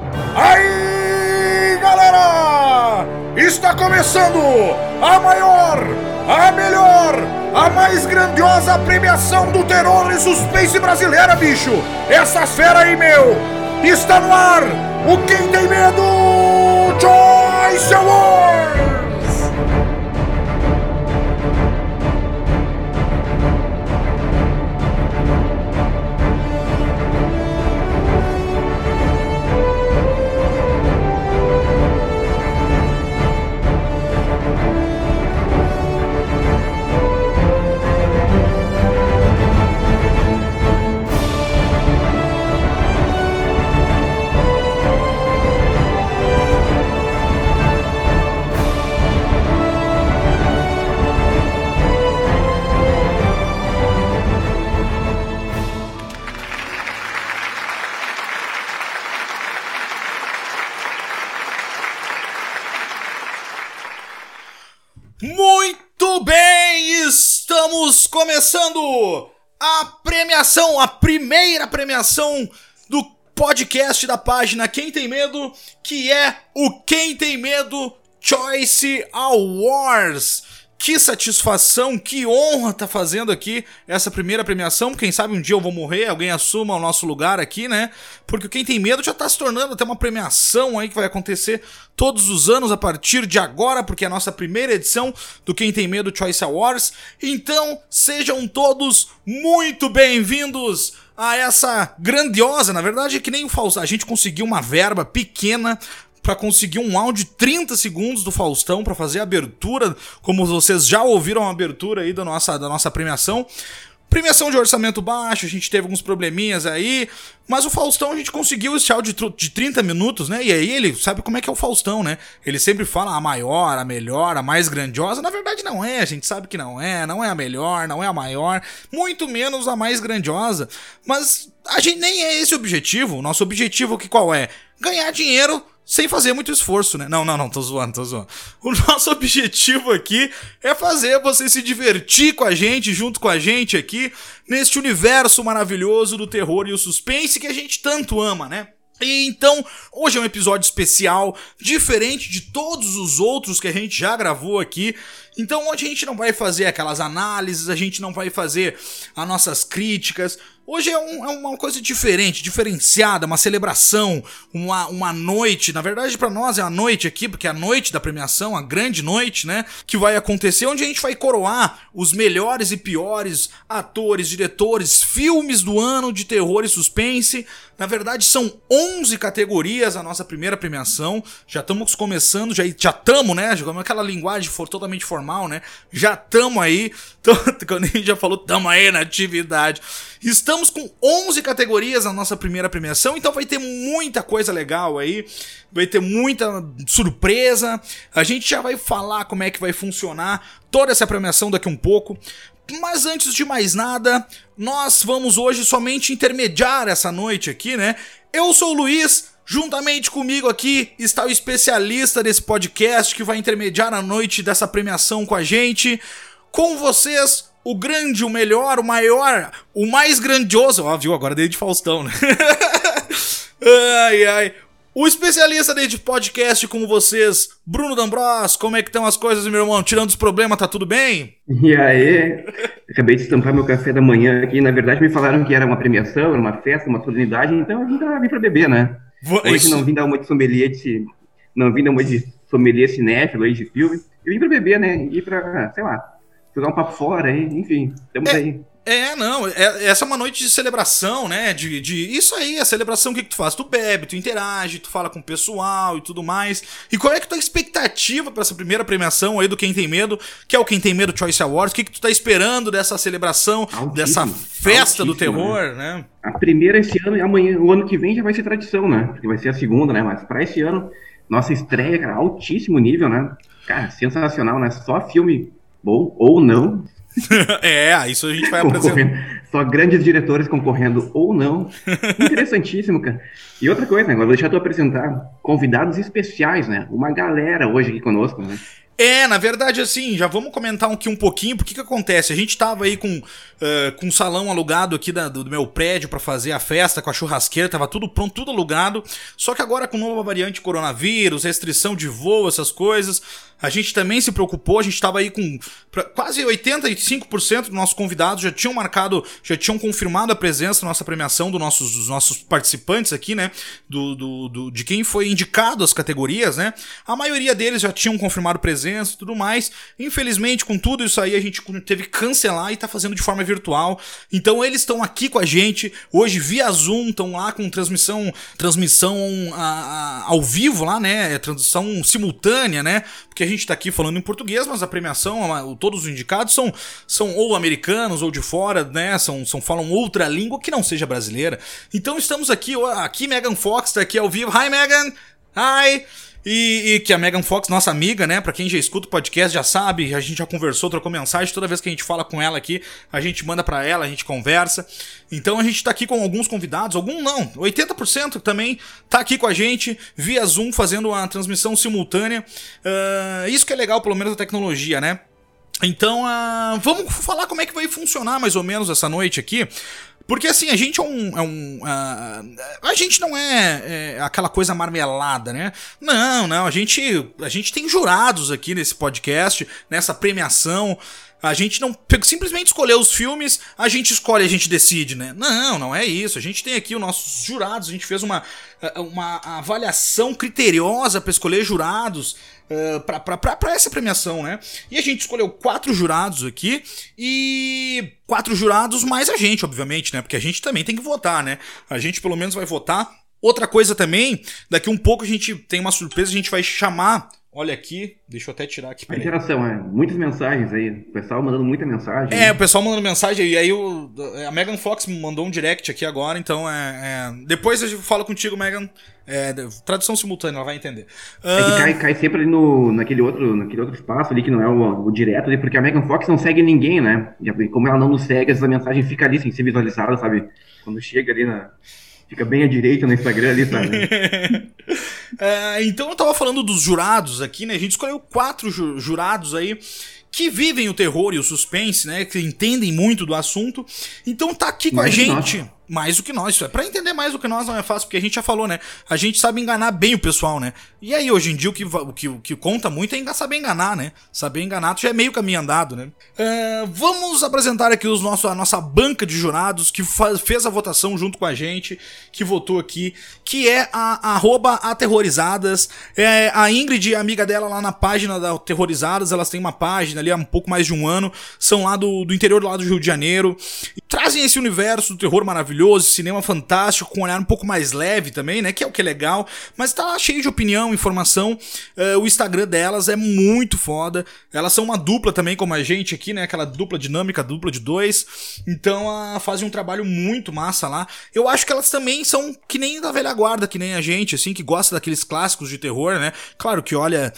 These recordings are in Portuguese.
Aí, galera! Está começando a maior, a melhor, a mais grandiosa premiação do terror e suspense brasileira, bicho! Essa fera aí, meu! Está no ar! O Quem Tem Medo Choice Award! Começando a premiação, a primeira premiação do podcast da página Quem Tem Medo, que é o Quem Tem Medo Choice Awards. Que satisfação, que honra tá fazendo aqui essa primeira premiação. Quem sabe um dia eu vou morrer, alguém assuma o nosso lugar aqui, né? Porque quem tem medo já tá se tornando até uma premiação aí que vai acontecer todos os anos a partir de agora, porque é a nossa primeira edição do Quem Tem Medo Choice Awards. Então, sejam todos muito bem-vindos a essa grandiosa, na verdade é que nem o Faustão, a gente conseguiu uma verba pequena para conseguir um áudio de 30 segundos do Faustão para fazer a abertura, como vocês já ouviram a abertura aí da nossa, da nossa premiação. Premiação de orçamento baixo, a gente teve alguns probleminhas aí, mas o Faustão a gente conseguiu esse áudio de 30 minutos, né? E aí ele sabe como é que é o Faustão, né? Ele sempre fala a maior, a melhor, a mais grandiosa. Na verdade não é, a gente sabe que não é, não é a melhor, não é a maior, muito menos a mais grandiosa. Mas a gente nem é esse o objetivo. O nosso objetivo que qual é? Ganhar dinheiro sem fazer muito esforço, né? Não, não, não, tô zoando, tô zoando. O nosso objetivo aqui é fazer você se divertir com a gente, junto com a gente aqui, neste universo maravilhoso do terror e o suspense que a gente tanto ama, né? E então, hoje é um episódio especial, diferente de todos os outros que a gente já gravou aqui. Então, hoje a gente não vai fazer aquelas análises, a gente não vai fazer as nossas críticas. Hoje é, um, é uma coisa diferente, diferenciada, uma celebração, uma, uma noite. Na verdade, para nós é a noite aqui, porque é a noite da premiação, a grande noite, né? Que vai acontecer, onde a gente vai coroar os melhores e piores atores, diretores, filmes do ano de terror e suspense. Na verdade, são 11 categorias a nossa primeira premiação. Já estamos começando, já estamos, né? Como aquela linguagem for totalmente formal, né? Já estamos aí. Quando a gente já falou, estamos aí na atividade. Estamos com 11 categorias na nossa primeira premiação, então vai ter muita coisa legal aí, vai ter muita surpresa. A gente já vai falar como é que vai funcionar toda essa premiação daqui um pouco. Mas antes de mais nada, nós vamos hoje somente intermediar essa noite aqui, né? Eu sou o Luiz, juntamente comigo aqui está o especialista desse podcast que vai intermediar a noite dessa premiação com a gente. Com vocês, o grande, o melhor, o maior, o mais grandioso. Ó, viu? Agora dei de Faustão, né? ai, ai. O especialista de podcast com vocês, Bruno D'Ambros, como é que estão as coisas, meu irmão? Tirando os problemas, tá tudo bem? E aí? Acabei de estampar meu café da manhã aqui. Na verdade, me falaram que era uma premiação, era uma festa, uma solenidade, então eu vim vim pra beber, né? Hoje não vim dar uma de sommelier de, não vim dar uma de sommelier cinéfilo aí de filme. Eu vim pra beber, né? E pra, sei lá, jogar um papo fora, hein? enfim, estamos é, aí. É, não, é, essa é uma noite de celebração, né? De, de isso aí, a celebração, o que, que tu faz? Tu bebe, tu interage, tu fala com o pessoal e tudo mais. E qual é que tua expectativa para essa primeira premiação aí do Quem Tem Medo, que é o Quem Tem Medo Choice Awards? O que, que tu tá esperando dessa celebração, altíssimo, dessa festa do terror, né? né? A primeira esse ano e amanhã, o ano que vem já vai ser tradição, né? Porque vai ser a segunda, né? Mas para esse ano, nossa estreia, cara, altíssimo nível, né? Cara, sensacional, né? Só filme bom ou não. é, isso a gente vai apresentar. Só grandes diretores concorrendo ou não. Interessantíssimo, cara. E outra coisa, né? Agora vou deixar tu apresentar convidados especiais, né? Uma galera hoje aqui conosco, né? É, na verdade, assim, já vamos comentar aqui um pouquinho, porque que acontece? A gente tava aí com, uh, com um salão alugado aqui da, do meu prédio para fazer a festa, com a churrasqueira, tava tudo pronto, tudo alugado, só que agora com nova variante coronavírus, restrição de voo, essas coisas, a gente também se preocupou, a gente estava aí com quase 85% dos nossos convidados já tinham marcado, já tinham confirmado a presença na nossa premiação do nossos, dos nossos participantes aqui, né? Do, do, do, de quem foi indicado as categorias, né? A maioria deles já tinham confirmado presença e tudo mais. Infelizmente, com tudo isso aí, a gente teve que cancelar e tá fazendo de forma virtual. Então eles estão aqui com a gente hoje via Zoom, estão lá com transmissão, transmissão a, a, ao vivo lá, né? É transmissão simultânea, né? Porque a gente está aqui falando em português, mas a premiação, todos os indicados são, são ou americanos ou de fora, né? São, são falam outra língua que não seja brasileira. Então estamos aqui, aqui Megan Fox está aqui ao vivo. Hi Megan! Hi! E, e, que a Megan Fox, nossa amiga, né? Pra quem já escuta o podcast, já sabe, a gente já conversou, trocou mensagem. Toda vez que a gente fala com ela aqui, a gente manda para ela, a gente conversa. Então a gente tá aqui com alguns convidados, algum não, 80% também tá aqui com a gente, via Zoom, fazendo uma transmissão simultânea. Uh, isso que é legal, pelo menos, da tecnologia, né? Então, uh, vamos falar como é que vai funcionar mais ou menos essa noite aqui. Porque assim, a gente é um. É um uh, a gente não é, é, aquela coisa marmelada, né? Não, não. A gente, a gente tem jurados aqui nesse podcast, nessa premiação. A gente não simplesmente escolheu os filmes, a gente escolhe, a gente decide, né? Não, não é isso. A gente tem aqui os nossos jurados, a gente fez uma, uma avaliação criteriosa para escolher jurados para essa premiação, né? E a gente escolheu quatro jurados aqui e quatro jurados mais a gente, obviamente, né? Porque a gente também tem que votar, né? A gente pelo menos vai votar. Outra coisa também, daqui um pouco a gente tem uma surpresa, a gente vai chamar Olha aqui, deixa eu até tirar aqui. A interação, é. Muitas mensagens aí. O pessoal mandando muita mensagem. É, o pessoal mandando mensagem. E aí o, a Megan Fox me mandou um direct aqui agora, então é. é... Depois eu falo contigo, Megan. É, tradução simultânea, ela vai entender. É que cai, cai sempre ali no, naquele, outro, naquele outro espaço ali que não é o, o direto ali, porque a Megan Fox não segue ninguém, né? E como ela não nos segue, essa mensagem fica ali sem ser visualizada, sabe? Quando chega ali na. Fica bem à direita no Instagram ali, sabe? é, então eu tava falando dos jurados aqui, né? A gente escolheu quatro jurados aí que vivem o terror e o suspense, né? Que entendem muito do assunto. Então tá aqui com Mas a gente. Nossa mais do que nós. Isso é para entender mais do que nós não é fácil, porque a gente já falou, né? A gente sabe enganar bem o pessoal, né? E aí, hoje em dia, o que, o que, o que conta muito é saber enganar, né? Saber enganar já é meio caminho andado, né? É, vamos apresentar aqui os nossos, a nossa banca de jurados que faz, fez a votação junto com a gente, que votou aqui, que é a arroba aterrorizadas. É, a Ingrid, amiga dela lá na página da Aterrorizadas, elas têm uma página ali há um pouco mais de um ano, são lá do, do interior lado do Rio de Janeiro, e trazem esse universo do terror maravilhoso maravilhoso, cinema fantástico, com um olhar um pouco mais leve também, né? Que é o que é legal, mas tá cheio de opinião, informação. Uh, o Instagram delas é muito foda. Elas são uma dupla também, como a gente aqui, né? Aquela dupla dinâmica, dupla de dois. Então uh, fazem um trabalho muito massa lá. Eu acho que elas também são que nem da velha guarda, que nem a gente, assim, que gosta daqueles clássicos de terror, né? Claro que olha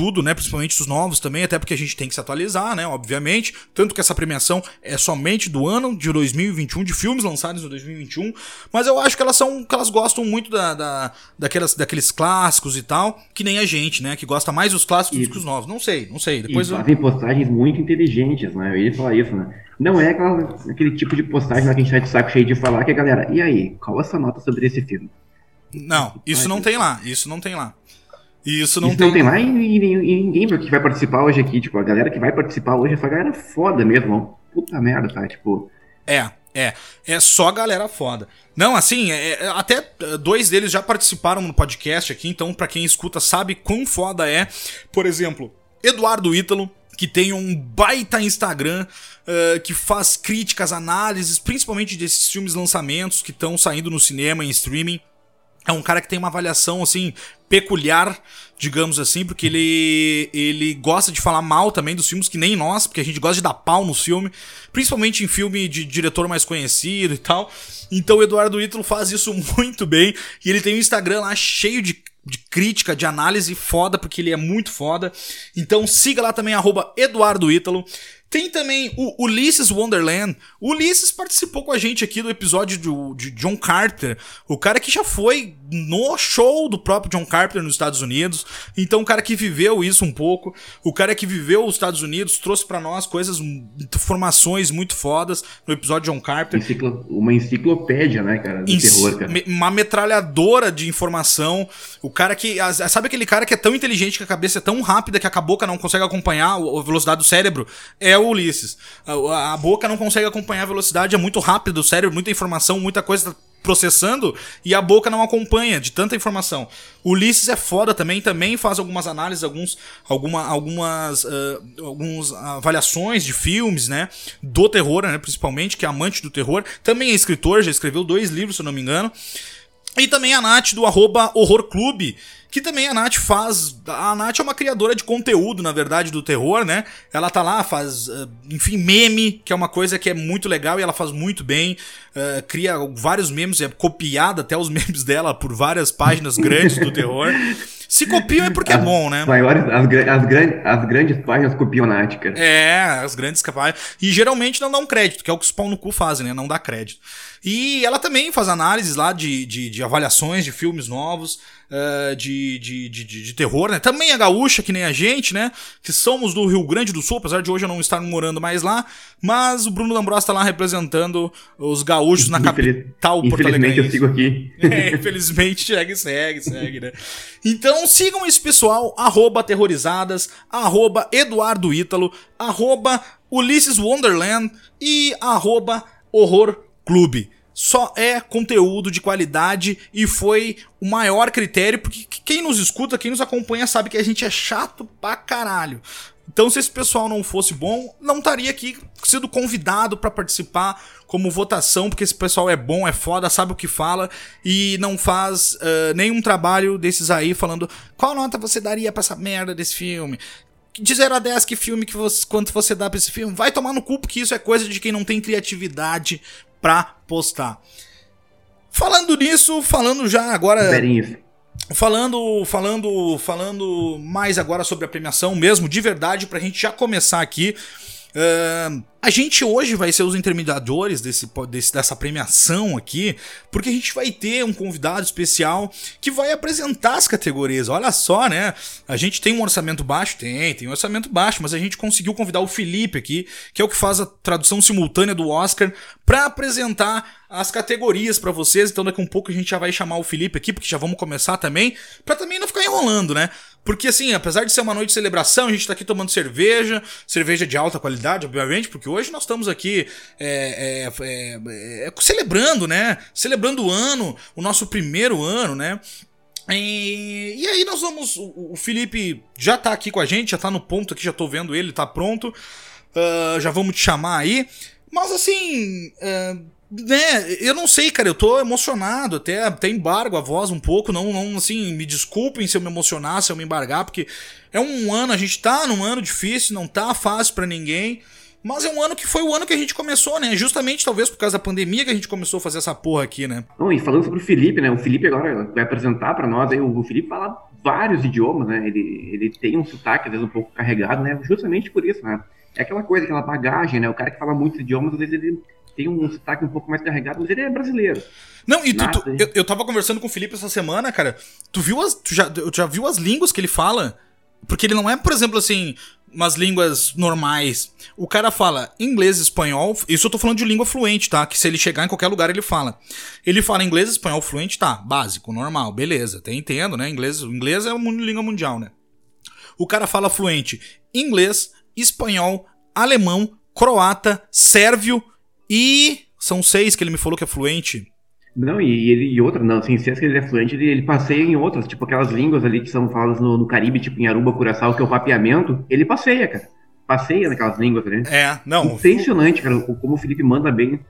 tudo, né? Principalmente os novos também, até porque a gente tem que se atualizar, né? Obviamente. Tanto que essa premiação é somente do ano de 2021, de filmes lançados em 2021. Mas eu acho que elas são. que elas gostam muito da, da, daquelas, daqueles clássicos e tal. Que nem a gente, né? Que gosta mais dos clássicos do que os novos. Não sei, não sei. Depois e fazem eu... postagens muito inteligentes, né? Eu ia falar isso, né? Não é aquela, aquele tipo de postagem lá que a gente tá de saco cheio de falar que a galera, e aí, qual a sua nota sobre esse filme? Não, isso não tem lá, isso não tem lá. E isso não isso tem. Não tem lá e, e, e, ninguém que vai participar hoje aqui. Tipo, a galera que vai participar hoje essa galera foda mesmo. Puta merda, tá? Tipo. É, é. É só galera foda. Não, assim, é, é, até dois deles já participaram no podcast aqui, então para quem escuta sabe quão foda é. Por exemplo, Eduardo Ítalo, que tem um baita Instagram, uh, que faz críticas, análises, principalmente desses filmes lançamentos que estão saindo no cinema, em streaming. É um cara que tem uma avaliação, assim, peculiar, digamos assim, porque ele, ele gosta de falar mal também dos filmes, que nem nós, porque a gente gosta de dar pau no filme, principalmente em filme de diretor mais conhecido e tal. Então o Eduardo Ítalo faz isso muito bem, e ele tem um Instagram lá cheio de de crítica, de análise foda, porque ele é muito foda. Então siga lá também, arroba Eduardo Ítalo. Tem também o Ulisses Wonderland. O Ulisses participou com a gente aqui do episódio do, de John Carter. O cara que já foi no show do próprio John Carter nos Estados Unidos. Então, o cara que viveu isso um pouco. O cara que viveu os Estados Unidos trouxe para nós coisas, informações muito fodas no episódio John Carter. Enciclo, uma enciclopédia, né, cara? Do terror, cara. Uma metralhadora de informação. O cara que. Sabe aquele cara que é tão inteligente que a cabeça é tão rápida que a boca não consegue acompanhar a velocidade do cérebro? É o Ulisses. A, a, boca não consegue acompanhar a velocidade, é muito rápido o cérebro, muita informação, muita coisa processando e a boca não acompanha de tanta informação. Ulisses é foda também, também faz algumas análises, alguns, alguma, algumas uh, alguns avaliações de filmes, né, do terror, né, principalmente, que é amante do terror. Também é escritor, já escreveu dois livros, se eu não me engano. E também a Nath do arroba Horror Clube, que também a Nath faz. A Nath é uma criadora de conteúdo, na verdade, do terror, né? Ela tá lá, faz, eh, enfim, meme, que é uma coisa que é muito legal e ela faz muito bem. Uh, cria vários memes, é copiada até os memes dela por várias páginas grandes do terror. Se copiam é porque é as, é bom, né? Maiores, as, as, grandes, as grandes páginas cara. É, as grandes páginas. E geralmente não dão crédito, que é o que os pau no cu fazem, né? Não dá crédito. E ela também faz análises lá de, de, de avaliações de filmes novos, uh, de, de, de, de, terror, né? Também é gaúcha, que nem a gente, né? Que somos do Rio Grande do Sul, apesar de hoje eu não estar morando mais lá. Mas o Bruno D'Ambros tá lá representando os gaúchos na capital Infelizmente eu sigo aqui. É, infelizmente, segue, segue, segue, né? Então sigam esse pessoal, arroba aterrorizadas, arroba Eduardo Ítalo, arroba Ulisses Wonderland e arroba Horror Clube. Só é conteúdo de qualidade e foi o maior critério, porque quem nos escuta, quem nos acompanha, sabe que a gente é chato pra caralho. Então, se esse pessoal não fosse bom, não estaria aqui sendo convidado para participar como votação, porque esse pessoal é bom, é foda, sabe o que fala e não faz uh, nenhum trabalho desses aí falando qual nota você daria pra essa merda desse filme. De 0 a 10, que filme que você, quanto você dá pra esse filme? Vai tomar no cu, porque isso é coisa de quem não tem criatividade pra postar. Falando nisso, falando já agora. Falando, falando, falando mais agora sobre a premiação mesmo, de verdade, pra gente já começar aqui. Uh, a gente hoje vai ser os intermediadores desse, desse, dessa premiação aqui, porque a gente vai ter um convidado especial que vai apresentar as categorias. Olha só, né? A gente tem um orçamento baixo? Tem, tem um orçamento baixo, mas a gente conseguiu convidar o Felipe aqui, que é o que faz a tradução simultânea do Oscar, para apresentar as categorias para vocês. Então daqui a um pouco a gente já vai chamar o Felipe aqui, porque já vamos começar também, para também não ficar enrolando, né? Porque assim, apesar de ser uma noite de celebração, a gente tá aqui tomando cerveja, cerveja de alta qualidade, obviamente, porque hoje nós estamos aqui é, é, é, é, celebrando, né? Celebrando o ano, o nosso primeiro ano, né? E, e aí nós vamos. O, o, Felipe já tá aqui com a gente, já tá no ponto aqui, já tô vendo ele, tá pronto. Uh, já vamos te chamar aí. Mas assim. Uh, né, eu não sei, cara, eu tô emocionado, até, até embargo a voz um pouco, não, não, assim, me desculpem se eu me emocionar, se eu me embargar, porque é um ano, a gente tá num ano difícil, não tá fácil para ninguém, mas é um ano que foi o ano que a gente começou, né, justamente talvez por causa da pandemia que a gente começou a fazer essa porra aqui, né. Não, e falando sobre o Felipe, né, o Felipe agora vai apresentar para nós, aí, o Felipe fala vários idiomas, né, ele, ele tem um sotaque às vezes um pouco carregado, né, justamente por isso, né, é aquela coisa, aquela bagagem, né, o cara que fala muitos idiomas, às vezes ele tem um sotaque um pouco mais carregado, mas ele é brasileiro. Não, e tu, tu, eu, eu tava conversando com o Felipe essa semana, cara. Tu viu as. Tu já, já viu as línguas que ele fala? Porque ele não é, por exemplo, assim, umas línguas normais. O cara fala inglês, espanhol. Isso eu tô falando de língua fluente, tá? Que se ele chegar em qualquer lugar, ele fala. Ele fala inglês, espanhol fluente, tá. Básico, normal, beleza. Até entendo, né? Inglês, inglês é uma língua mundial, né? O cara fala fluente inglês, espanhol, alemão, croata, sérvio e são seis que ele me falou que é fluente. Não, e, ele, e outra, não, sem ser que ele é fluente, ele, ele passeia em outras, tipo aquelas línguas ali que são faladas no, no Caribe, tipo em Aruba, Curaçao, que é o papeamento, ele passeia, cara. Passeia naquelas línguas ali. É, não. Impressionante, cara, como o Felipe manda bem.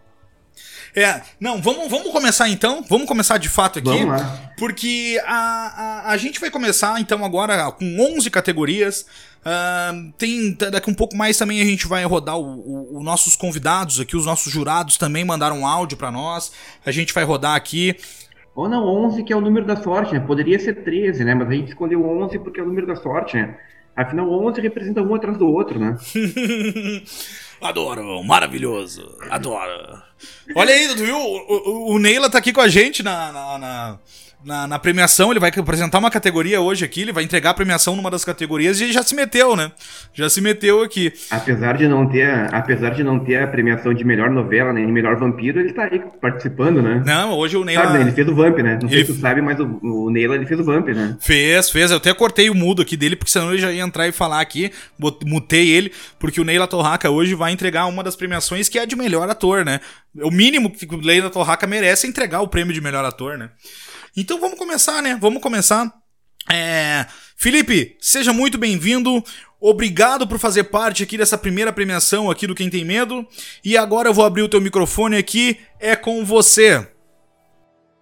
É, não, vamos, vamos começar então. Vamos começar de fato aqui. Vamos lá. Porque a, a, a gente vai começar então agora com 11 categorias. Uh, tem daqui um pouco mais também a gente vai rodar os nossos convidados aqui, os nossos jurados também mandaram um áudio para nós. A gente vai rodar aqui. Ou não, 11 que é o número da sorte, né? Poderia ser 13, né? Mas a gente escolheu 11 porque é o número da sorte, né? Afinal, 11 representa um atrás do outro, né? Adoro, maravilhoso, adoro. Olha aí, tu viu? O, o, o Neila tá aqui com a gente na, na, na na, na, premiação, ele vai apresentar uma categoria hoje aqui, ele vai entregar a premiação numa das categorias e já se meteu, né? Já se meteu aqui. Apesar de não ter, apesar de não ter a premiação de melhor novela, nem melhor vampiro, ele tá aí participando, né? Não, hoje o Neila... Sabe, né? Ele fez o Vamp, né? Não ele... sei se tu sabe, mas o, o Neila, ele fez o Vamp, né? Fez, fez. Eu até cortei o mudo aqui dele, porque senão ele já ia entrar e falar aqui, mutei ele, porque o Neila Torraca hoje vai entregar uma das premiações que é de melhor ator, né? O mínimo que o Neila Torraca merece é entregar o prêmio de melhor ator, né? Então vamos começar, né? Vamos começar. É... Felipe, seja muito bem-vindo. Obrigado por fazer parte aqui dessa primeira premiação aqui do Quem Tem Medo. E agora eu vou abrir o teu microfone aqui. É com você.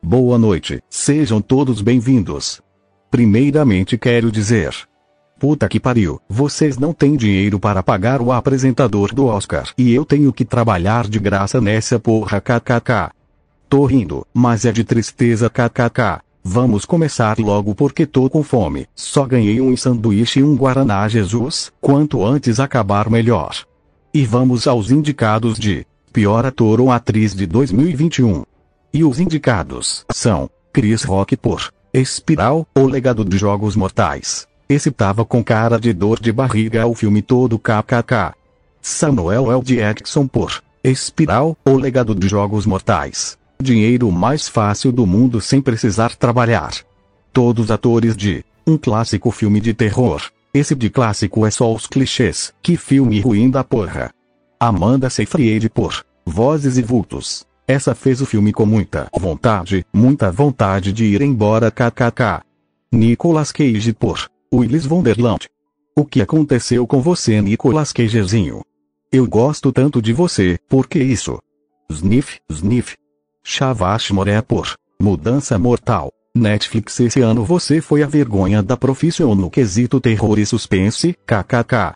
Boa noite. Sejam todos bem-vindos. Primeiramente quero dizer. Puta que pariu, vocês não têm dinheiro para pagar o apresentador do Oscar. E eu tenho que trabalhar de graça nessa porra kkk. Tô rindo, mas é de tristeza kkk. Vamos começar logo porque tô com fome. Só ganhei um sanduíche e um Guaraná Jesus. Quanto antes acabar melhor. E vamos aos indicados de pior ator ou atriz de 2021. E os indicados são Chris Rock por Espiral, o legado de Jogos Mortais. Esse tava com cara de dor de barriga o filme todo kkk. Samuel L. Jackson por Espiral, o legado de Jogos Mortais. Dinheiro mais fácil do mundo sem precisar trabalhar. Todos atores de um clássico filme de terror. Esse de clássico é só os clichês. Que filme ruim da porra. Amanda Seyfried por Vozes e Vultos. Essa fez o filme com muita vontade, muita vontade de ir embora kkk. Nicolas Cage por Willis Wonderland. O que aconteceu com você Nicolas Cagezinho? Eu gosto tanto de você, por que isso? Sniff, sniff, Chavash Moré por Mudança Mortal. Netflix esse ano você foi a vergonha da profissão no quesito terror e suspense, kkk.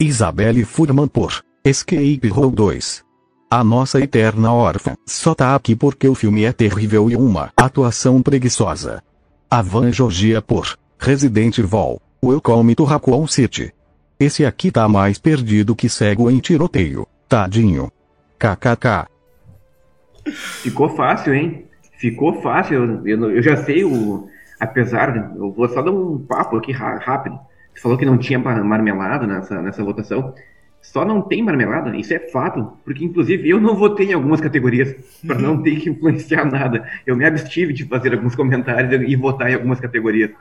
Isabelle Furman por Escape Room 2. A nossa eterna órfã só tá aqui porque o filme é terrível e uma atuação preguiçosa. Avan Georgia por Resident Evil. Welcome to Raccoon City. Esse aqui tá mais perdido que cego em tiroteio. Tadinho. KKK. Ficou fácil, hein? Ficou fácil. Eu, eu já sei o. Apesar. Eu vou só dar um papo aqui rápido. Você falou que não tinha marmelada nessa, nessa votação. Só não tem marmelada, isso é fato, porque inclusive eu não votei em algumas categorias para não ter que influenciar nada. Eu me abstive de fazer alguns comentários e votar em algumas categorias.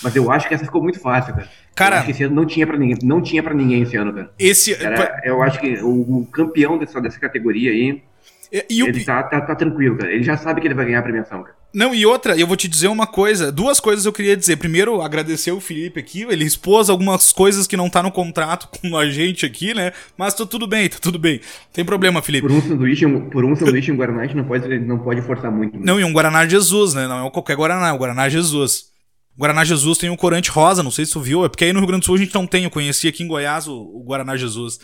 Mas eu acho que essa ficou muito fácil, cara. Cara, eu esse ano não tinha para ninguém, não tinha para ninguém esse ano, cara. Esse, Era, eu acho que o, o campeão dessa, dessa categoria aí e, e ele o... tá, tá, tá, tranquilo, cara. Ele já sabe que ele vai ganhar a premiação, cara. Não, e outra, eu vou te dizer uma coisa, duas coisas eu queria dizer. Primeiro, agradecer o Felipe aqui, ele expôs algumas coisas que não tá no contrato com a gente aqui, né? Mas tá tudo bem, tá tudo bem. Tem problema, Felipe. Por um sanduíche, por um sanduíche em Guaraná, a gente não pode, não pode forçar muito. Né? Não, e um Guaraná Jesus, né? Não é qualquer Guaraná, é o Guaraná Jesus. O Guaraná Jesus tem um corante rosa, não sei se tu viu, é porque aí no Rio Grande do Sul a gente não tem, eu conheci aqui em Goiás o, o Guaraná Jesus.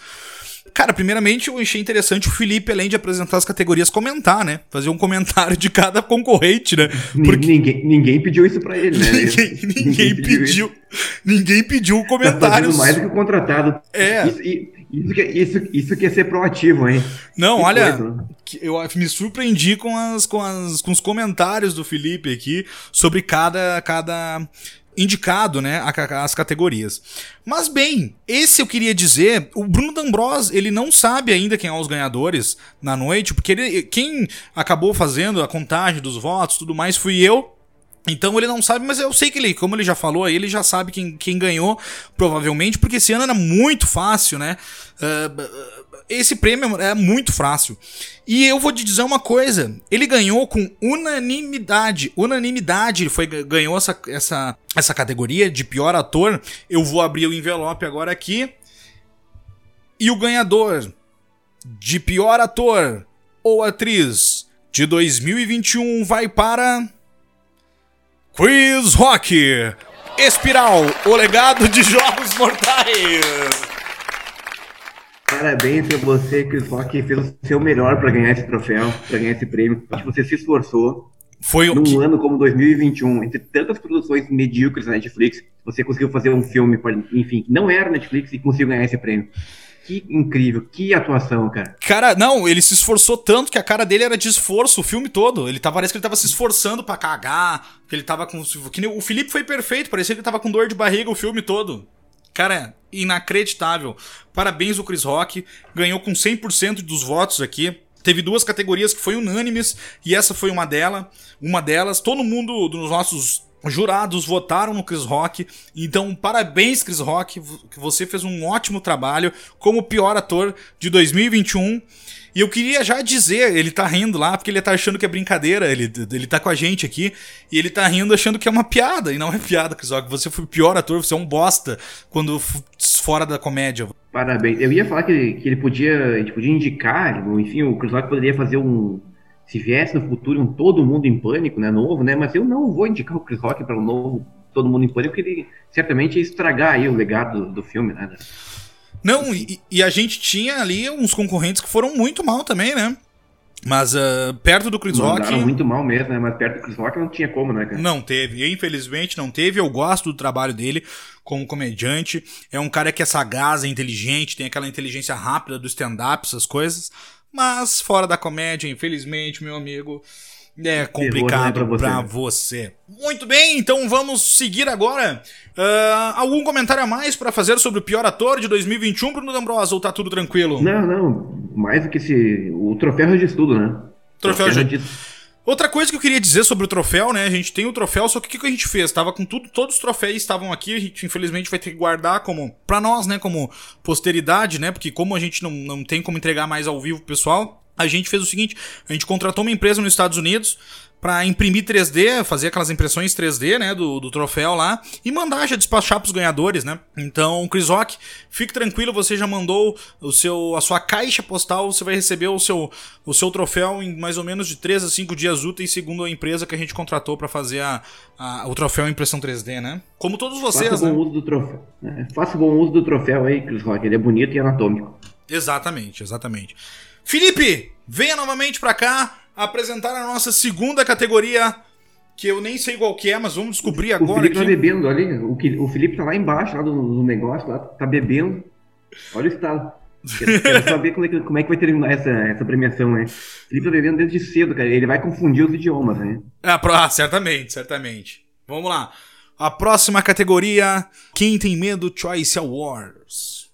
Cara, primeiramente eu achei interessante o Felipe, além de apresentar as categorias, comentar, né? Fazer um comentário de cada concorrente, né? Porque... Ninguém, ninguém pediu isso pra ele, né? ninguém, ninguém, ninguém, pediu. Ninguém pediu comentários. Tá mais do que o contratado. É. Isso, isso, isso, isso quer ser proativo, hein? Não, que olha, coisa. eu me surpreendi com, as, com, as, com os comentários do Felipe aqui sobre cada, cada indicado, né, as categorias. Mas bem, esse eu queria dizer, o Bruno D'Ambros, ele não sabe ainda quem são os ganhadores na noite, porque ele, quem acabou fazendo a contagem dos votos, tudo mais, fui eu. Então ele não sabe, mas eu sei que ele, como ele já falou aí, ele já sabe quem, quem ganhou, provavelmente, porque esse ano era muito fácil, né? Uh, esse prêmio é muito fácil. E eu vou te dizer uma coisa: ele ganhou com unanimidade. Unanimidade, ele foi, ganhou essa, essa, essa categoria de pior ator. Eu vou abrir o envelope agora aqui. E o ganhador de pior ator ou atriz de 2021 vai para. Quiz Rock! Espiral, o legado de Jogos Mortais! Parabéns a você, Chris Rock, fez o seu melhor para ganhar esse troféu, para ganhar esse prêmio. Acho que você se esforçou. Foi Num que... ano como 2021, entre tantas produções medíocres da Netflix, você conseguiu fazer um filme, enfim, que não era Netflix e conseguiu ganhar esse prêmio. Que incrível, que atuação, cara. Cara, não, ele se esforçou tanto que a cara dele era de esforço o filme todo. Ele tava, parece que ele tava se esforçando para cagar, que ele tava com. Que o Felipe foi perfeito, parecia que ele tava com dor de barriga o filme todo. Cara, inacreditável. Parabéns o Chris Rock, ganhou com 100% dos votos aqui. Teve duas categorias que foi unânimes e essa foi uma delas. Uma delas, todo mundo dos nossos jurados votaram no Chris Rock. Então, parabéns, Chris Rock, que você fez um ótimo trabalho como pior ator de 2021. E eu queria já dizer, ele tá rindo lá, porque ele tá achando que é brincadeira, ele, ele tá com a gente aqui, e ele tá rindo achando que é uma piada, e não é piada, Chris Rock. Você foi o pior ator, você é um bosta quando fora da comédia. Parabéns. Eu ia falar que que ele podia, a gente podia indicar, enfim, o Chris Rock poderia fazer um se viesse no futuro um Todo Mundo em Pânico, né, novo, né, mas eu não vou indicar o Chris Rock para um novo Todo Mundo em Pânico, porque ele certamente ia estragar aí o legado do, do filme, né. Não, e, e, a gente tinha ali uns concorrentes que foram muito mal também, né? Mas uh, perto do Chris Rock. muito mal mesmo, né? Mas perto do Chris Rock não tinha como, né, cara? Não teve. Infelizmente não teve. Eu gosto do trabalho dele como comediante. É um cara que é sagaz, é inteligente, tem aquela inteligência rápida do stand-up, essas coisas. Mas fora da comédia, infelizmente, meu amigo, é complicado para você. você. Muito bem, então vamos seguir agora. Uh, algum comentário a mais para fazer sobre o pior ator de 2021, Bruno D'Ambrosa, ou tá tudo tranquilo? Não, não. Mais do que esse. O troféu de estudo, né? Troféu, troféu de... Outra coisa que eu queria dizer sobre o troféu, né? A gente tem o troféu, só que o que, a gente fez? Tava com tudo, todos os troféus estavam aqui, a gente infelizmente vai ter que guardar como para nós, né, como posteridade, né? Porque como a gente não, não tem como entregar mais ao vivo, pessoal, a gente fez o seguinte: a gente contratou uma empresa nos Estados Unidos para imprimir 3D, fazer aquelas impressões 3D, né, do, do troféu lá e mandar já despachar pros ganhadores, né? Então, Chris Rock, fique tranquilo, você já mandou o seu a sua caixa postal, você vai receber o seu o seu troféu em mais ou menos de 3 a 5 dias úteis, segundo a empresa que a gente contratou para fazer a, a, o troféu em impressão 3D, né? Como todos vocês, Faça né? bom uso do troféu. É, faça bom uso do troféu aí, Chris Rock, ele é bonito e anatômico. Exatamente, exatamente. Felipe, venha novamente para cá apresentar a nossa segunda categoria, que eu nem sei qual que é, mas vamos descobrir o, agora. O Felipe aqui. tá bebendo ali, o, o Felipe tá lá embaixo, lá no, negócio, lá, tá bebendo. Olha o estado. Quero, quero saber como é, que, como é, que, vai terminar essa, essa premiação, né? O Felipe tá bebendo desde cedo, cara. Ele vai confundir os idiomas, né? Ah, ah, certamente, certamente. Vamos lá. A próxima categoria: Quem tem medo Choice Awards.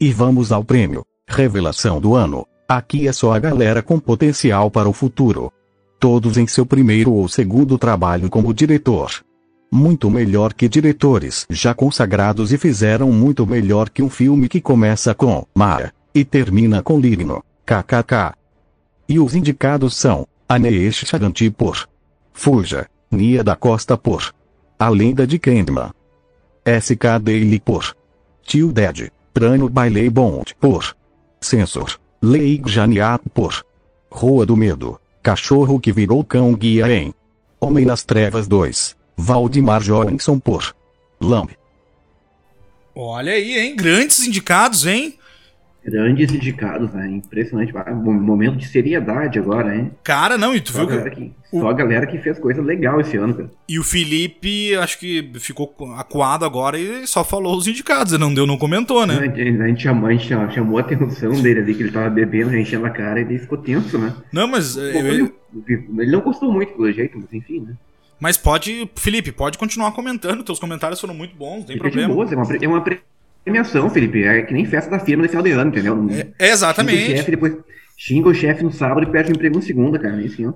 E vamos ao prêmio Revelação do ano. Aqui é só a galera com potencial para o futuro. Todos em seu primeiro ou segundo trabalho como diretor. Muito melhor que diretores já consagrados e fizeram muito melhor que um filme que começa com Mara e termina com Lirino. KKK. E os indicados são Aneesh Chaganti por Fuja, Nia da Costa por A Lenda de Candyman. SK Daily por Tio Dead, Prano Bailey Bond por Censor. Lei Janiat por Rua do Medo. Cachorro que virou cão guia em Homem nas Trevas 2. Valdemar Johansson por Lamb. Olha aí, hein? Grandes indicados, hein? Grandes indicados, né? Impressionante. Um momento de seriedade agora, hein? Cara, não, e tu só viu que... o... Só a galera que fez coisa legal esse ano, cara. E o Felipe, acho que ficou acuado agora e só falou os indicados, não deu, não comentou, né? A gente, a gente, chamou, a gente chamou, a atenção dele ali, que ele tava bebendo, enchendo a cara e ele ficou tenso, né? Não, mas... Pô, eu... ele, não gostou muito, pelo jeito, mas enfim, né? Mas pode, Felipe, pode continuar comentando, teus comentários foram muito bons, não tem problema. Boa, é uma, é uma premiação, Felipe. É que nem festa da firma no final de ano, entendeu? É, exatamente. Xinga o chefe, depois xinga o chefe no sábado e perde o emprego no segunda, cara. É assim.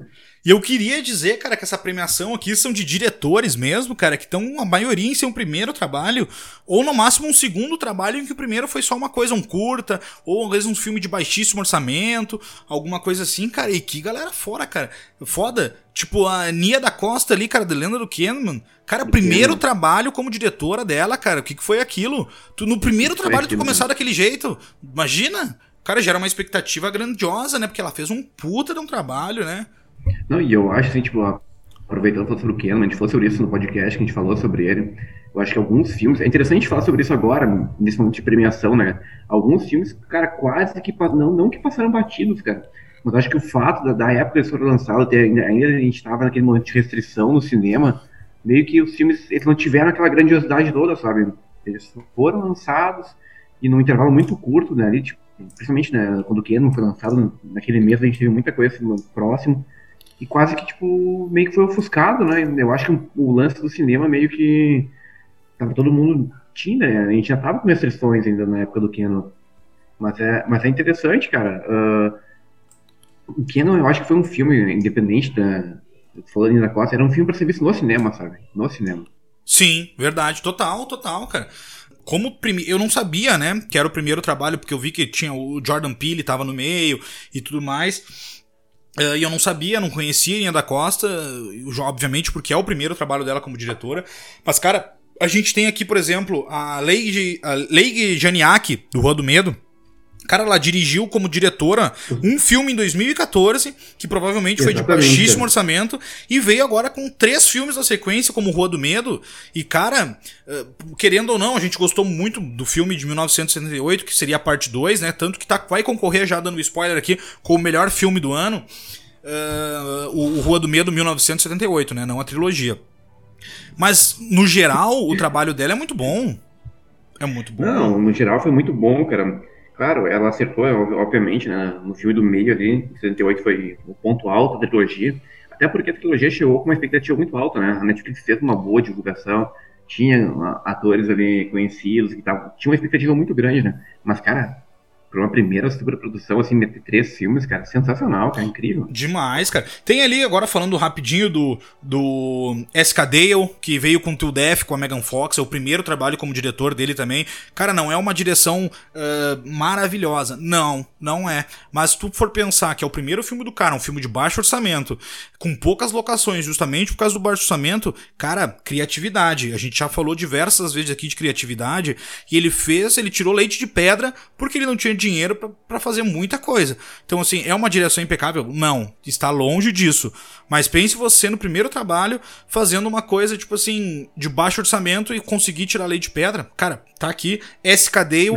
E eu queria dizer, cara, que essa premiação aqui são de diretores mesmo, cara, que estão a maioria em seu primeiro trabalho, ou no máximo um segundo trabalho em que o primeiro foi só uma coisa, um curta, ou às vezes um filme de baixíssimo orçamento, alguma coisa assim, cara. E que galera fora, cara. Foda. Tipo, a Nia da Costa ali, cara, da Lenda do Kahneman. Cara, o primeiro trabalho como diretora dela, cara, o que, que foi aquilo? Tu, no primeiro trabalho tu começar daquele jeito, imagina? Cara, gera uma expectativa grandiosa, né? Porque ela fez um puta de um trabalho, né? Não, e eu acho assim, tipo, aproveitando falar sobre o Ken, a gente falou sobre isso no podcast, que a gente falou sobre ele. Eu acho que alguns filmes. É interessante falar sobre isso agora, nesse momento de premiação, né? Alguns filmes, cara, quase que. Não, não que passaram batidos, cara. Mas acho que o fato da, da época que eles foram lançados, ainda, ainda a gente estava naquele momento de restrição no cinema, meio que os filmes eles não tiveram aquela grandiosidade toda, sabe? Eles foram lançados e num intervalo muito curto, né? Ali, tipo, principalmente né, quando o Kenan foi lançado, naquele mês a gente teve muita coisa assim, próximo e quase que, tipo, meio que foi ofuscado, né? Eu acho que o lance do cinema meio que tava todo mundo tinha, né? A gente já tava com restrições ainda na época do Kenan. Mas é, mas é interessante, cara. Uh, o Kenan, eu acho que foi um filme independente da Falando da Costa, era um filme para ser visto no cinema, sabe? No cinema. Sim, verdade, total, total, cara. Como prime... eu não sabia, né, que era o primeiro trabalho, porque eu vi que tinha o Jordan Peele tava no meio e tudo mais. Uh, e eu não sabia, não conhecia Linha da Costa, obviamente porque é o primeiro trabalho dela como diretora. Mas, cara, a gente tem aqui, por exemplo, a Leigh, a Leigh Janiak, do Rua do Medo. Cara, ela dirigiu como diretora um filme em 2014, que provavelmente foi Exatamente. de baixíssimo orçamento, e veio agora com três filmes na sequência, como Rua do Medo. E, cara, eh, querendo ou não, a gente gostou muito do filme de 1978, que seria a parte 2, né? Tanto que tá, vai concorrer, já dando spoiler aqui, com o melhor filme do ano. Uh, o, o Rua do Medo 1978, né? Não a trilogia. Mas, no geral, o trabalho dela é muito bom. É muito bom. Não, no geral foi muito bom, cara. Claro, ela acertou, obviamente, né? No filme do meio ali, 78 foi o ponto alto da trilogia. Até porque a trilogia chegou com uma expectativa muito alta, né? A Netflix fez uma boa divulgação, tinha atores ali conhecidos, que tavam, tinha uma expectativa muito grande, né? Mas, cara, Pra uma primeira superprodução, assim, meter três filmes, cara, sensacional, cara, incrível. Demais, cara. Tem ali, agora falando rapidinho do, do SK Dale, que veio com o Till Death, com a Megan Fox, é o primeiro trabalho como diretor dele também. Cara, não é uma direção uh, maravilhosa. Não, não é. Mas se tu for pensar que é o primeiro filme do cara, um filme de baixo orçamento, com poucas locações, justamente por causa do baixo orçamento, cara, criatividade. A gente já falou diversas vezes aqui de criatividade, e ele fez, ele tirou leite de pedra porque ele não tinha dinheiro para fazer muita coisa. Então, assim, é uma direção impecável? Não, está longe disso. Mas pense você no primeiro trabalho fazendo uma coisa, tipo assim, de baixo orçamento e conseguir tirar lei de pedra. Cara, tá aqui, SKD.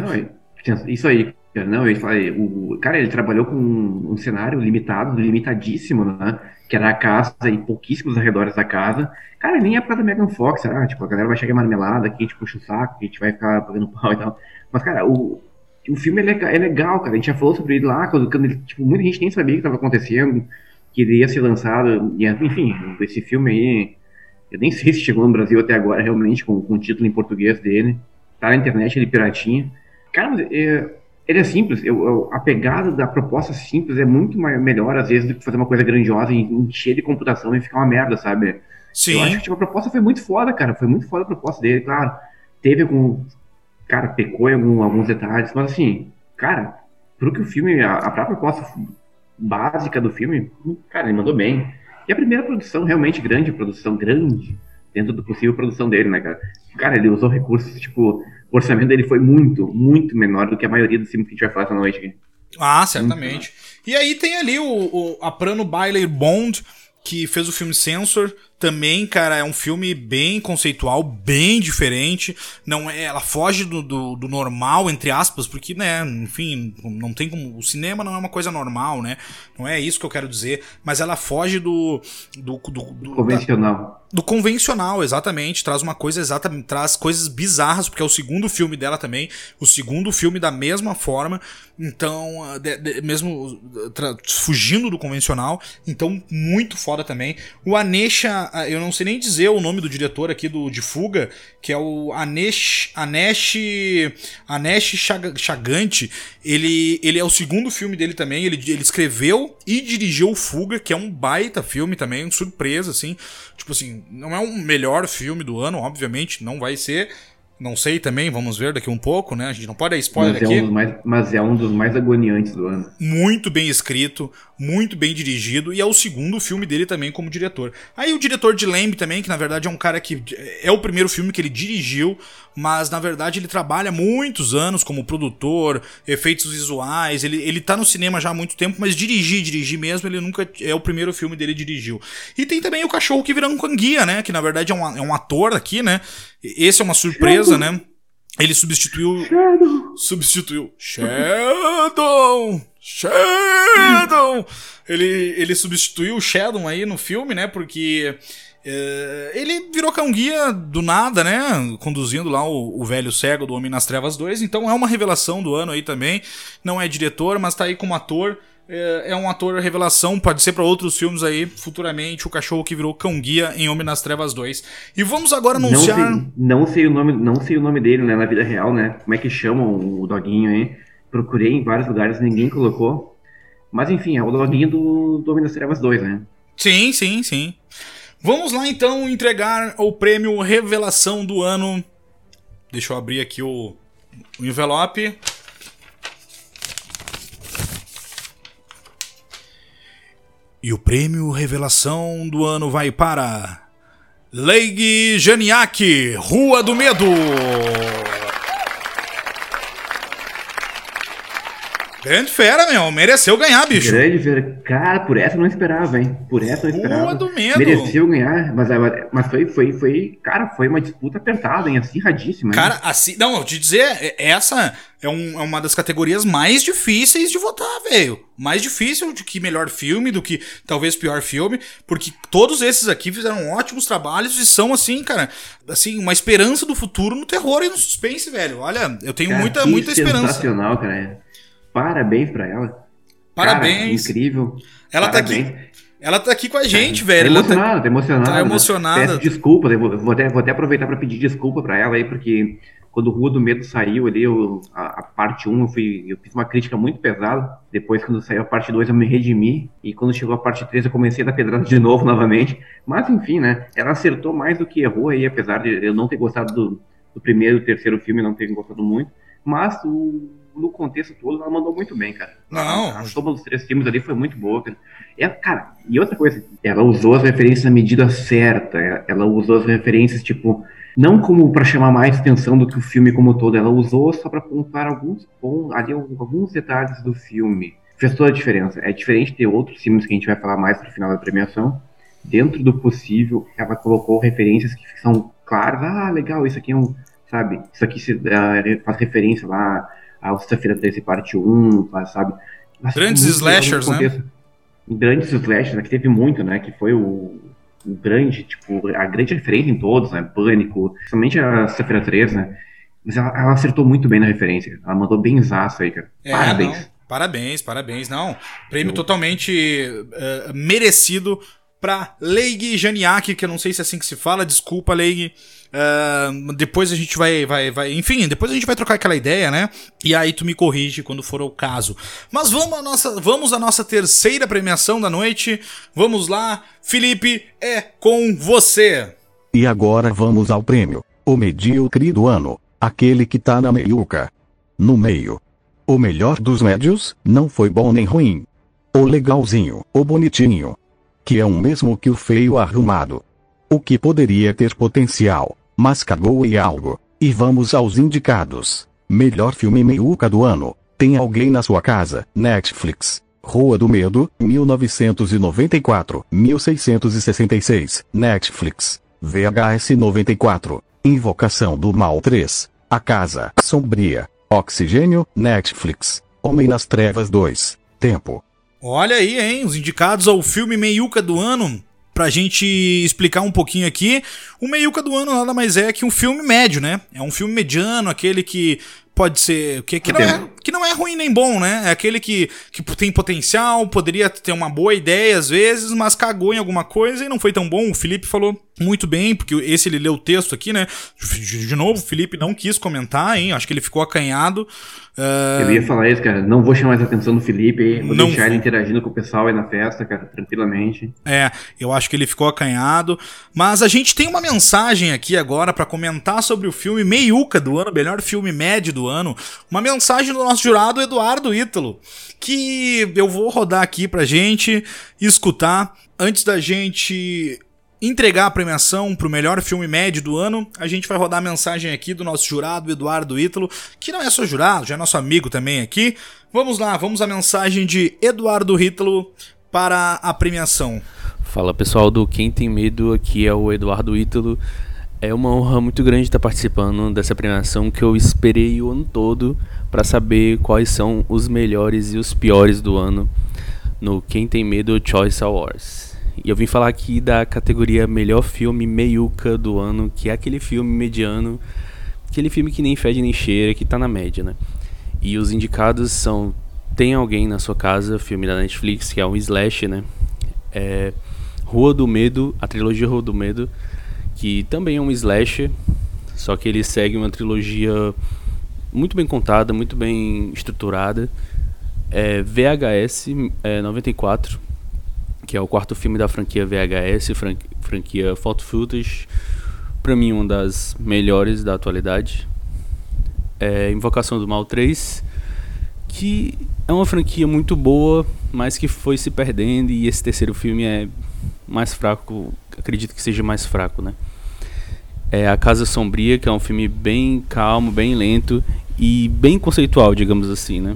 Isso aí, não, ele falei, o cara, ele trabalhou com um cenário limitado, limitadíssimo, né? Que era a casa e pouquíssimos arredores da casa. Cara, nem é pra da Megan Fox, ah, tipo, a galera vai chegar marmelada aqui, a gente puxa o saco, a gente vai ficar pagando pau e tal. Mas, cara, o, o filme é legal, é legal, cara. A gente já falou sobre ele lá, quando, quando ele, tipo, muita gente nem sabia o que estava acontecendo, que ele ia ser lançado. Enfim, esse filme aí, eu nem sei se chegou no Brasil até agora, realmente, com, com o título em português dele. Tá na internet, ele piratinha. Cara, mas é, ele é simples. Eu, eu, a pegada da proposta simples é muito mais, melhor, às vezes, do que fazer uma coisa grandiosa e encher de computação e ficar uma merda, sabe? Sim. Eu acho que tipo, a proposta foi muito foda, cara. Foi muito foda a proposta dele, claro. Teve algum cara, pecou em algum, alguns detalhes, mas assim, cara, pro que o filme, a, a própria proposta básica do filme, cara, ele mandou bem. E a primeira produção, realmente grande, produção grande, dentro do possível produção dele, né, cara? Cara, ele usou recursos, tipo, o orçamento dele foi muito, muito menor do que a maioria dos filmes que a gente vai falar essa noite aqui. Ah, certamente. E aí tem ali o, o a Prano Bailey Bond, que fez o filme Censor, também, cara, é um filme bem conceitual, bem diferente. Não é, ela foge do, do, do, normal, entre aspas, porque, né, enfim, não tem como. O cinema não é uma coisa normal, né? Não é isso que eu quero dizer. Mas ela foge do. do, do, do convencional. Da, do convencional, exatamente. Traz uma coisa exatamente. Traz coisas bizarras, porque é o segundo filme dela também. O segundo filme da mesma forma. Então, de, de, mesmo fugindo do convencional. Então, muito foda também. O Anesha eu não sei nem dizer o nome do diretor aqui do de Fuga, que é o Anesh, Anesh, Anesh Chagante. Ele, ele é o segundo filme dele também. Ele, ele escreveu e dirigiu Fuga, que é um baita filme também, surpresa, assim. Tipo assim, não é o melhor filme do ano, obviamente, não vai ser. Não sei também, vamos ver daqui um pouco, né? A gente não pode dar spoiler mas aqui. É um mais, mas é um dos mais agoniantes do ano. Muito bem escrito, muito bem dirigido, e é o segundo filme dele também como diretor. Aí o diretor de Lamb também, que na verdade é um cara que é o primeiro filme que ele dirigiu, mas na verdade ele trabalha muitos anos como produtor, efeitos visuais, ele, ele tá no cinema já há muito tempo, mas dirigir, dirigir mesmo, ele nunca é o primeiro filme dele dirigiu. E tem também o Cachorro que Vira um Canguia, né? Que na verdade é um, é um ator aqui, né? Esse é uma surpresa, né? Ele substituiu. Shadow. Substituiu. Shadow! Shadow! Ele, ele substituiu o Shadow aí no filme, né? Porque. É, ele virou cão guia do nada, né? Conduzindo lá o, o, velho cego do Homem nas Trevas 2. Então é uma revelação do ano aí também. Não é diretor, mas tá aí como ator. É, é um ator revelação, pode ser para outros filmes aí, futuramente, o cachorro que virou cão guia em Homem nas Trevas 2. E vamos agora anunciar. Não sei, não sei, o, nome, não sei o nome dele, né, na vida real, né? Como é que chamam o doguinho aí? Procurei em vários lugares, ninguém colocou. Mas enfim, é o doguinho do, do Homem das Trevas 2, né? Sim, sim, sim. Vamos lá então entregar o prêmio Revelação do Ano. Deixa eu abrir aqui o, o envelope. E o prêmio Revelação do ano vai para. Leig Janiak, Rua do Medo! Grande fera, meu. Mereceu ganhar, bicho. Grande fera. Cara, por essa eu não esperava, hein? Por essa eu não esperava. Do medo. Mereceu ganhar, mas, mas foi, foi, foi. Cara, foi uma disputa apertada, hein? Acirradíssima. Cara, hein? assim. Não, eu te dizer, essa é, um, é uma das categorias mais difíceis de votar, velho. Mais difícil do que melhor filme, do que talvez pior filme, porque todos esses aqui fizeram ótimos trabalhos e são, assim, cara, assim, uma esperança do futuro no terror e no suspense, velho. Olha, eu tenho cara, muita, muita esperança. Sensacional, cara. Parabéns pra ela. Parabéns. Cara, incrível. Ela Parabéns. tá aqui. Ela tá aqui com a gente, velho. Tá emocionada, tá, tá emocionada. Tá emocionada. Peço desculpa, vou, até, vou até aproveitar para pedir desculpa para ela aí, porque quando o Rua do Medo saiu ali, eu, a, a, parte 1, eu, fui, eu fiz uma crítica muito pesada. Depois, quando saiu a parte 2, eu me redimi. E quando chegou a parte 3, eu comecei a dar pedrada de novo, novamente. Mas, enfim, né? Ela acertou mais do que errou aí, apesar de eu não ter gostado do, do primeiro e terceiro filme, não ter gostado muito. Mas o no contexto todo, ela mandou muito bem, cara. Não. A, soma dos três filmes ali foi muito boa, cara. É, cara, e outra coisa, ela usou as referências na medida certa. Ela usou as referências, tipo, não como para chamar mais atenção do que o filme como todo, ela usou só para apontar alguns pontos, ali alguns detalhes do filme. Fez toda a diferença. É diferente de outros filmes que a gente vai falar mais pro final da premiação. Dentro do possível, ela colocou referências que são claras. Ah, legal, isso aqui é um, sabe? Isso aqui se, uh, faz referência lá a Sexta-feira 13 parte 1, sabe? Mas Grandes slashers, né? Grandes slashers, né, que teve muito, né? Que foi o, o grande, tipo, a grande referência em todos, né? Pânico, principalmente a Sexta-feira 13, né? Mas ela, ela, acertou muito bem na referência. Ela mandou bem zaço aí, cara. É, parabéns. Não, parabéns, parabéns. Não, prêmio Eu... totalmente uh, merecido para Leig Janiak, que eu não sei se é assim que se fala, desculpa, Leig. Uh, depois a gente vai, vai, vai. Enfim, depois a gente vai trocar aquela ideia, né? E aí tu me corrige quando for o caso. Mas vamos à nossa, vamos à nossa terceira premiação da noite. Vamos lá, Felipe, é com você. E agora vamos ao prêmio. O medíocre do ano. Aquele que tá na meiuca. No meio. O melhor dos médios, não foi bom nem ruim. O legalzinho, o bonitinho. Que é o mesmo que o feio arrumado. O que poderia ter potencial, mas cagou e algo. E vamos aos indicados. Melhor filme meiuca do ano. Tem alguém na sua casa? Netflix. Rua do Medo, 1994, 1666. Netflix. VHS 94. Invocação do Mal 3. A Casa Sombria. Oxigênio, Netflix. Homem nas Trevas 2. Tempo. Olha aí, hein? Os indicados ao filme meiuca do ano pra gente explicar um pouquinho aqui, o Meiuca do Ano nada mais é que um filme médio, né? É um filme mediano, aquele que pode ser. Que, que, não é, que não é ruim nem bom, né? É aquele que, que tem potencial, poderia ter uma boa ideia às vezes, mas cagou em alguma coisa e não foi tão bom. O Felipe falou muito bem, porque esse ele leu o texto aqui, né? De, novo, o Felipe não quis comentar, hein? Acho que ele ficou acanhado. Uh... Eu ia falar isso, cara. Não vou chamar mais a atenção do Felipe, vou não... deixar ele interagindo com o pessoal aí na festa, cara, tranquilamente. É, eu acho que ele ficou acanhado. Mas a gente tem uma mensagem aqui agora para comentar sobre o filme Meiuca do ano, melhor filme médio do ano. Uma mensagem do nosso jurado Eduardo Ítalo, que eu vou rodar aqui pra gente escutar. Antes da gente entregar a premiação para o melhor filme médio do ano, a gente vai rodar a mensagem aqui do nosso jurado Eduardo Ítalo, que não é só jurado, já é nosso amigo também aqui. Vamos lá, vamos à mensagem de Eduardo Ítalo para a premiação. Fala pessoal do Quem Tem Medo, aqui é o Eduardo Ítalo. É uma honra muito grande estar participando dessa premiação que eu esperei o ano todo para saber quais são os melhores e os piores do ano no Quem Tem Medo Choice Awards. E eu vim falar aqui da categoria Melhor Filme Meiuca do ano, que é aquele filme mediano, aquele filme que nem fede nem cheira, que tá na média, né? E os indicados são Tem Alguém na Sua Casa, filme da Netflix, que é um slash, né? É Rua do Medo, a trilogia Rua do Medo, que também é um slash, só que ele segue uma trilogia muito bem contada, muito bem estruturada. É VHS é, 94, que é o quarto filme da franquia VHS, franquia Photo Footage, para mim uma das melhores da atualidade. É Invocação do Mal 3, que é uma franquia muito boa, mas que foi se perdendo e esse terceiro filme é mais fraco, acredito que seja mais fraco, né? É A Casa Sombria, que é um filme bem calmo, bem lento e bem conceitual, digamos assim, né?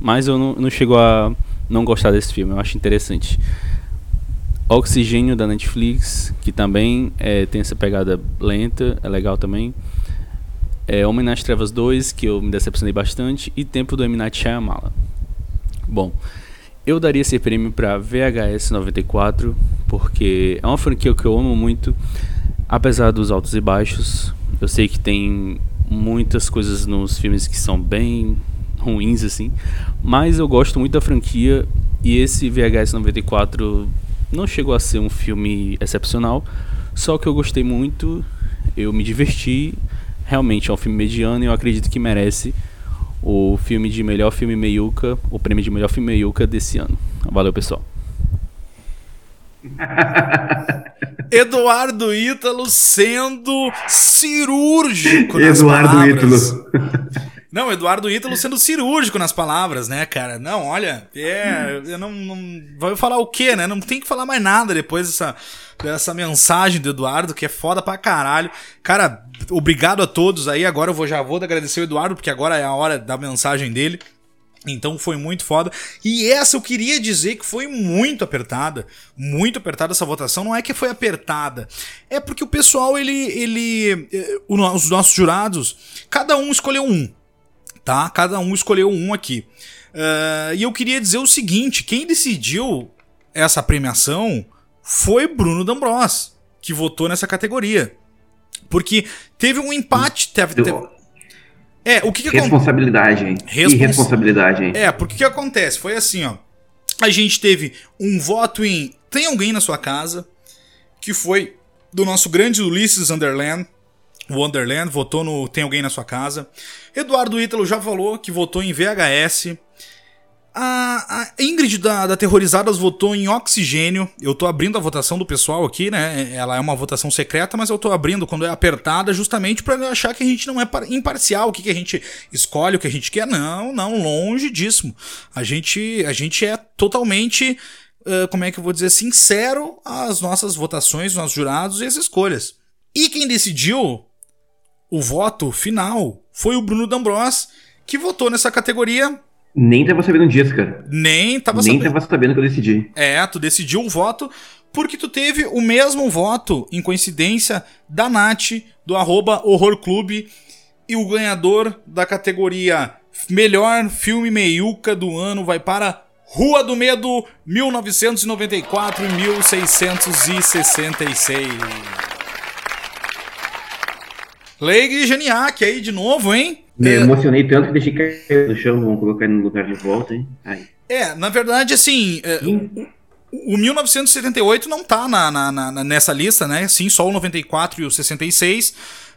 Mas eu não, não chego a não gostar desse filme, eu acho interessante. Oxigênio da Netflix, que também é, tem essa pegada lenta, é legal também. É, Homem nas Trevas 2, que eu me decepcionei bastante, e Tempo do M. Shyamala. Bom, eu daria esse prêmio para VHS 94, porque é uma franquia que eu amo muito, apesar dos altos e baixos. Eu sei que tem muitas coisas nos filmes que são bem ruins assim, mas eu gosto muito da franquia e esse VHS 94 não chegou a ser um filme excepcional, só que eu gostei muito, eu me diverti. Realmente é um filme mediano e eu acredito que merece o filme de melhor filme meiuca, o prêmio de melhor filme meiuca desse ano. Valeu, pessoal. Eduardo Ítalo sendo cirúrgico nas Eduardo palavras. Ítalo. Não, Eduardo Ítalo sendo cirúrgico nas palavras, né, cara? Não, olha, é, eu não, não vai falar o quê, né? Não tem que falar mais nada depois dessa, dessa mensagem do Eduardo, que é foda pra caralho. Cara, obrigado a todos aí. Agora eu vou, já vou agradecer o Eduardo, porque agora é a hora da mensagem dele. Então foi muito foda. E essa eu queria dizer que foi muito apertada. Muito apertada essa votação. Não é que foi apertada. É porque o pessoal, ele. ele eh, os nossos jurados, cada um escolheu um tá? Cada um escolheu um aqui. Uh, e eu queria dizer o seguinte: quem decidiu essa premiação foi Bruno D'Ambros, que votou nessa categoria. Porque teve um empate. Teve, teve... É, o que, que Responsabilidade. Respons... Irresponsabilidade. É, porque o que acontece? Foi assim, ó. A gente teve um voto em Tem Alguém na Sua Casa, que foi do nosso grande Ulisses Underland, Wonderland, votou no Tem Alguém na Sua Casa. Eduardo Ítalo já falou que votou em VHS. A, a Ingrid da, da Terrorizadas votou em Oxigênio. Eu tô abrindo a votação do pessoal aqui, né? Ela é uma votação secreta, mas eu tô abrindo quando é apertada, justamente para achar que a gente não é imparcial, o que, que a gente escolhe, o que a gente quer. Não, não, longe disso. A gente, a gente é totalmente, uh, como é que eu vou dizer, sincero às nossas votações, nossos jurados e as escolhas. E quem decidiu o voto final foi o Bruno D'Ambros, que votou nessa categoria. Nem tava sabendo disso, cara. Nem tava Nem sabendo. tava sabendo que eu decidi. É, tu decidiu um voto porque tu teve o mesmo voto, em coincidência, da Nath, do arroba Horror Clube, e o ganhador da categoria Melhor Filme Meiuca do ano vai para Rua do Medo, 1994 e 1666. Leig Geniac aí de novo, hein? Me é... emocionei tanto que deixei cair no chão, vamos colocar ele no lugar de volta, hein? Aí. É, na verdade, assim, é, o, o 1978 não tá na, na, na, nessa lista, né? Sim, só o 94 e o 66.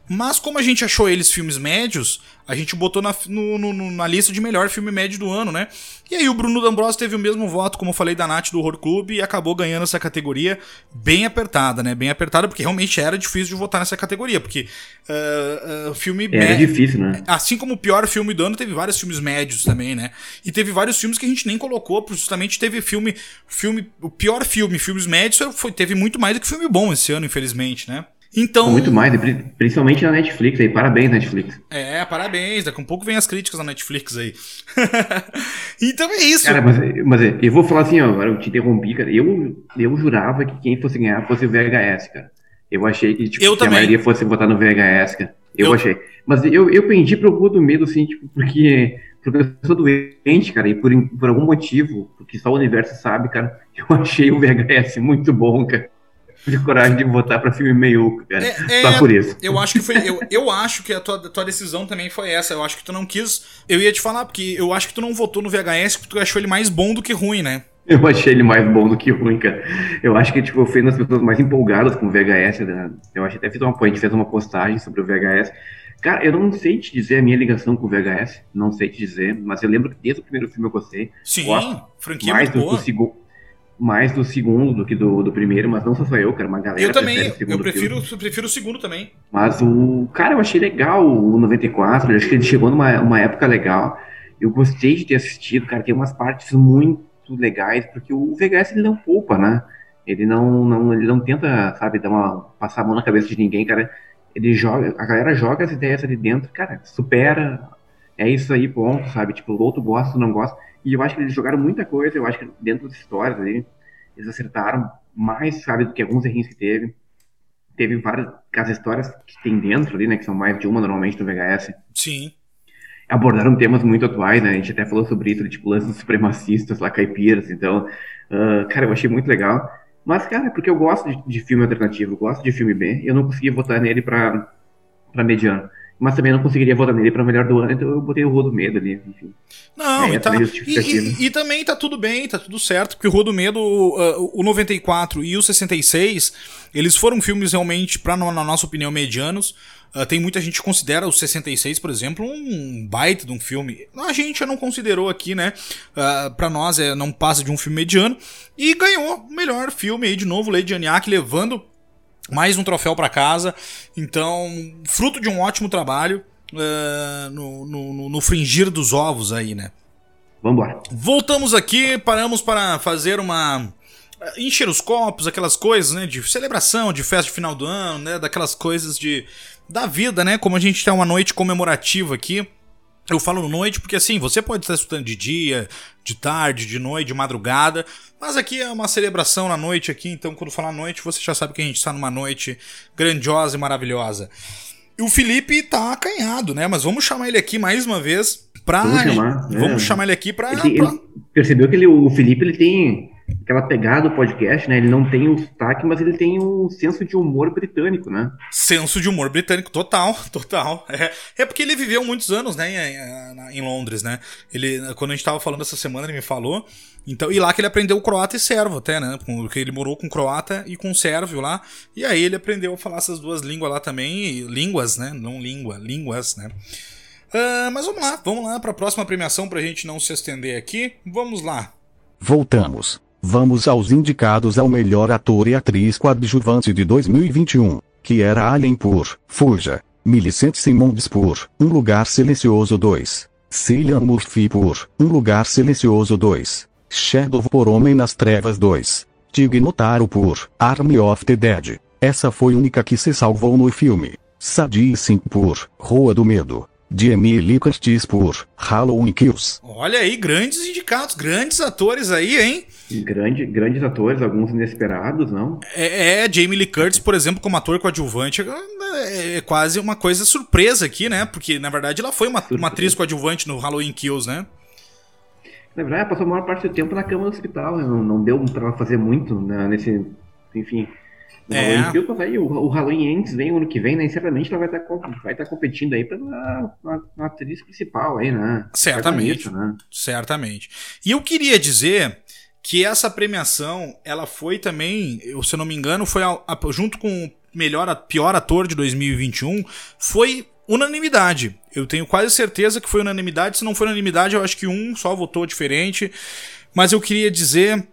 Mas como a gente achou eles filmes médios, a gente botou na, no, no, na lista de melhor filme médio do ano, né? E aí o Bruno D'Ambrosio teve o mesmo voto, como eu falei, da Nath do Horror Clube e acabou ganhando essa categoria bem apertada, né? Bem apertada, porque realmente era difícil de votar nessa categoria, porque uh, uh, filme... Era difícil, né? Assim como o pior filme do ano, teve vários filmes médios também, né? E teve vários filmes que a gente nem colocou, justamente teve filme... filme o pior filme, filmes médios, foi, teve muito mais do que filme bom esse ano, infelizmente, né? Então. Muito mais, principalmente na Netflix aí. Parabéns, Netflix. É, parabéns. Daqui a um pouco vem as críticas na Netflix aí. então é isso. Cara, mas, mas eu vou falar assim, ó, agora eu te interrompi, cara. Eu, eu jurava que quem fosse ganhar fosse o VHS, cara. Eu achei que, tipo, eu que a maioria fosse votar no VHS, cara. Eu, eu... achei. Mas eu, eu pendi pro Rua do Medo, assim, tipo, porque, porque eu sou doente, cara, e por, por algum motivo, porque só o universo sabe, cara, eu achei o VHS muito bom, cara de coragem de votar para filme meio, cara. É, Só é, por isso. Eu acho que foi. Eu, eu acho que a tua, tua decisão também foi essa. Eu acho que tu não quis. Eu ia te falar, porque eu acho que tu não votou no VHS porque tu achou ele mais bom do que ruim, né? Eu achei ele mais bom do que ruim, cara. Eu acho que, tipo, eu fui uma das pessoas mais empolgadas com o VHS. Né? Eu acho que até fiz uma, a gente fez uma postagem sobre o VHS. Cara, eu não sei te dizer a minha ligação com o VHS, não sei te dizer, mas eu lembro que desde o primeiro filme eu gostei. Sim, franquia mais do, do, segundo mais do segundo do que do, do primeiro, mas não só sou eu, cara, uma galera. Eu também, eu prefiro, prefiro o segundo também. Mas o. Cara, eu achei legal o 94, eu acho que ele chegou numa uma época legal. Eu gostei de ter assistido, cara, tem umas partes muito legais, porque o VHS ele não poupa, né? Ele não, não, ele não tenta, sabe, dar uma, passar a mão na cabeça de ninguém, cara. Ele joga, a galera joga as ideias ali dentro, cara, supera, é isso aí, ponto, sabe? Tipo, o outro gosta, não gosta. E eu acho que eles jogaram muita coisa, eu acho que dentro das histórias ali, eles acertaram mais, sabe, do que alguns errinhos que teve. Teve várias as histórias que tem dentro ali, né, que são mais de uma normalmente no VHS. Sim. Abordaram temas muito atuais, né, a gente até falou sobre isso, tipo, lances supremacistas lá, caipiras, então, uh, cara, eu achei muito legal. Mas, cara, é porque eu gosto de, de filme alternativo, eu gosto de filme B, eu não consegui votar nele pra, pra mediano mas também não conseguiria votar nele para melhor do ano, então eu botei o Rua do Medo ali, enfim. Não, é, e, tá, e, e, e, também tá tudo bem, tá tudo certo, porque o Rua do Medo, uh, o 94 e o 66, eles foram filmes realmente, pra, na nossa opinião, medianos. Uh, tem muita gente que considera o 66, por exemplo, um baita de um filme. A gente já não considerou aqui, né? Uh, pra nós é, não passa de um filme mediano. E ganhou o melhor filme aí de novo, Lady Aniak levando mais um troféu para casa. Então, fruto de um ótimo trabalho uh, no, no, no, fringir dos ovos aí, né? Vambora. Voltamos aqui, paramos para fazer uma. Eh, encher os copos, aquelas coisas, né? De celebração, de festa de final do ano, né? Daquelas coisas de. Da vida, né? Como a gente tem uma noite comemorativa aqui. Eu falo noite porque assim, você pode estar escutando de dia, de tarde, de noite, de madrugada, mas aqui é uma celebração na noite aqui, então quando falar noite, você já sabe que a gente está numa noite grandiosa e maravilhosa. E o Felipe tá acanhado, né? Mas vamos chamar ele aqui mais uma vez pra. Vamos chamar, vamos é. chamar ele aqui pra. Ele, pra... Ele percebeu que ele, o Felipe ele tem aquela pegada do podcast, né? Ele não tem o sotaque, mas ele tem um senso de humor britânico, né? Senso de humor britânico, total, total. É, é porque ele viveu muitos anos, né, em, em, Londres, né? Ele, quando a gente tava falando essa semana, ele me falou. Então, e lá que ele aprendeu croata e servo até, né? Porque ele morou com croata e com sérvio lá. E aí ele aprendeu a falar essas duas línguas lá também. Línguas, né? Não língua, línguas, né? Uh, mas vamos lá, vamos lá para a próxima premiação pra gente não se estender aqui. Vamos lá. Voltamos. Vamos aos indicados ao melhor ator e atriz coadjuvante de 2021, que era Alien por Fuja, Millicent Simmonds por Um Lugar Silencioso 2, Cillian Murphy por Um Lugar Silencioso 2, Shadow por Homem nas Trevas 2, Tig Notaro por Army of the Dead. Essa foi a única que se salvou no filme. Sadie Sink por Rua do Medo. De Emily Curtis por Halloween Kills. Olha aí, grandes indicados, grandes atores aí, hein? Grande, grandes atores, alguns inesperados, não? É, é, Jamie Lee Curtis, por exemplo, como ator coadjuvante, é, é quase uma coisa surpresa aqui, né? Porque, na verdade, ela foi uma, uma atriz coadjuvante no Halloween Kills, né? Na verdade, ela passou a maior parte do tempo na cama do hospital, né? não, não deu pra ela fazer muito né, nesse. Enfim. No é. Halloween aí, o, o Halloween Ends vem o ano que vem, né? E certamente ela vai estar tá, vai tá competindo aí pela na, atriz principal aí, né? Certamente. Né? Certamente. E eu queria dizer que essa premiação, ela foi também, eu, se eu não me engano, foi a, a, junto com o melhor, pior ator de 2021, foi unanimidade. Eu tenho quase certeza que foi unanimidade. Se não foi unanimidade, eu acho que um só votou diferente. Mas eu queria dizer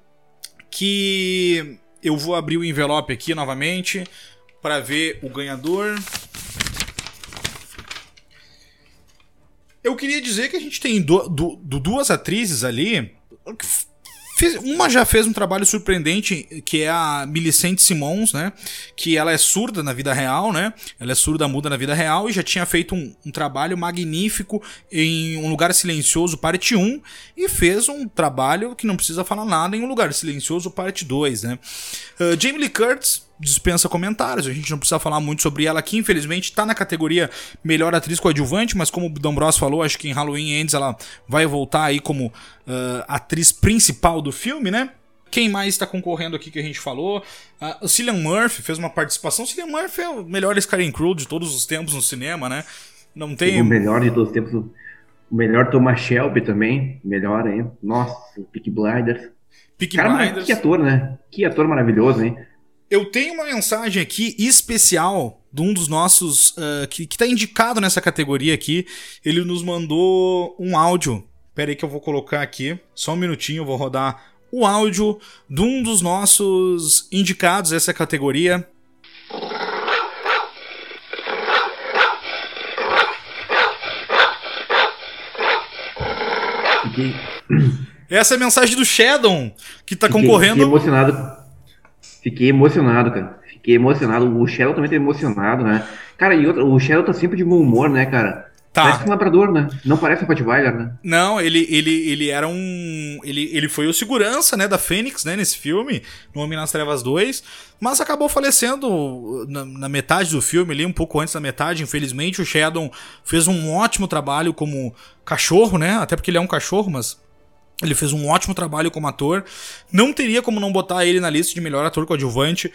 que eu vou abrir o envelope aqui novamente para ver o ganhador. Eu queria dizer que a gente tem do, do, do duas atrizes ali uma já fez um trabalho surpreendente, que é a Millicent Simons, né? Que ela é surda na vida real, né? Ela é surda muda na vida real e já tinha feito um, um trabalho magnífico em Um Lugar Silencioso, parte 1, e fez um trabalho que não precisa falar nada em Um Lugar Silencioso, parte 2, né? Uh, Jamie Lee Curtis dispensa comentários. A gente não precisa falar muito sobre ela aqui, infelizmente está na categoria melhor atriz coadjuvante, mas como o D'Ambrosio falou, acho que em Halloween Ends ela vai voltar aí como uh, atriz principal do filme, né? Quem mais está concorrendo aqui que a gente falou? Uh, o Cillian Murphy fez uma participação. O Cillian Murphy é o melhor Skyrim Crew de todos os tempos no cinema, né? Não tem. O melhor de todos os tempos. O melhor Thomas Shelby também. Melhor, hein? Nossa, Peak Blinders. Peak Cara, Blinders. Que ator, né? Que ator maravilhoso, hein? Eu tenho uma mensagem aqui especial de um dos nossos uh, que, que tá indicado nessa categoria aqui. Ele nos mandou um áudio. Pera aí que eu vou colocar aqui. Só um minutinho, eu vou rodar o áudio de um dos nossos indicados dessa categoria. Essa é a mensagem do Shadow, que tá fiquei, concorrendo. Fiquei emocionado. Fiquei emocionado, cara. Fiquei emocionado. O Shadow também tá emocionado, né? Cara, e outra, o Shadow tá sempre de bom humor, né, cara? Tá. Parece um labrador, né? Não parece um Rottweiler, né? Não, ele, ele, ele era um. Ele, ele foi o segurança, né, da Fênix, né, nesse filme, no Homem nas Trevas 2, mas acabou falecendo na, na, metade do filme, ali, um pouco antes da metade. Infelizmente, o Shadow fez um ótimo trabalho como cachorro, né? Até porque ele é um cachorro, mas. Ele fez um ótimo trabalho como ator. Não teria como não botar ele na lista de melhor ator coadjuvante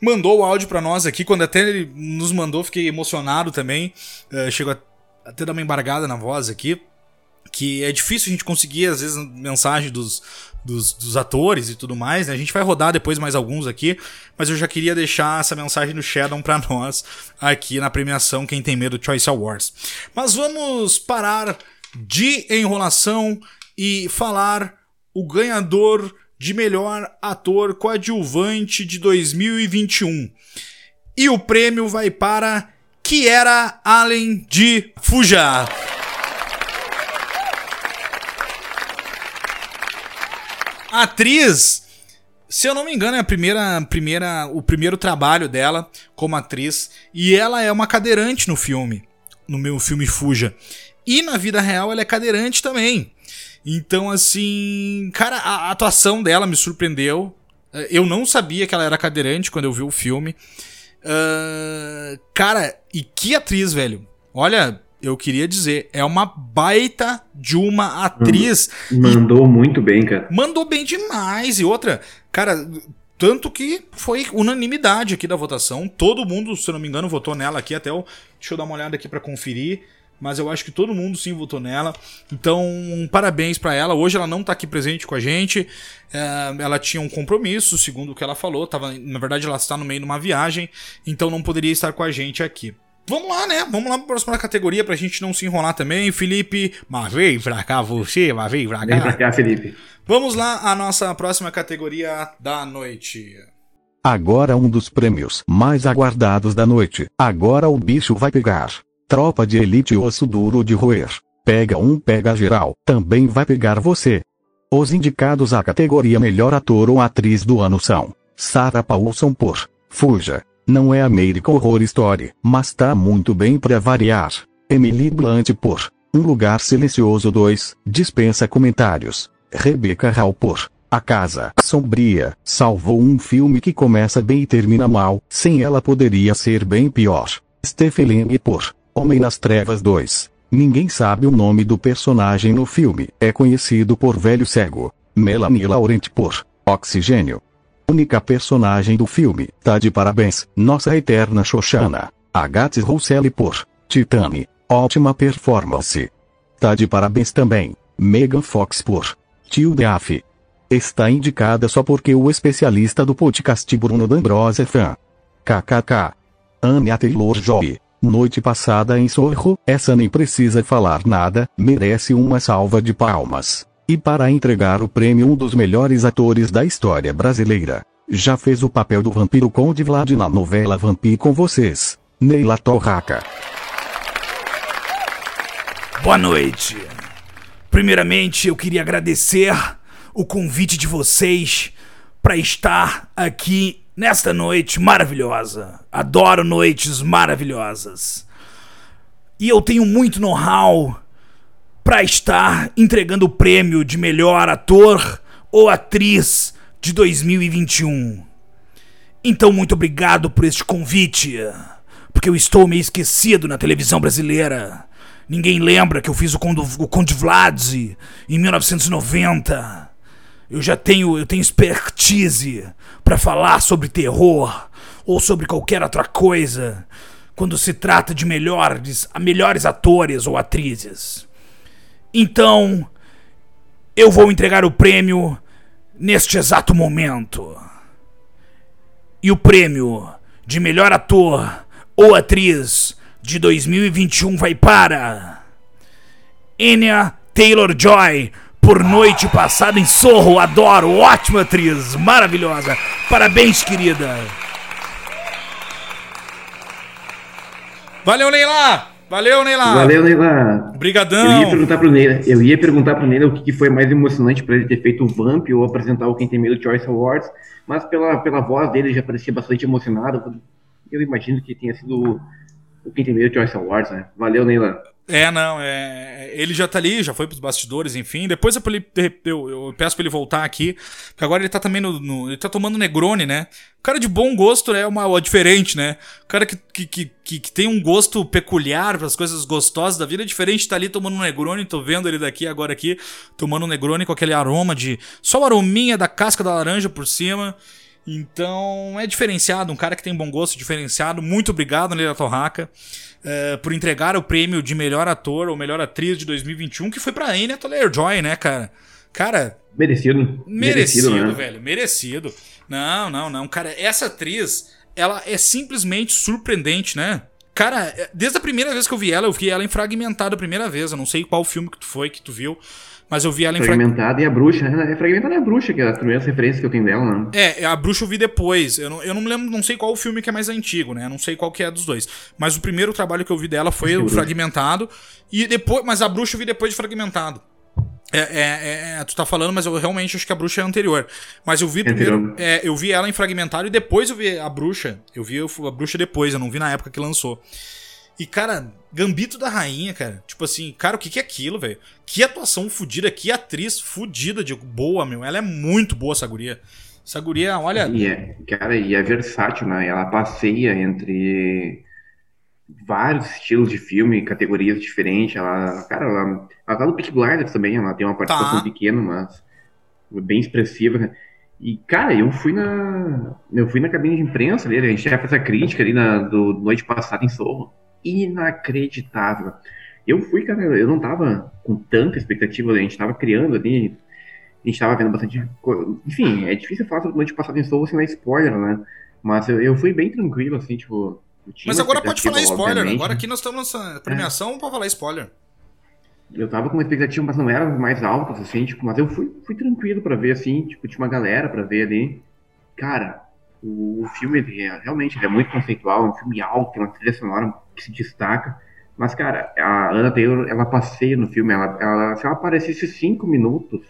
mandou o áudio para nós aqui. Quando até ele nos mandou, fiquei emocionado também. Uh, chegou a até dar uma embargada na voz aqui, que é difícil a gente conseguir, às vezes, mensagem dos, dos, dos, atores e tudo mais, né? A gente vai rodar depois mais alguns aqui, mas eu já queria deixar essa mensagem do Shadow para nós aqui na premiação Quem Tem Medo Choice Awards. Mas vamos parar de enrolação e falar o ganhador de melhor ator coadjuvante de 2021. E o prêmio vai para que era Allen de Fuja. Atriz, se eu não me engano, é a primeira, primeira, o primeiro trabalho dela como atriz. E ela é uma cadeirante no filme, no meu filme Fuja. E na vida real ela é cadeirante também. Então, assim, cara, a atuação dela me surpreendeu. Eu não sabia que ela era cadeirante quando eu vi o filme. Uh, cara, e que atriz, velho. Olha, eu queria dizer, é uma baita de uma atriz. Mandou e... muito bem, cara. Mandou bem demais. E outra, cara, tanto que foi unanimidade aqui da votação. Todo mundo, se eu não me engano, votou nela aqui. Até eu. Deixa eu dar uma olhada aqui para conferir mas eu acho que todo mundo sim votou nela. Então, um parabéns para ela. Hoje ela não tá aqui presente com a gente. É, ela tinha um compromisso, segundo o que ela falou. Tava, na verdade, ela está no meio de uma viagem, então não poderia estar com a gente aqui. Vamos lá, né? Vamos lá para a próxima categoria pra gente não se enrolar também. Felipe, mas vem pra cá você, mas vem pra cá. Vem pra cá, Felipe. Vamos lá, a nossa próxima categoria da noite. Agora um dos prêmios mais aguardados da noite. Agora o bicho vai pegar. Tropa de elite osso duro de roer. Pega um, pega geral. Também vai pegar você. Os indicados à categoria Melhor Ator ou Atriz do Ano são Sarah Paulson por Fuja. Não é American Horror Story, mas tá muito bem pra variar. Emily Blunt por Um Lugar Silencioso 2, dispensa comentários. Rebecca Hall por A Casa Sombria, salvou um filme que começa bem e termina mal, sem ela poderia ser bem pior. Stephen Lang por Homem nas Trevas 2. Ninguém sabe o nome do personagem no filme. É conhecido por Velho Cego. Melanie Laurent por Oxigênio. Única personagem do filme. Tá de parabéns, nossa eterna Xoxana. Agatha Russell por Titane. Ótima performance. Tá de parabéns também. Megan Fox por Tio Deaf. Está indicada só porque o especialista do podcast Bruno D'Ambrosio é fã. KKK. Anya Taylor-Joy. Noite passada em Sorro, essa nem precisa falar nada, merece uma salva de palmas. E para entregar o prêmio um dos melhores atores da história brasileira, já fez o papel do vampiro Conde Vlad na novela Vampiro com vocês, Neila Torraca. Boa noite. Primeiramente, eu queria agradecer o convite de vocês para estar aqui nesta noite maravilhosa. Adoro noites maravilhosas. E eu tenho muito know-how para estar entregando o prêmio de melhor ator ou atriz de 2021. Então, muito obrigado por este convite, porque eu estou meio esquecido na televisão brasileira. Ninguém lembra que eu fiz o Conde, o Conde Vlad em 1990. Eu já tenho, eu tenho expertise para falar sobre terror ou sobre qualquer outra coisa quando se trata de melhores, melhores atores ou atrizes. Então, eu vou entregar o prêmio neste exato momento. E o prêmio de melhor ator ou atriz de 2021 vai para Enya Taylor-Joy por Noite Passada em Sorro. Adoro, ótima atriz, maravilhosa. Parabéns, querida. Valeu, Neila! Valeu, Neila! Valeu, Neila! Obrigadão! Eu ia perguntar pro Neila, eu ia perguntar pro Neila o que foi mais emocionante para ele ter feito o Vamp ou apresentar o Quem Tem Medo Choice Awards, mas pela, pela voz dele já parecia bastante emocionado. Eu imagino que tenha sido o Quem Tem Medo Choice Awards, né? Valeu, Neila! É, não, é, ele já tá ali, já foi pros bastidores, enfim. Depois eu, eu, eu peço pra ele voltar aqui, porque agora ele tá também no, no, Ele tá tomando Negroni, né? O cara de bom gosto é uma, uma diferente, né? O cara que, que, que, que tem um gosto peculiar para as coisas gostosas da vida é diferente, tá ali tomando um Negroni, tô vendo ele daqui agora aqui, tomando um Negroni com aquele aroma de. Só o arominha da casca da laranja por cima. Então é diferenciado, um cara que tem bom gosto diferenciado. Muito obrigado, Leila Torraca. Uh, por entregar o prêmio de melhor ator ou melhor atriz de 2021, que foi pra Anya Taylor-Joy, né, cara? Cara... Merecido. Merecido, merecido né? velho. Merecido. Não, não, não. Cara, essa atriz, ela é simplesmente surpreendente, né? Cara, é, desde a primeira vez que eu vi ela, eu vi ela em Fragmentado a primeira vez. Eu não sei qual filme que tu foi que tu viu. Mas eu vi ela em Fragmentada e a Bruxa. Né? É Fragmentada é a Bruxa, que é a primeira referência que eu tenho dela, né? É, a Bruxa eu vi depois. Eu não, eu não me lembro, não sei qual o filme que é mais antigo, né? Eu não sei qual que é dos dois. Mas o primeiro trabalho que eu vi dela foi o Fragmentado. E depois, mas a Bruxa eu vi depois de Fragmentado. É, é, é, tu tá falando, mas eu realmente acho que a bruxa é anterior. Mas eu vi primeiro. É, eu vi ela em fragmentado e depois eu vi a bruxa. Eu vi a bruxa depois, eu não vi na época que lançou. E, cara, Gambito da Rainha, cara. Tipo assim, cara, o que, que é aquilo, velho? Que atuação fodida, que atriz fodida, de boa, meu. Ela é muito boa, essa guria. Essa guria, olha. E é, cara, e é versátil, né? Ela passeia entre vários estilos de filme, categorias diferentes. Ela, cara, ela, ela tá no Peak Blinders também, ela tem uma participação tá. pequena, mas bem expressiva. Né? E, cara, eu fui na. Eu fui na cabine de imprensa ali, a gente já fez a crítica ali na, do noite passada em Sorro inacreditável. Eu fui, cara, eu não tava com tanta expectativa, a gente tava criando ali, a gente tava vendo bastante coisa. Enfim, é difícil falar sobre noite passada em Soul sem dar spoiler, né? Mas eu, eu fui bem tranquilo, assim, tipo. Mas agora pode falar spoiler, agora aqui nós estamos nessa premiação é. para falar spoiler. Eu tava com uma expectativa, mas não era mais altas, assim, tipo, mas eu fui, fui tranquilo para ver, assim, tipo, tinha uma galera para ver ali. Cara, o, o filme, ele é, realmente, ele é muito conceitual, é um filme alto, tem uma trilha sonora que se destaca. Mas, cara, a Ana Taylor, ela passeia no filme. Ela, ela, se ela aparecesse 5 minutos,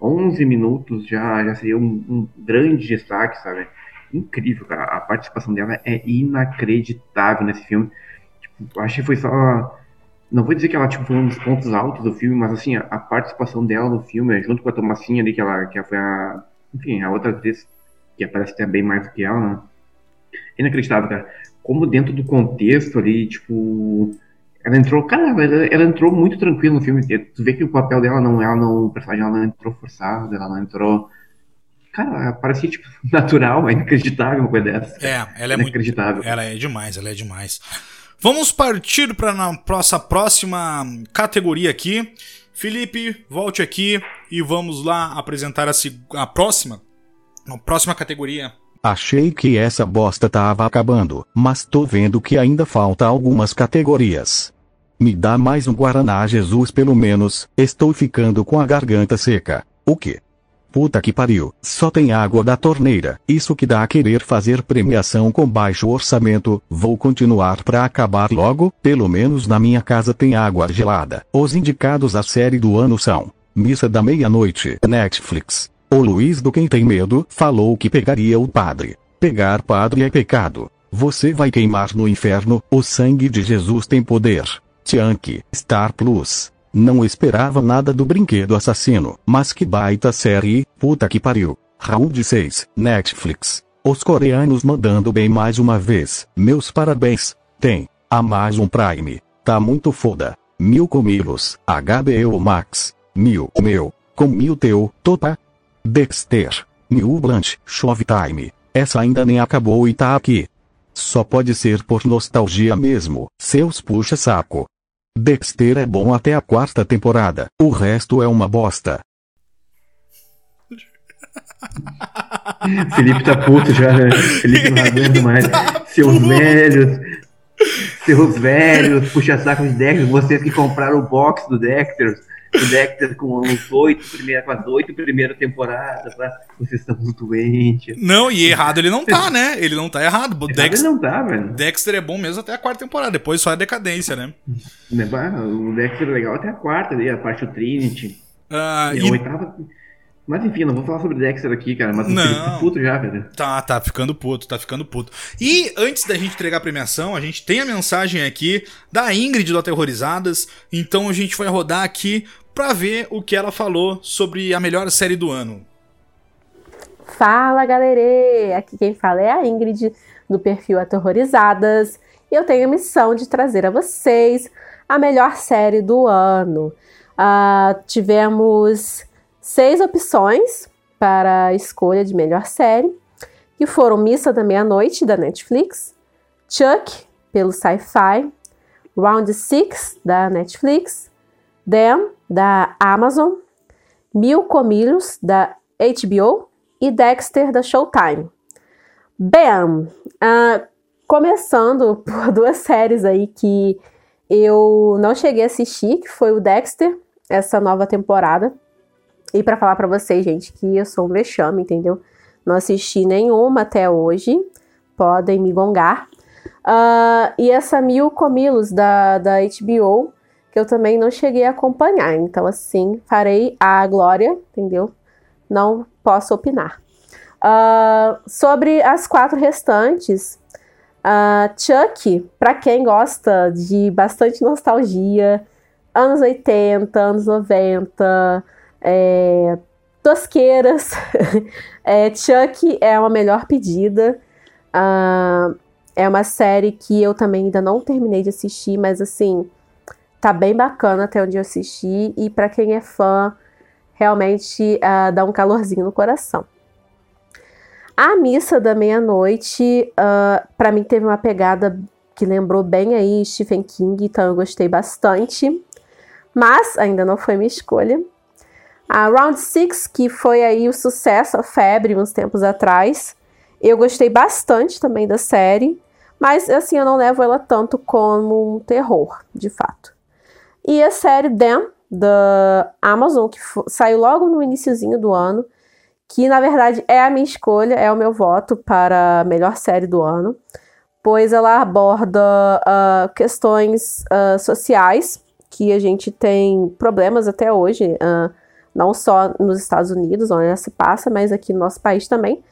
11 minutos, já, já seria um, um, grande destaque, sabe? Incrível, cara. A participação dela é inacreditável nesse filme. Tipo, acho que foi só. Não vou dizer que ela tipo, foi um dos pontos altos do filme, mas assim, a, participação dela no filme, junto com a Tomassinha ali, que ela, que foi a. Enfim, a outra atriz que aparece até bem mais do que ela, né? Inacreditável, cara como dentro do contexto ali, tipo, ela entrou, cara, ela, ela entrou muito tranquila no filme. Tu vê que o papel dela não, ela não, o personagem ela não entrou forçado, ela não entrou. Cara, parecia tipo natural, é inacreditável uma coisa dessa. É, ela é inacreditável. Muito, ela é demais, ela é demais. Vamos partir para a nossa próxima categoria aqui. Felipe, volte aqui e vamos lá apresentar a, a próxima, a próxima categoria Achei que essa bosta tava acabando, mas tô vendo que ainda falta algumas categorias. Me dá mais um Guaraná Jesus pelo menos, estou ficando com a garganta seca. O que? Puta que pariu, só tem água da torneira, isso que dá a querer fazer premiação com baixo orçamento, vou continuar pra acabar logo, pelo menos na minha casa tem água gelada. Os indicados à série do ano são Missa da Meia-Noite, Netflix, o Luiz do Quem Tem Medo falou que pegaria o padre. Pegar padre é pecado. Você vai queimar no inferno, o sangue de Jesus tem poder. Tiank, Star Plus. Não esperava nada do brinquedo assassino, mas que baita série, puta que pariu. Round 6, Netflix. Os coreanos mandando bem mais uma vez. Meus parabéns. Tem. Amazon Prime. Tá muito foda. Mil comilos. HBO Max. Mil. Meu. Com mil teu. Topa. Dexter. New Blanche. Showtime. Essa ainda nem acabou e tá aqui. Só pode ser por nostalgia mesmo. Seus puxa-saco. Dexter é bom até a quarta temporada. O resto é uma bosta. Felipe tá puto já, né? Felipe não aguenta mais. Tá seus velhos. Seus velhos, puxa saco de Dexter, vocês que compraram o box do Dexter, o Dexter com os oito primeiras, com as oito primeiras temporadas, tá? vocês estão muito doentes. Não, e errado ele não tá, né? Ele não tá errado. errado Dexter, ele não tá, velho. Dexter é bom mesmo até a quarta temporada, depois só é decadência, né? O Dexter é legal até a quarta, ali, a parte do Trinity. Ah, e, e... a oitava. Mas enfim, não vou falar sobre Dexter aqui, cara. Mas não. puto já, velho. Tá, tá ficando puto, tá ficando puto. E antes da gente entregar a premiação, a gente tem a mensagem aqui da Ingrid do Aterrorizadas. Então a gente vai rodar aqui pra ver o que ela falou sobre a melhor série do ano. Fala, galera! Aqui quem fala é a Ingrid do perfil Aterrorizadas. E eu tenho a missão de trazer a vocês a melhor série do ano. Uh, tivemos seis opções para a escolha de melhor série, que foram Missa da Meia-Noite, da Netflix, Chuck, pelo Sci-Fi, Round Six da Netflix, Them, da Amazon, Mil Comilhos, da HBO e Dexter, da Showtime. Bam! Uh, começando por duas séries aí que eu não cheguei a assistir, que foi o Dexter, essa nova temporada, e para falar para vocês, gente, que eu sou um vexame, entendeu? Não assisti nenhuma até hoje. Podem me gongar. Uh, e essa Mil Comilos da, da HBO, que eu também não cheguei a acompanhar. Então, assim, farei a glória, entendeu? Não posso opinar. Uh, sobre as quatro restantes, uh, Chuck, para quem gosta de bastante nostalgia, anos 80, anos 90, é, tosqueiras. é, Chuck é uma melhor pedida. Uh, é uma série que eu também ainda não terminei de assistir, mas assim, tá bem bacana até onde eu assisti. E para quem é fã, realmente uh, dá um calorzinho no coração. A Missa da Meia-Noite, uh, para mim, teve uma pegada que lembrou bem aí Stephen King, então eu gostei bastante. Mas ainda não foi minha escolha. A Round Six, que foi aí o sucesso, a febre uns tempos atrás. Eu gostei bastante também da série, mas assim, eu não levo ela tanto como um terror, de fato. E a série Them, da Amazon, que saiu logo no iníciozinho do ano, que na verdade é a minha escolha, é o meu voto para a melhor série do ano, pois ela aborda uh, questões uh, sociais que a gente tem problemas até hoje. Uh, não só nos Estados Unidos, onde ela se passa, mas aqui no nosso país também,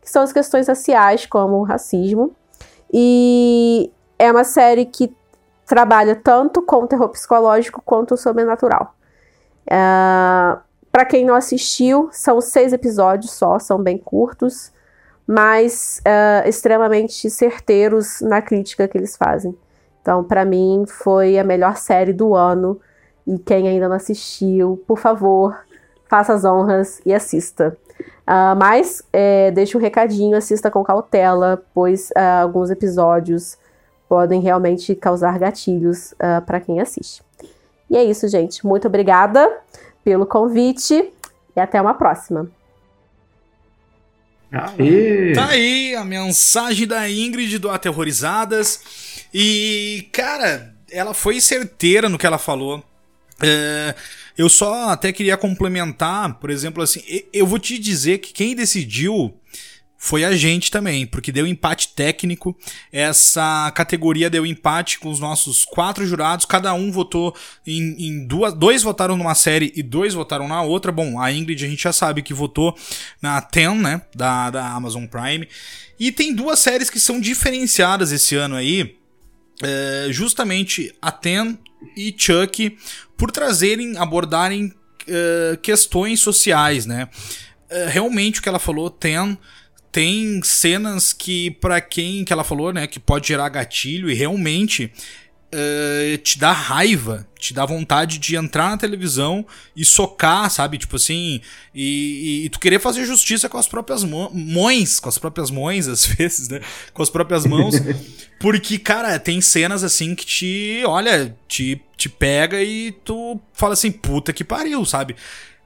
que são as questões raciais, como o racismo. E é uma série que trabalha tanto com o terror psicológico quanto o sobrenatural. Uh, é, Para quem não assistiu, são seis episódios só, são bem curtos, mas uh, extremamente certeiros na crítica que eles fazem. Então, para mim, foi a melhor série do ano. E quem ainda não assistiu, por favor, faça as honras e assista. Uh, mas é, deixe um recadinho, assista com cautela, pois uh, alguns episódios podem realmente causar gatilhos uh, ah, para quem assiste. E é isso, gente. Muito obrigada pelo convite e até uma próxima. Aê. Tá aí a mensagem da Ingrid do Aterrorizadas. E, cara, ela foi certeira no que ela falou. É, eu só até queria complementar, por exemplo, assim, eu vou te dizer que quem decidiu foi a gente também, porque deu empate técnico. Essa categoria deu empate com os nossos quatro jurados. Cada um votou em, em, duas. Dois votaram numa série e dois votaram na outra. Bom, a Ingrid a gente já sabe que votou na Ten, né? Da, da Amazon Prime. E tem duas séries que são diferenciadas esse ano aí. É, justamente a Ten e Chuck por trazerem, abordarem uh, questões sociais, né? Uh, realmente o que ela falou, Ten tem cenas que, para quem que ela falou, né, que pode gerar gatilho e realmente uh, te dá raiva, te dá vontade de entrar na televisão e socar, sabe? Tipo assim, e, e, e tu querer fazer justiça com as próprias mães, com as próprias mães, às vezes, né? Com as próprias mãos. Porque, cara, tem cenas assim que te, olha, te, te pega e tu fala assim, puta que pariu, sabe?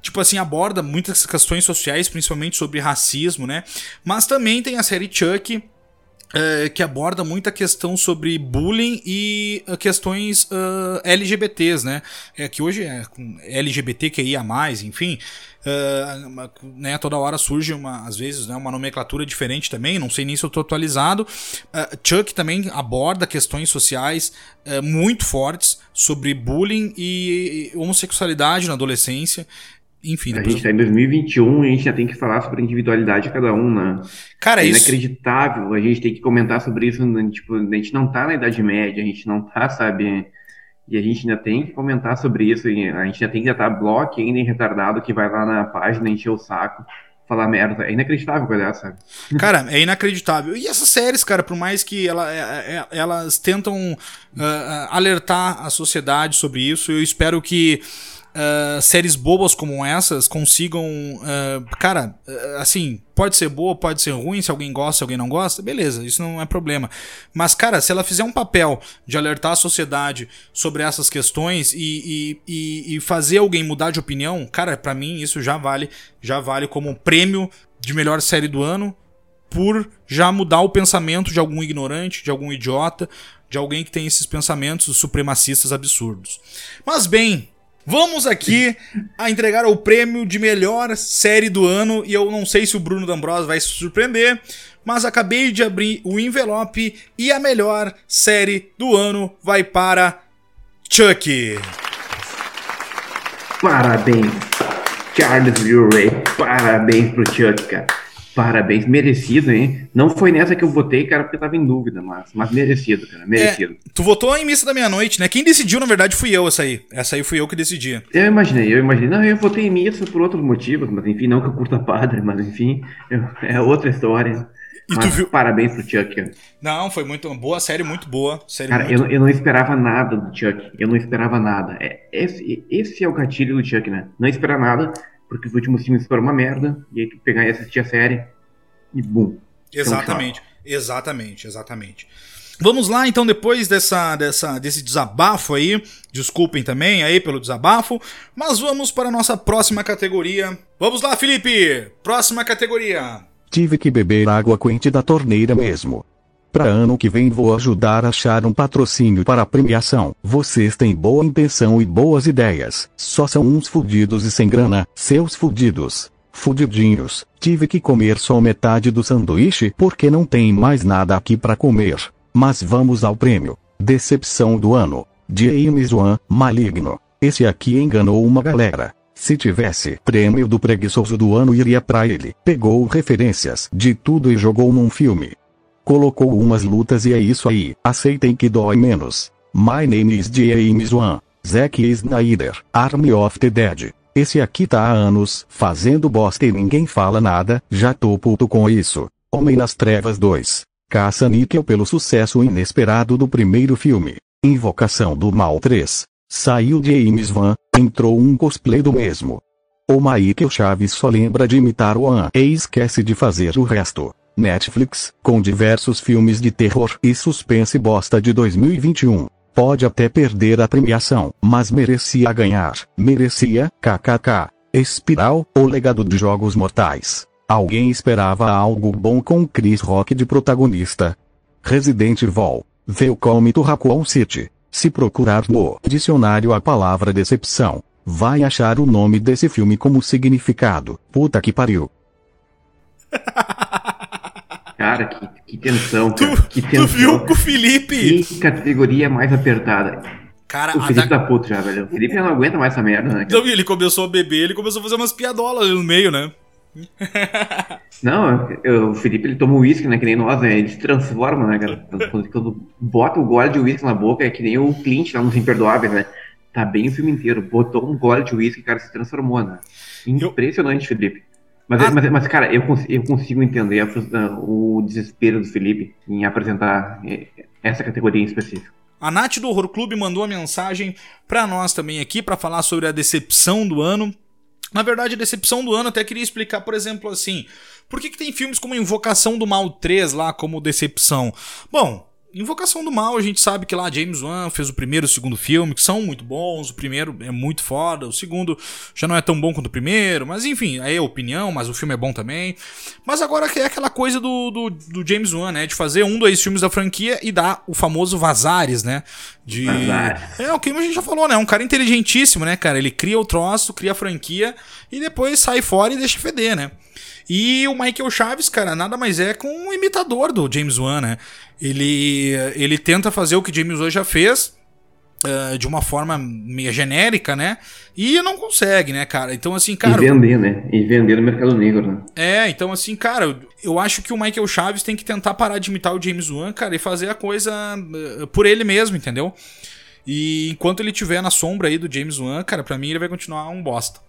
tipo assim, aborda muitas questões sociais, principalmente sobre racismo, né? Mas também tem a série Chuck, é, que aborda muita questão sobre bullying e uh, questões uh, LGBTs, né? É, que hoje é LGBTQIA+, enfim, uh, né, toda hora surge, uma, às vezes, né, uma nomenclatura diferente também, não sei nem se eu estou atualizado. Chuck também aborda questões sociais muito fortes sobre bullying e homossexualidade na adolescência. Enfim, a gente está em 2021 e a gente já tem que falar sobre a individualidade de cada um, né? Cara, é isso... inacreditável. A gente tem que comentar sobre isso. Né? Tipo, a gente não tá na Idade Média, a gente não tá, sabe? E a gente ainda tem que comentar sobre isso. a gente já tem que estar bloco ainda em retardado que vai lá na página encher o saco falar merda. É inacreditável coisa sabe? Cara, é inacreditável. E essas séries, cara, por mais que ela, é, é, elas tentam uh, alertar a sociedade sobre isso, eu espero que uh, séries bobas como essas consigam. Uh, cara, uh, assim, pode ser boa, pode ser ruim, se alguém gosta, se alguém não gosta, beleza, isso não é problema. Mas, cara, se ela fizer um papel de alertar a sociedade sobre essas questões e, e, e, fazer alguém mudar de opinião, cara, para mim isso já vale, já vale como prêmio de melhor série do ano por já mudar o pensamento de algum ignorante, de algum idiota, de alguém que tem esses pensamentos supremacistas absurdos. Mas bem, Vamos aqui a entregar o prêmio de melhor série do ano e eu não sei se o Bruno D'Ambrosio vai se surpreender, mas acabei de abrir o envelope e a melhor série do ano vai para Chuck. Parabéns, Charles Murray. Parabéns pro Chuck, cara. Parabéns, merecido, hein? Não foi nessa que eu votei, cara, porque eu tava em dúvida, mas, mas merecido, cara, merecido. É, tu votou em Missa da Meia-Noite, né? Quem decidiu, na verdade, fui eu essa aí. Essa aí fui eu que decidi. Eu imaginei, eu imaginei. Não, eu votei em Missa por outros motivos, mas enfim, não que eu curta padre, mas enfim, eu, é outra história. E mas, tu viu? Parabéns pro Chuck. Não, foi muito boa, série muito boa. Série cara, muito... Eu, eu não esperava nada do Chuck. Eu não esperava nada. É, esse, esse é o gatilho do Chuck, né? Não esperar nada, porque os últimos filmes foram uma merda, e aí tu pegar e assistir a série e bum. Exatamente, exatamente, exatamente. Vamos lá, então, depois dessa, dessa, desse desabafo aí, desculpem também aí pelo desabafo, mas vamos para a nossa próxima categoria. Vamos lá, Felipe! Próxima categoria. Tive que beber água quente da torneira mesmo. Para ano que vem vou ajudar a achar um patrocínio para a premiação. Vocês têm boa intenção e boas ideias. Só são uns fudidos e sem grana, seus fudidos. Fudidinhos, tive que comer só metade do sanduíche porque não tem mais nada aqui para comer. Mas vamos ao prêmio. Decepção do ano. James Wan, maligno. Esse aqui enganou uma galera. Se tivesse prêmio do preguiçoso do ano iria para ele. Pegou referências de tudo e jogou num filme. Colocou umas lutas e é isso aí. Aceitem que dói menos. My name is James Wan. Zack Snyder. Army of the Dead. Esse aqui tá há anos fazendo bosta e ninguém fala nada, já tô puto com isso. Homem nas Trevas 2. Caça-níquel pelo sucesso inesperado do primeiro filme. Invocação do Mal 3. Saiu James Van, entrou um cosplay do mesmo. O Michael Chaves só lembra de imitar o An e esquece de fazer o resto. Netflix, com diversos filmes de terror e suspense bosta de 2021. Pode até perder a premiação, mas merecia ganhar. Merecia, kkk. Espiral, o legado de Jogos Mortais. Alguém esperava algo bom com Chris Rock de protagonista. Resident Evil. Welcome to Raccoon City. Se procurar no dicionário a palavra decepção, vai achar o nome desse filme como significado. Puta que pariu. Cara, que, que tensão. Cara. Tu, que tensão. tu viu com o Felipe? Que categoria mais apertada. Cara, o Felipe da... tá puto já, velho. O Felipe não aguenta mais essa merda, né? Então, ele começou a beber, ele começou a fazer umas piadolas ali no meio, né? Não, eu, o Felipe ele toma uísque, né? Que nem nós, né? Ele se transforma, né, cara? Quando, quando bota o gole de uísque na boca, é que nem o Clint lá nos Imperdoáveis, né? Tá bem o filme inteiro. Botou um gole de uísque, cara, se transformou, né? Impressionante, eu... Felipe. Mas, a... mas, mas, cara, eu, consigo, eu consigo entender o desespero do Felipe em apresentar eh, essa categoria em específico. A Nath do Horror Clube mandou a mensagem para nós também aqui para falar sobre a decepção do ano. Na verdade, a decepção do ano até queria explicar, por exemplo, assim, por que, que tem filmes como Invocação do Mal 3 lá como decepção? Bom, Invocação do Mal, a gente sabe que lá James Wan fez o primeiro e o segundo filme, que são muito bons. O primeiro é muito foda, o segundo já não é tão bom quanto o primeiro, mas enfim, aí é opinião, mas o filme é bom também. Mas agora é aquela coisa do, do, do James Wan, né? De fazer um, dois filmes da franquia e dar o famoso Vazares, né? De. Vazares. É, o que a gente já falou, né? Um cara inteligentíssimo, né, cara? Ele cria o troço, cria a franquia e depois sai fora e deixa feder, né? E o Michael Chaves, cara, nada mais é com um imitador do James Wan, né? Ele, ele tenta fazer o que James Wan já fez, Uh, de uma forma meio genérica, né? E não consegue, né, cara? Então, assim, cara. E vender, né? E vender no mercado negro, né? É, então, assim, cara, eu, acho que o Michael Chaves tem que tentar parar de imitar o James Wan, cara, e fazer a coisa uh, por ele mesmo, entendeu? E enquanto ele estiver na sombra aí do James Wan, cara, pra mim ele vai continuar um bosta.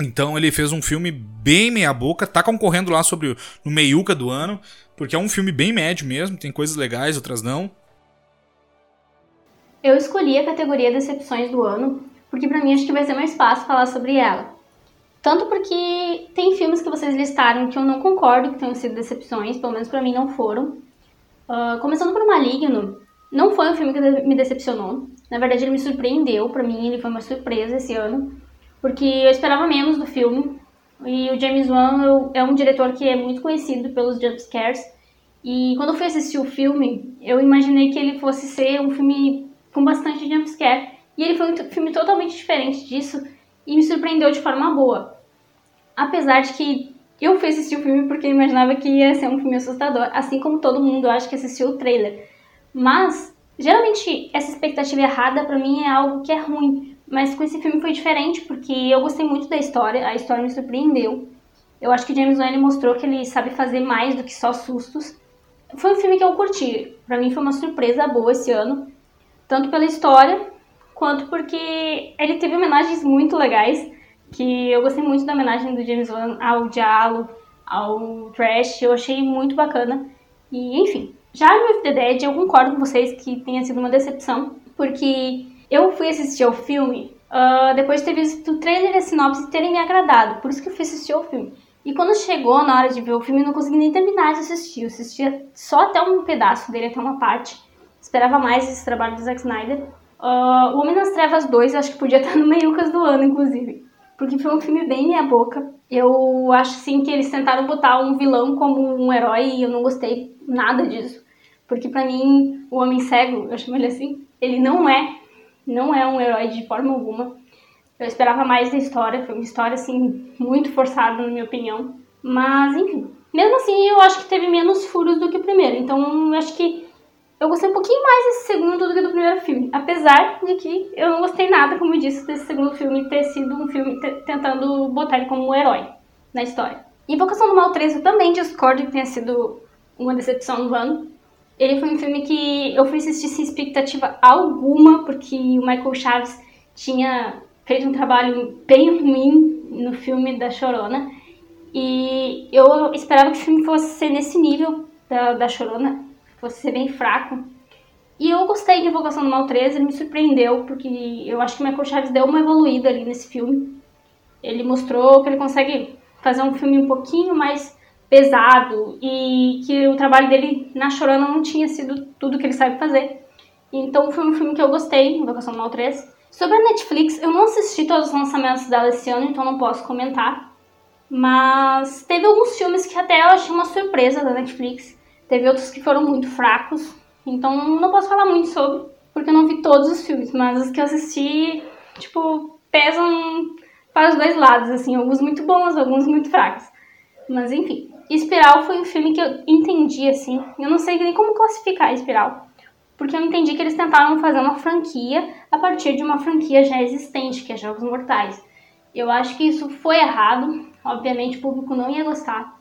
Então ele fez um filme bem meia boca, tá concorrendo lá sobre o, no meiuca do ano, porque é um filme bem médio mesmo, tem coisas legais, outras não. Eu escolhi a categoria Decepções do ano, porque para mim acho que vai ser mais fácil falar sobre ela. Tanto porque tem filmes que vocês listaram que eu não concordo que tenham sido decepções, pelo menos para mim não foram. Uh, começando por Maligno, não foi um filme que me decepcionou. Na verdade, ele me surpreendeu, para mim ele foi uma surpresa esse ano porque eu esperava menos do filme. E o James Wan é um diretor que é muito conhecido pelos jumpscares. E quando eu fui assistir o filme, eu imaginei que ele fosse ser um filme com bastante jumpscare. E ele foi um filme totalmente diferente disso e me surpreendeu de forma boa. Apesar de que eu fui assistir o filme porque eu imaginava que ia ser um filme assustador, assim como todo mundo acha que assistiu o trailer. Mas, geralmente, essa expectativa errada para mim é algo que é ruim, mas com esse filme foi diferente, porque eu gostei muito da história, a história me surpreendeu. Eu acho que James Wan mostrou que ele sabe fazer mais do que só sustos. Foi um filme que eu curti. Para mim foi uma surpresa boa esse ano, tanto pela história quanto porque ele teve homenagens muito legais, que eu gostei muito da homenagem do James Wan ao Diallo, ao Trash, eu achei muito bacana. E enfim, já no The Dead eu concordo com vocês que tenha sido uma decepção, porque eu fui assistir ao filme uh, depois de ter visto o trailer e a sinopse terem me agradado. Por isso que eu fui assistir ao filme. E quando chegou na hora de ver o filme, eu não consegui nem terminar de assistir. Eu assistia só até um pedaço dele, até uma parte. Esperava mais esse trabalho do Zack Snyder. Uh, o Homem nas Trevas 2, eu acho que podia estar no meiucas do ano, inclusive. Porque foi um filme bem minha boca. Eu acho, sim, que eles tentaram botar um vilão como um herói e eu não gostei nada disso. Porque para mim, o Homem Cego, eu chamo ele assim, ele não é não é um herói de forma alguma. Eu esperava mais da história, foi uma história assim muito forçada na minha opinião, mas enfim. Mesmo assim, eu acho que teve menos furos do que o primeiro, então eu acho que eu gostei um pouquinho mais desse segundo do que do primeiro filme, apesar de que eu não gostei nada, como eu disse, desse segundo filme ter sido um filme tentando botar ele como um herói na história. Invocação do Mal 3 eu também discordo que tenha sido uma decepção no ano. Ele foi um filme que eu fui assistir sem expectativa alguma, porque o Michael Chaves tinha feito um trabalho bem ruim no filme da Chorona. E eu esperava que o filme fosse ser nesse nível da, da Chorona, fosse ser bem fraco. E eu gostei de Invocação do Mal 13, ele me surpreendeu, porque eu acho que o Michael Chaves deu uma evoluída ali nesse filme. Ele mostrou que ele consegue fazer um filme um pouquinho mais pesado e que o trabalho dele na Chorona não tinha sido tudo que ele sabe fazer. Então foi um filme que eu gostei, Invocação do Mal 3. Sobre a Netflix, eu não assisti todos os lançamentos dela esse ano, então não posso comentar. Mas teve alguns filmes que até eu achei uma surpresa da Netflix. Teve outros que foram muito fracos. Então não posso falar muito sobre, porque eu não vi todos os filmes. Mas os que eu assisti, tipo, pesam para os dois lados, assim. Alguns muito bons, alguns muito fracos. Mas enfim. Espiral foi um filme que eu entendi, assim. Eu não sei nem como classificar Espiral. Porque eu entendi que eles tentaram fazer uma franquia a partir de uma franquia já existente, que é Jogos Mortais. Eu acho que isso foi errado. Obviamente o público não ia gostar.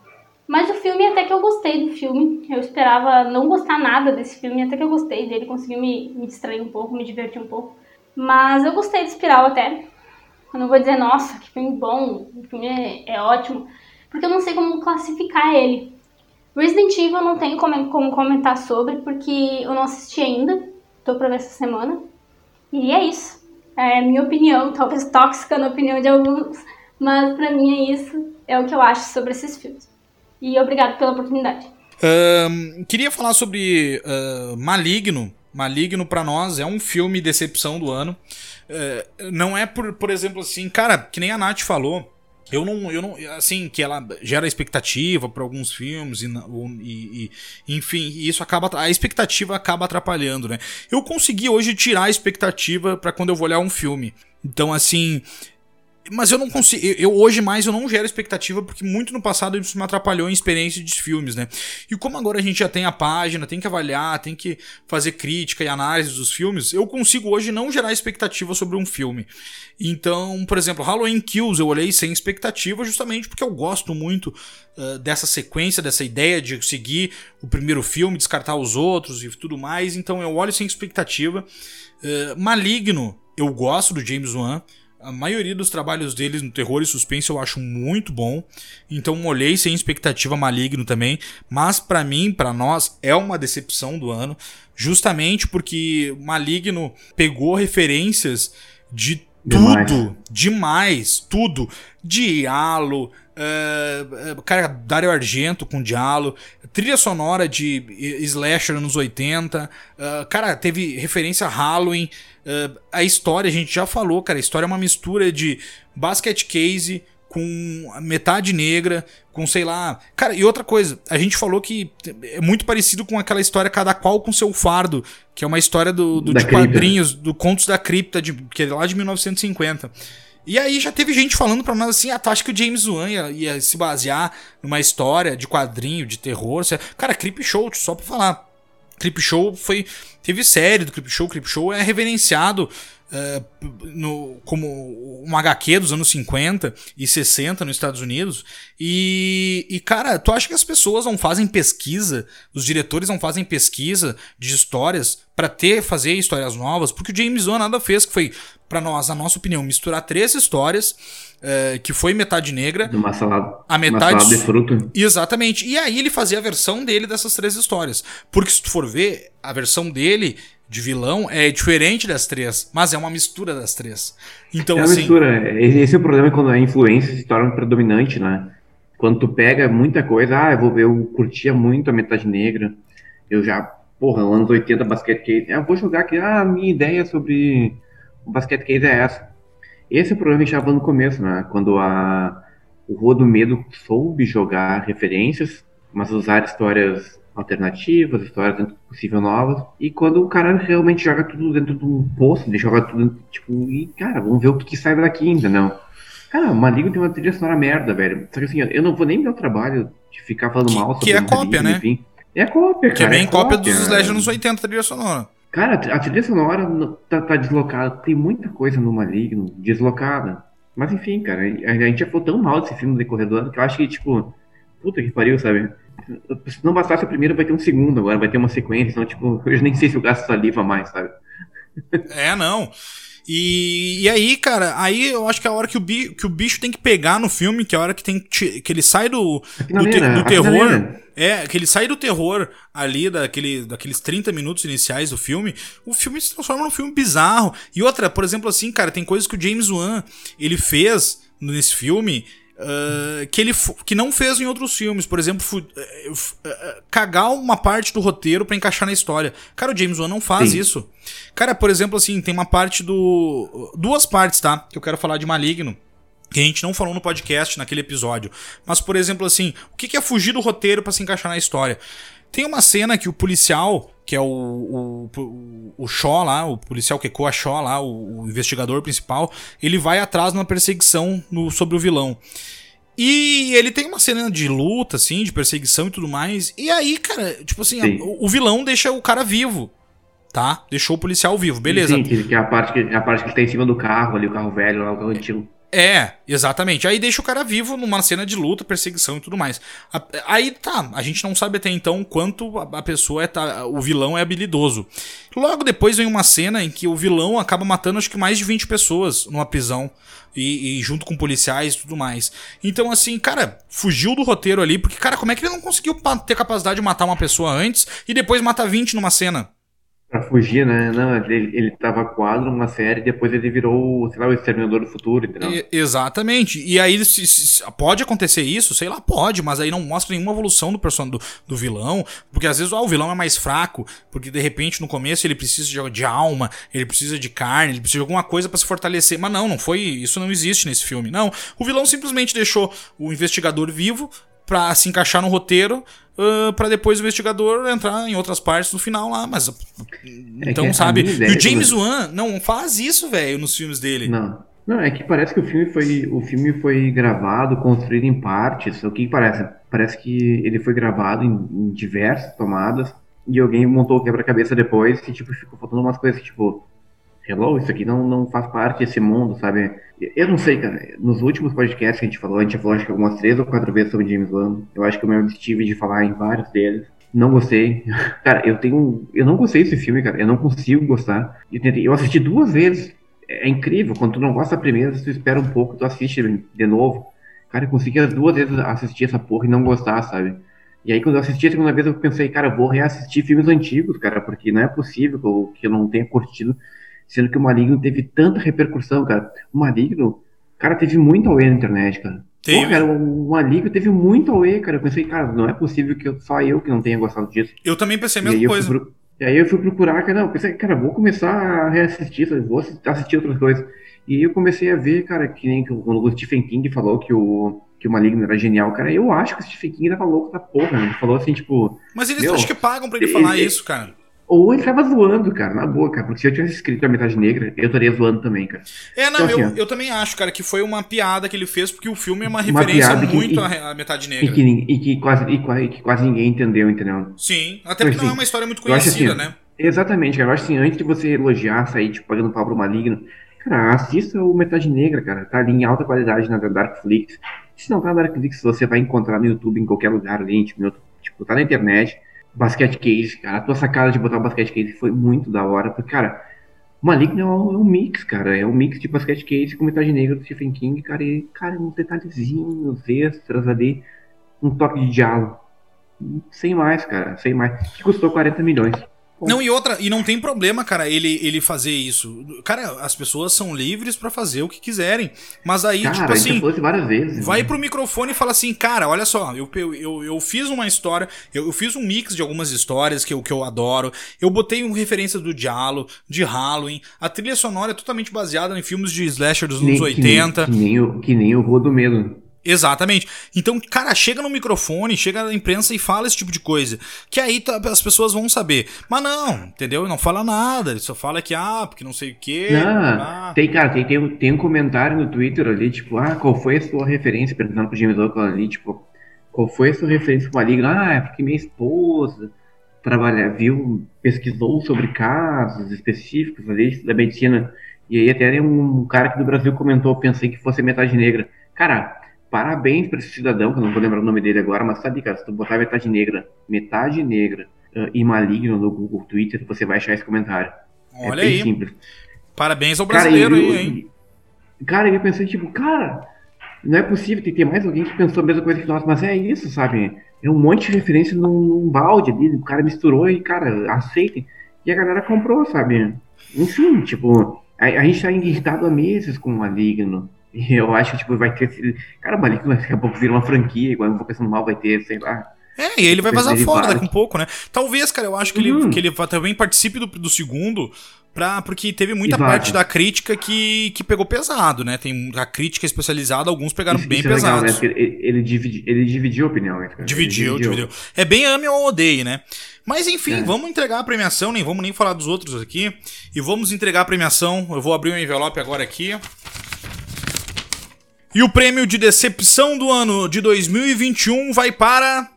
Mas o filme, até que eu gostei do filme. Eu esperava não gostar nada desse filme, até que eu gostei dele. Conseguiu me, me distrair um pouco, me divertir um pouco. Mas eu gostei de Espiral até. Eu não vou dizer, nossa, que filme bom, o filme é, é ótimo. Porque eu não sei como classificar ele. Resident Evil não tenho como, como comentar sobre, porque eu não assisti ainda, tô pra ver essa semana. E é isso. É minha opinião, talvez tóxica na opinião de alguns, mas pra mim é isso, é o que eu acho sobre esses filmes. E obrigado pela oportunidade. Uh, queria falar sobre uh, Maligno. Maligno para nós é um filme decepção do ano. Uh, não é por, por exemplo assim, cara, que nem a Nath falou. Eu não, eu não, assim, que ela gera expectativa para alguns filmes e, e, e, enfim, isso acaba, a expectativa acaba atrapalhando, né? Eu consegui hoje tirar a expectativa para quando eu vou olhar um filme. Então, assim, mas eu não consigo. Eu, hoje mais eu não gero expectativa, porque muito no passado isso me atrapalhou em experiência de filmes, né? E como agora a gente já tem a página, tem que avaliar, tem que fazer crítica e análise dos filmes, eu consigo hoje não gerar expectativa sobre um filme. Então, por exemplo, Halloween Kills eu olhei sem expectativa, justamente porque eu gosto muito uh, dessa sequência, dessa ideia de seguir o primeiro filme, descartar os outros e tudo mais. Então eu olho sem expectativa. Uh, Maligno, eu gosto do James Wan. A maioria dos trabalhos deles no terror e suspense eu acho muito bom. Então olhei sem expectativa maligno também, mas para mim, para nós é uma decepção do ano, justamente porque Maligno pegou referências de demais. tudo, demais, tudo, Dialo, uh, cara, Dario Argento com Dialo, trilha sonora de slasher nos 80, uh, cara, teve referência a Halloween, Uh, a história, a gente já falou, cara, a história é uma mistura de basket case com metade negra, com sei lá. Cara, e outra coisa, a gente falou que é muito parecido com aquela história Cada Qual com Seu Fardo, que é uma história do, do de quadrinhos, do Contos da Cripta, de, que é lá de 1950. E aí já teve gente falando pra nós assim, ah, tu acha que o James Wan ia, ia se basear numa história de quadrinho, de terror? Cara, Creep Show, só pra falar. Clip Show foi. Teve série do Clip Show. Clip Show é reverenciado uh, no, como um HQ dos anos 50 e 60 nos Estados Unidos. E, e, cara, tu acha que as pessoas não fazem pesquisa, os diretores não fazem pesquisa de histórias para ter, fazer histórias novas? Porque o James Wan nada fez, que foi, para nós, a nossa opinião, misturar três histórias é, que foi metade negra. Uma salada, a metade uma salada de fruta. Exatamente. E aí ele fazia a versão dele dessas três histórias. Porque se tu for ver, a versão dele de vilão é diferente das três, mas é uma mistura das três. Então, é uma assim. mistura. Esse é o problema quando a influência se torna predominante, né? Quando tu pega muita coisa, ah, eu, vou, eu curtia muito a metade negra, eu já, porra, anos 80 basquete case, eu vou jogar aqui, ah, a minha ideia sobre o basquete case é essa. Esse é o problema que estava no começo, né? Quando a, o Rua do Medo soube jogar referências, mas usar histórias alternativas, histórias dentro do possível novas. E quando o cara realmente joga tudo dentro de um poço, ele joga tudo, tipo, e, cara, vamos ver o que, que sai daqui ainda, não. Cara, o Maligno tem uma trilha sonora merda, velho. Só que assim, eu não vou nem me dar o trabalho de ficar falando mal sobre Que é cópia, né? Enfim. É cópia, cara. Que é bem é cópia, cópia dos Slash nos 80, trilha sonora. Cara, a trilha sonora tá, tá, deslocada. Tem muita coisa no Maligno deslocada. Mas enfim, cara, a, a gente já falou tão mal desse filme do decorrer do ano que eu acho que, tipo, puta que pariu, sabe? Se não bastasse o primeiro, vai ter um segundo agora, vai ter uma sequência. Então, tipo, eu nem sei se eu gasto saliva mais, sabe? É, não. E, e aí, cara, aí eu acho que é a hora que o, bicho, que o bicho tem que pegar no filme, que é a hora que, tem, que ele sai do, do, te, do terror. É, que ele sai do terror ali, daquele, daqueles 30 minutos iniciais do filme, o filme se transforma num filme bizarro. E outra, por exemplo, assim, cara, tem coisas que o James Wan ele fez nesse filme Uh, que ele que não fez em outros filmes, por exemplo, uh, uh, cagar uma parte do roteiro para encaixar na história. Cara, o James Wan não faz Sim. isso. Cara, por exemplo, assim, tem uma parte do duas partes, tá? Que eu quero falar de Maligno. Que a gente não falou no podcast naquele episódio. Mas, por exemplo, assim, o que é fugir do roteiro para se encaixar na história? Tem uma cena que o policial, que é o, o, o, o Shaw lá, o policial que ecoa Shaw lá, o, o, investigador principal, ele vai atrás numa perseguição no, sobre o vilão. E ele tem uma cena de luta, assim, de perseguição e tudo mais. E aí, cara, tipo assim, a, o vilão deixa o cara vivo. Tá? Deixou o policial vivo, beleza. Sim, que é a parte que, a parte que ele tá em cima do carro ali, o carro velho lá, o carro antigo. É, exatamente. Aí deixa o cara vivo numa cena de luta, perseguição e tudo mais. Aí tá, a gente não sabe até então quanto a pessoa é. Tá, o vilão é habilidoso. Logo depois vem uma cena em que o vilão acaba matando acho que mais de 20 pessoas numa prisão. E, e, junto com policiais e tudo mais. Então, assim, cara, fugiu do roteiro ali, porque, cara, como é que ele não conseguiu ter capacidade de matar uma pessoa antes e depois matar 20 numa cena? Pra fugir, né? Não, ele, ele tava quadro numa série, depois ele virou, sei lá, o Exterminador do Futuro, entendeu? E, exatamente. E aí, se, se, pode acontecer isso? Sei lá, pode, mas aí não mostra nenhuma evolução do personagem do, do vilão, porque às vezes ó, o vilão é mais fraco, porque de repente no começo ele precisa de, de alma, ele precisa de carne, ele precisa de alguma coisa para se fortalecer. Mas não, não foi, isso não existe nesse filme. Não, o vilão simplesmente deixou o investigador vivo para se encaixar no roteiro, uh, para depois o investigador entrar em outras partes no final lá, mas é então sabe, e o James Wan não faz isso, velho, nos filmes dele. Não. Não, é que parece que o filme foi o filme foi gravado, construído em partes. O que parece? Parece que ele foi gravado em, em diversas tomadas e alguém montou o quebra-cabeça depois e tipo ficou faltando umas coisas tipo hello, isso aqui não, não faz parte desse mundo, sabe? Eu não sei, cara. Nos últimos podcasts que a gente falou, a gente falou acho que algumas três ou quatro vezes sobre James Wan. Eu acho que eu me abstive de falar em vários deles. Não gostei. Cara, eu tenho. Eu não gostei desse filme, cara. Eu não consigo gostar. Eu, tentei, eu assisti duas vezes. É incrível. Quando tu não gosta da primeira, tu espera um pouco, tu assiste de novo. Cara, eu consegui as duas vezes assistir essa porra e não gostar, sabe? E aí, quando eu assisti a segunda vez, eu pensei, cara, eu vou reassistir filmes antigos, cara, porque não é possível que eu, não tenha curtido Sendo que o Maligno teve tanta repercussão, cara. O Maligno, cara, teve muito auê na internet, cara. Teve. Pô, cara, o Maligno teve muito auê, cara. Eu pensei, cara, não é possível que eu, só eu que não tenha gostado disso. Eu também pensei a mesma coisa. Pro... E aí eu fui procurar, cara, não, pensei, cara, vou começar a reassistir, vou assistir outras coisas. E aí eu comecei a ver, cara, que nem quando o Stephen King falou que o, que o Maligno era genial, cara, eu acho que o Stephen King tava louco da porra, né? Ele falou assim, tipo... Mas eles acho que pagam pra ele, ele falar isso, cara. Ou ele tava zoando, cara, na boa, cara. Porque se eu tivesse escrito a metade negra, eu estaria zoando também, cara. É, não, então, eu, assim, eu também acho, cara, que foi uma piada que ele fez, porque o filme é uma, uma referência muito à metade negra. E que, e que, quase, e, que quase ninguém entendeu, entendeu? Sim, até porque assim, não é uma história muito conhecida, assim, né? Exatamente, cara. Eu acho assim, antes de você elogiar, sair, tipo, pagando pau pro maligno, cara, assista o Metade Negra, cara. Tá ali em alta qualidade na Darkflix. Se não tá na Darkflix, você vai encontrar no YouTube, em qualquer lugar ali, tipo tá na internet basquete case, cara. A tua sacada de botar o basquete case foi muito da hora, porque, cara, Maligno é um, mix, cara. É um mix de basquete case com metade negra do Stephen King, cara. E, cara, uns detalhezinhos extras ali, um toque de diálogo. Sem mais, cara, sem mais. Que custou 40 milhões. Não, e outra, e não tem problema, cara, ele, ele fazer isso. Cara, as pessoas são livres para fazer o que quiserem. Mas aí, cara, tipo assim. várias vezes, vai né? pro microfone e fala assim, cara, olha só, eu, eu, eu, eu fiz uma história, eu, eu, fiz um mix de algumas histórias que eu, que eu adoro. Eu botei uma referência do Diallo, de Halloween. A trilha sonora é totalmente baseada em filmes de slasher dos anos 80. Que nem, que nem o, que nem o Rodomedo. Exatamente. Então, cara, chega no microfone, chega na imprensa e fala esse tipo de coisa. Que aí tá, as pessoas vão saber. Mas não, entendeu? Não fala nada. Ele só fala que, ah, porque não sei o quê. Não, ah. tem, cara, tem, tem, tem um comentário no Twitter ali, tipo, ah, qual foi a sua referência? Perguntando pro James Oakley ali, tipo, qual foi a sua referência pro Maligno? Ah, é porque minha esposa trabalha, viu, pesquisou sobre casos específicos ali da medicina. E aí até um cara aqui do Brasil comentou, pensei que fosse metade negra. Cara, Parabéns para esse cidadão, que eu não vou lembrar o nome dele agora, mas sabe, cara, se tu botar metade negra, metade negra uh, e maligno no Google Twitter, você vai achar esse comentário. É Olha é aí. simples. Parabéns ao brasileiro cara, eu, aí, hein? Cara, eu pensei, tipo, cara, não é possível, tem que ter mais alguém que pensou a mesma coisa que nós, mas é isso, sabe? É um monte de referência num, num balde ali, o cara misturou e, cara, aceitem. E a galera comprou, sabe? Enfim, tipo, a, a gente tá irritado há meses com o Maligno. Eu acho que tipo, vai ter. Cara, o Maligno daqui a pouco vira uma franquia, igual a Invocação do Mal vai ter, sei lá. É, e ele vai vazar fora daqui um pouco, né? Talvez, cara, eu acho que, uhum. ele, que ele também participe do, do segundo, pra, porque teve muita parte da crítica que, que pegou pesado, né? Tem a crítica especializada, alguns pegaram isso, bem isso pesados. É legal, né? ele, ele, dividi, ele dividiu a opinião, né? Dividiu, dividiu, dividiu. É bem ame ou odeie, né? Mas enfim, é. vamos entregar a premiação, nem vamos nem falar dos outros aqui. E vamos entregar a premiação. Eu vou abrir um envelope agora aqui. E o prêmio de decepção do ano de 2021 vai para.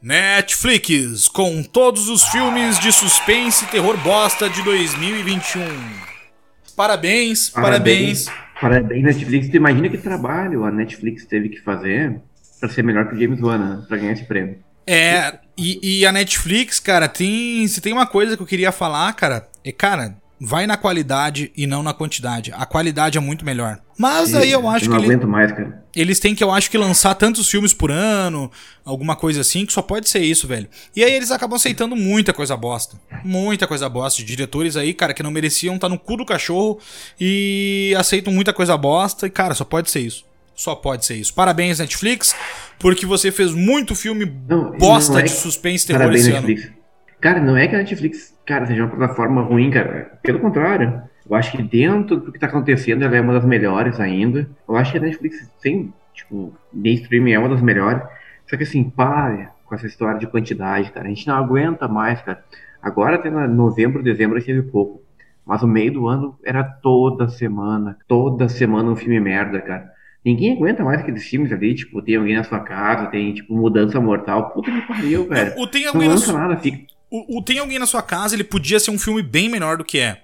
Netflix, com todos os filmes de suspense e terror bosta de 2021. Parabéns, parabéns, parabéns, Netflix. Tu imagina que trabalho a Netflix teve que fazer para ser melhor que o James Wan, né? pra ganhar esse prêmio. É, e, e, a Netflix, cara, tem. Se tem uma coisa que eu queria falar, cara, é, cara, vai na qualidade e não na quantidade. A qualidade é muito melhor. Mas Sim, aí eu acho eu não que. Não aguento ele, mais, cara. Eles têm que, eu acho que, lançar tantos filmes por ano, alguma coisa assim, que só pode ser isso, velho. E aí eles acabam aceitando muita coisa bosta. Muita coisa bosta. De diretores aí, cara, que não mereciam estar tá no cu do cachorro e aceitam muita coisa bosta. E, cara, só pode ser isso. Só pode ser isso. Parabéns, Netflix, porque você fez muito filme não, bosta não é... de suspense terror Parabéns, esse Netflix. Cara, não é que a Netflix, cara, seja uma plataforma ruim, cara. Pelo contrário. Eu acho que dentro do que tá acontecendo, ela é uma das melhores ainda. Eu acho que a Netflix tem, tipo, de streaming é uma das melhores. Só que assim, pare com essa história de quantidade, cara. A gente não aguenta mais, cara. Agora até novembro, dezembro teve pouco. Mas o meio do ano era toda semana. Toda semana um filme merda, cara. Ninguém aguenta mais aqueles filmes ali, tipo, tem alguém na sua casa, tem, tipo, mudança mortal. Puta que pariu, velho. O, tem alguém não lança nada, fica... O, o, Tem Alguém na Sua Casa, ele podia ser um filme bem menor do que é.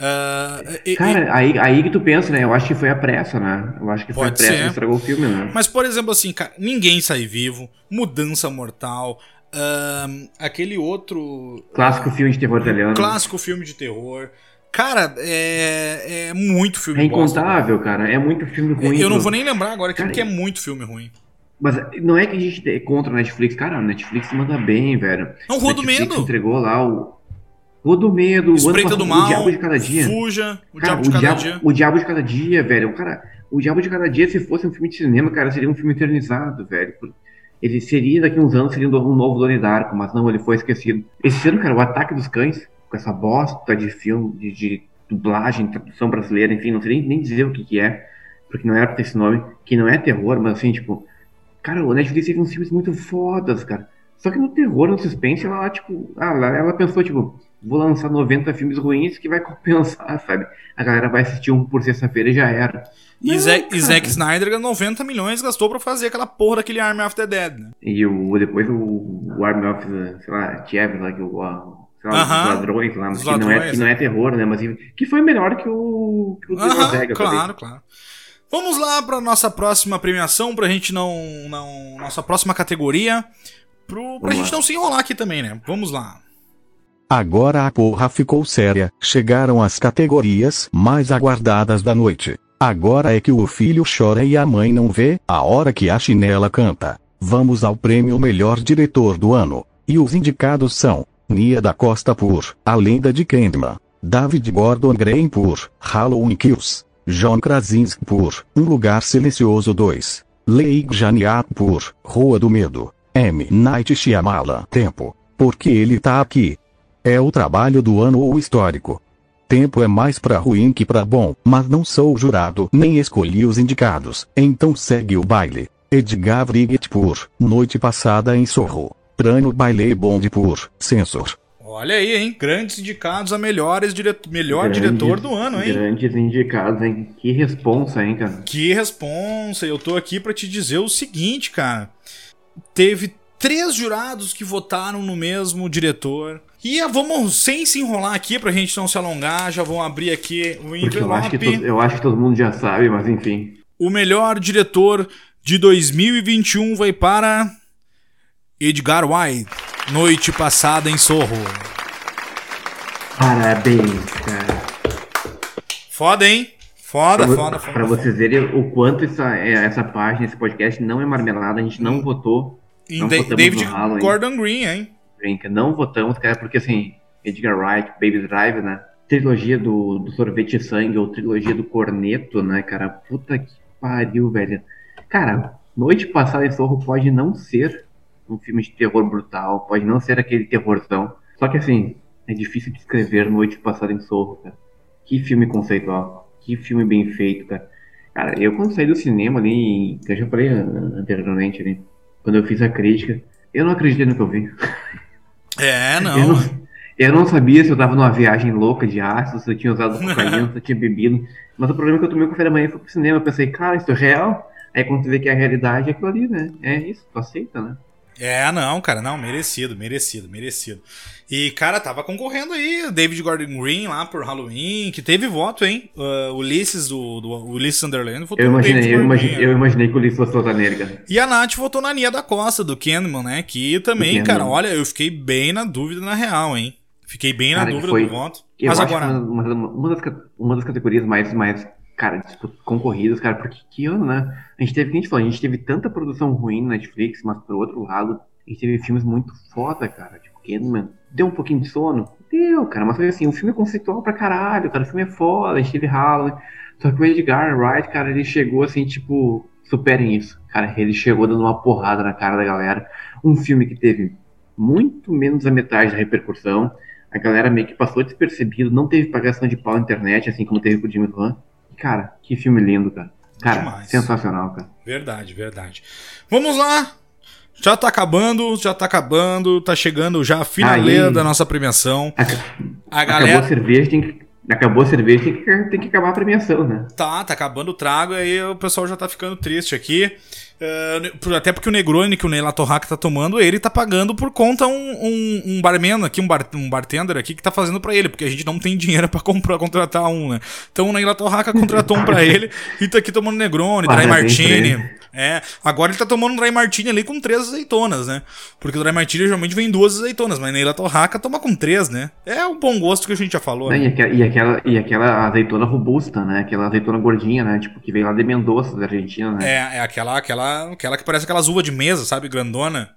Uh, Cara, e, aí, aí que tu pensa, né? Eu acho que foi a pressa, né? Eu acho que foi a pressa ser. que estragou o filme, né? Mas, por exemplo, assim, cara, Ninguém Sai Vivo, Mudança Mortal, uh, aquele outro... Clássico uh, filme de terror italiano. Clássico filme de terror. Cara, é, é muito filme É incontável, bosta, cara. É muito filme ruim. Eu não vou nem lembrar agora, cara, porque é muito filme ruim. Mas não é que a gente é contra a Netflix. Cara, a Netflix manda bem, velho. Não, Rua do Medo. entregou lá o... Rua do Medo. Espreita do Mal. O Diabo de Cada Dia. Fuja. O cara, Diabo de o Cada Dia. O Diabo de Cada Dia, velho. O cara... O Diabo de Cada Dia, se fosse um filme de cinema, cara, seria um filme eternizado, velho. Ele seria, daqui a uns anos, seria um novo Donnie Darko, mas não, ele foi esquecido. Esse ano, cara, o Ataque dos Cães, com essa bosta de filme, de, de dublagem, tradução brasileira, enfim, não sei nem, nem dizer o que, que é, porque não era pra ter esse nome, que não é terror, mas assim, tipo, cara, o Netflix teve uns filmes muito fodas, cara. Só que no terror, no suspense, ela, tipo, ah, ela, ela pensou, tipo, vou lançar 90 filmes ruins que vai compensar, sabe? A galera vai assistir um por sexta-feira e já era. E, Zack, e Zack Snyder 90 milhões gastou pra fazer aquela porra daquele Army of the Dead, né? E o, depois o, o Army of, sei lá, Tiev lá, que o, sei lá, os ladrões lá, mas que, ladrões, não é, que não é terror, né? Mas que foi melhor que o, que o Claro, também. claro. Vamos lá para nossa próxima premiação, pra gente não. não nossa próxima categoria. Pro, pra Vamos gente lá. não se enrolar aqui também, né? Vamos lá. Agora a porra ficou séria. Chegaram as categorias mais aguardadas da noite. Agora é que o filho chora e a mãe não vê, a hora que a chinela canta. Vamos ao prêmio Melhor Diretor do Ano. E os indicados são Nia da Costa por A Lenda de Candyman, David Gordon Green por Halloween Kills, John Krasinski por Um Lugar Silencioso 2, Leigh Janiak por Rua do Medo, M. Night Shyamala Tempo, porque ele tá aqui. É o trabalho do ano ou histórico. Tempo é mais pra ruim que pra bom, mas não sou jurado, nem escolhi os indicados, então segue o baile. Edgar Vriguet por Noite Passada em Sorro. Prano Bailey Bond por Censor. Olha aí, hein? Grandes indicados a melhores dire... melhor grandes, diretor do ano, hein? Grandes indicados, hein? Que responsa, hein, cara? Que responsa. Eu tô aqui para te dizer o seguinte, cara. Teve três jurados que votaram no mesmo diretor. E vamos, sem se enrolar aqui, pra gente não se alongar, já vão abrir aqui o envelope. Eu acho, to... eu acho que todo mundo já sabe, mas enfim. O melhor diretor de 2021 vai para Edgar White, Noite Passada em Sorro. Parabéns, cara. Foda, hein? Foda, pra, foda, foda. Pra foda. vocês verem o quanto essa, é, essa página, esse podcast não é marmelada, a gente não votou. Não David Gordon Green, hein? Não votamos, cara, porque assim, Edgar Wright, Baby Drive, né? Trilogia do, do Sorvete e Sangue, ou trilogia do Corneto, né, cara? Puta que pariu, velho. Cara, Noite Passada em Sorro pode não ser um filme de terror brutal, pode não ser aquele terrorzão. Só que assim, é difícil descrever Noite Passada em Sorro, cara. Que filme conceitual, que filme bem feito, cara. Cara, eu quando saí do cinema ali, que eu já falei anteriormente ali, quando eu fiz a crítica, eu não acreditei no que eu vi. É, não. Eu não, eu não sabia se eu tava numa viagem louca de ácido, se eu tinha usado cocaína, se eu tinha bebido. Mas o problema é que eu tomei o café da manhã e fui pro cinema. Eu pensei, cara, isso é real? Aí quando tu vê que é a realidade é aquilo ali, né? É isso, tu aceita, né? É, não, cara, não, merecido, merecido, merecido. E, cara, tava concorrendo aí, David Gordon Green lá por Halloween, que teve voto, hein? Uh, Ulisses do, do Ulisses Sunderland votou eu imaginei, eu imaginei, eu imaginei que o Ulisses fosse votar nele, cara. E a Nath votou na Nia da Costa, do Kahneman, né? Que também, cara, olha, eu fiquei bem na dúvida na real, hein? Fiquei bem cara, na dúvida foi, do voto. Mas agora. Uma, uma, das, uma das categorias mais, mais cara, tipo, concorridas, cara, porque que ano, né? A gente teve, a gente falou, a gente teve tanta produção ruim na Netflix, mas por outro lado, a gente teve filmes muito foda, cara. Tipo, Kahneman Deu um pouquinho de sono? Deu, cara, mas foi assim, o filme é conceitual pra caralho, cara, o filme é foda, a gente teve Halloween. Só que o Edgar Wright, cara, ele chegou assim, tipo, superem isso. Cara, ele chegou dando uma porrada na cara da galera. Um filme que teve muito menos a metade da repercussão. A galera meio que passou despercebido, não teve pagação de pau na internet, assim como teve com o Jimmy Van. Cara, que filme lindo, cara. Cara, Demais. sensacional, cara. Verdade, verdade. Vamos lá, já tá acabando, já tá acabando, tá chegando já a finaleira Aí, da nossa premiação. A galera... Acabou a cerveja, tem que, acabou a cerveja, tem que, tem que acabar a premiação, né? Tá, tá acabando o trago, aí o pessoal já tá ficando triste aqui. Uh, até porque o Negroni que o Neila Torraca tá tomando, ele tá pagando por conta um, um, um barman aqui, um, bar, um bartender aqui que tá fazendo para ele, porque a gente não tem dinheiro para comprar, contratar um, né? Então o Neila Torraca contratou um para ele e tá aqui tomando Negroni, Dry Martini. É, agora ele tá tomando um Dry Martini ali com três azeitonas, né? Porque o Dry Martini geralmente vem duas azeitonas, mas Neila Torraca toma com três, né? É o bom gosto que a gente já falou. Né? E, aquela, e, aquela, e aquela azeitona robusta, né? Aquela azeitona gordinha, né? Tipo, que veio lá de Mendoza, da Argentina, né? É, é aquela, aquela aquela, que parece aquelas uvas de mesa, sabe? Grandona.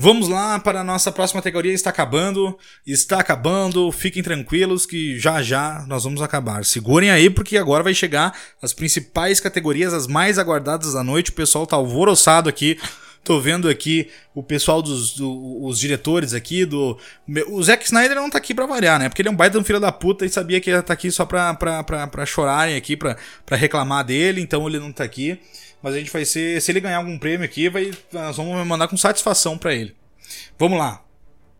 Vamos lá para a nossa próxima categoria. Está acabando. Está acabando. Fiquem tranquilos que já já nós vamos acabar. Segurem aí porque agora vai chegar as principais categorias, as mais aguardadas da noite. O pessoal tá alvoroçado aqui. Tô vendo aqui o pessoal dos do, os diretores aqui do. O Zack Snyder não tá aqui pra variar, né? Porque ele é um baita um filho da puta e sabia que ia tá aqui só pra, pra chorarem aqui, pra, pra reclamar dele, então ele não tá aqui. Mas a gente vai ser. Se ele ganhar algum prêmio aqui, vai, nós vamos mandar com satisfação para ele. Vamos lá.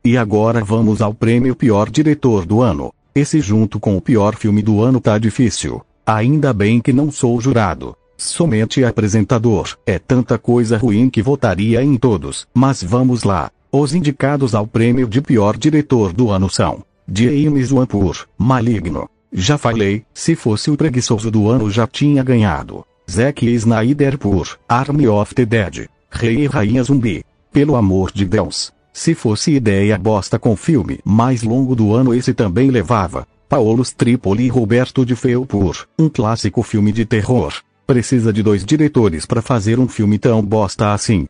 E agora vamos ao prêmio Pior Diretor do Ano. Esse junto com o pior filme do ano tá difícil. Ainda bem que não sou jurado. Somente apresentador. É tanta coisa ruim que votaria em todos. Mas vamos lá. Os indicados ao prêmio de pior diretor do ano são James Wan por Maligno. Já falei, se fosse o preguiçoso do ano já tinha ganhado. Zack Snyder por Army of the Dead. Rei e Rainha Zumbi. Pelo amor de Deus. Se fosse ideia bosta com filme mais longo do ano esse também levava. Paulus Tripoli e Roberto de Feu por um clássico filme de terror. Precisa de dois diretores para fazer um filme tão bosta assim.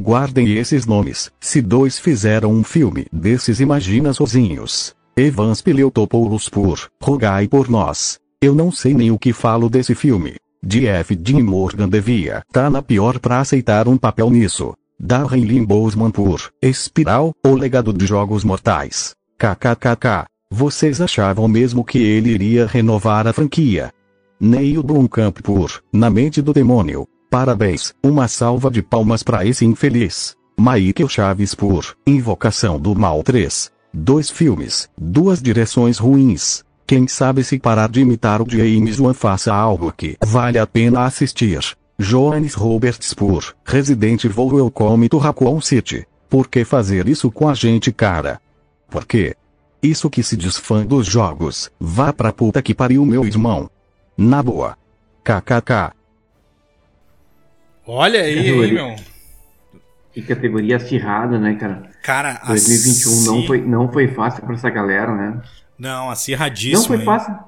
Guardem esses nomes. Se dois fizeram um filme desses imagina sozinhos. Evans Peleutopoulos por Rogai por Nós. Eu não sei nem o que falo desse filme. Jeff Dean Morgan devia tá na pior pra aceitar um papel nisso. Darren Lynn Bousman por Espiral, o legado de Jogos Mortais. KKKK. Vocês achavam mesmo que ele iria renovar a franquia? Neil Blomkamp por Na Mente do Demônio. Parabéns, uma salva de palmas para esse infeliz. Michael Chaves por Invocação do Mal 3. Dois filmes, duas direções ruins. Quem sabe se parar de imitar o James Wan faça algo que vale a pena assistir. Johannes Roberts por Resident Evil Welcome to Raccoon City. Por que fazer isso com a gente cara? Por quê? Isso que se diz fã dos jogos, vá pra puta que pariu meu irmão. Na boa. KKK. Olha aí, hein, meu. Que categoria acirrada, né, cara? Cara, 2021 assim... não, foi, não foi fácil pra essa galera, né? Não, acirradíssimo. Não foi fácil.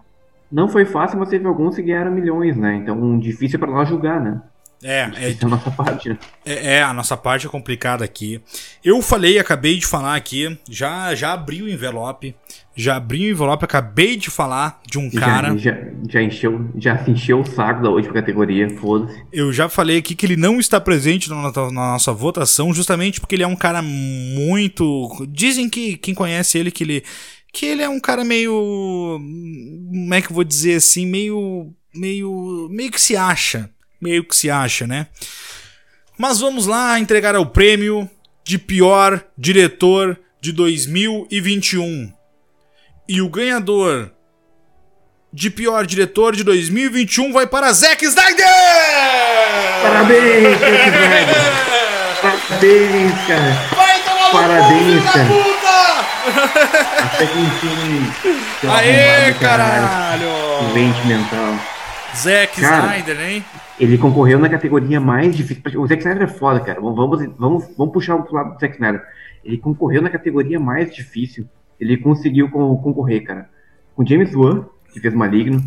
Não foi fácil, mas teve alguns que ganharam milhões, né? Então, difícil para nós julgar, né? É, é, a nossa parte, né? É, é, a nossa parte é complicada aqui. Eu falei, acabei de falar aqui, já já abri o envelope, já abri o envelope, acabei de falar de um cara. Já, já, encheu, já encheu o saco da última categoria, foda-se. Eu já falei aqui que ele não está presente na, na, nossa votação, justamente porque ele é um cara muito. Dizem que quem conhece ele que ele que ele é um cara meio. Como é que eu vou dizer assim? Meio. Meio. Meio que se acha. Meio que se acha, né? Mas vamos lá entregar o prêmio de pior diretor de 2021. E o ganhador de pior diretor de 2021 vai para Zack Snyder! Parabéns, Zack Snyder! Parabéns, cara! Parabéns, cara. Até que enfim. Aê, caralho! Doente mental. Zack Cara, Snyder, hein? Ele concorreu na categoria mais difícil. O Zack Snyder é foda, cara. Vamos, vamos, vamos, puxar pro lado do Zack Snyder. Ele concorreu na categoria mais difícil. Ele conseguiu con- concorrer, cara. Com James Wan, que fez Maligno.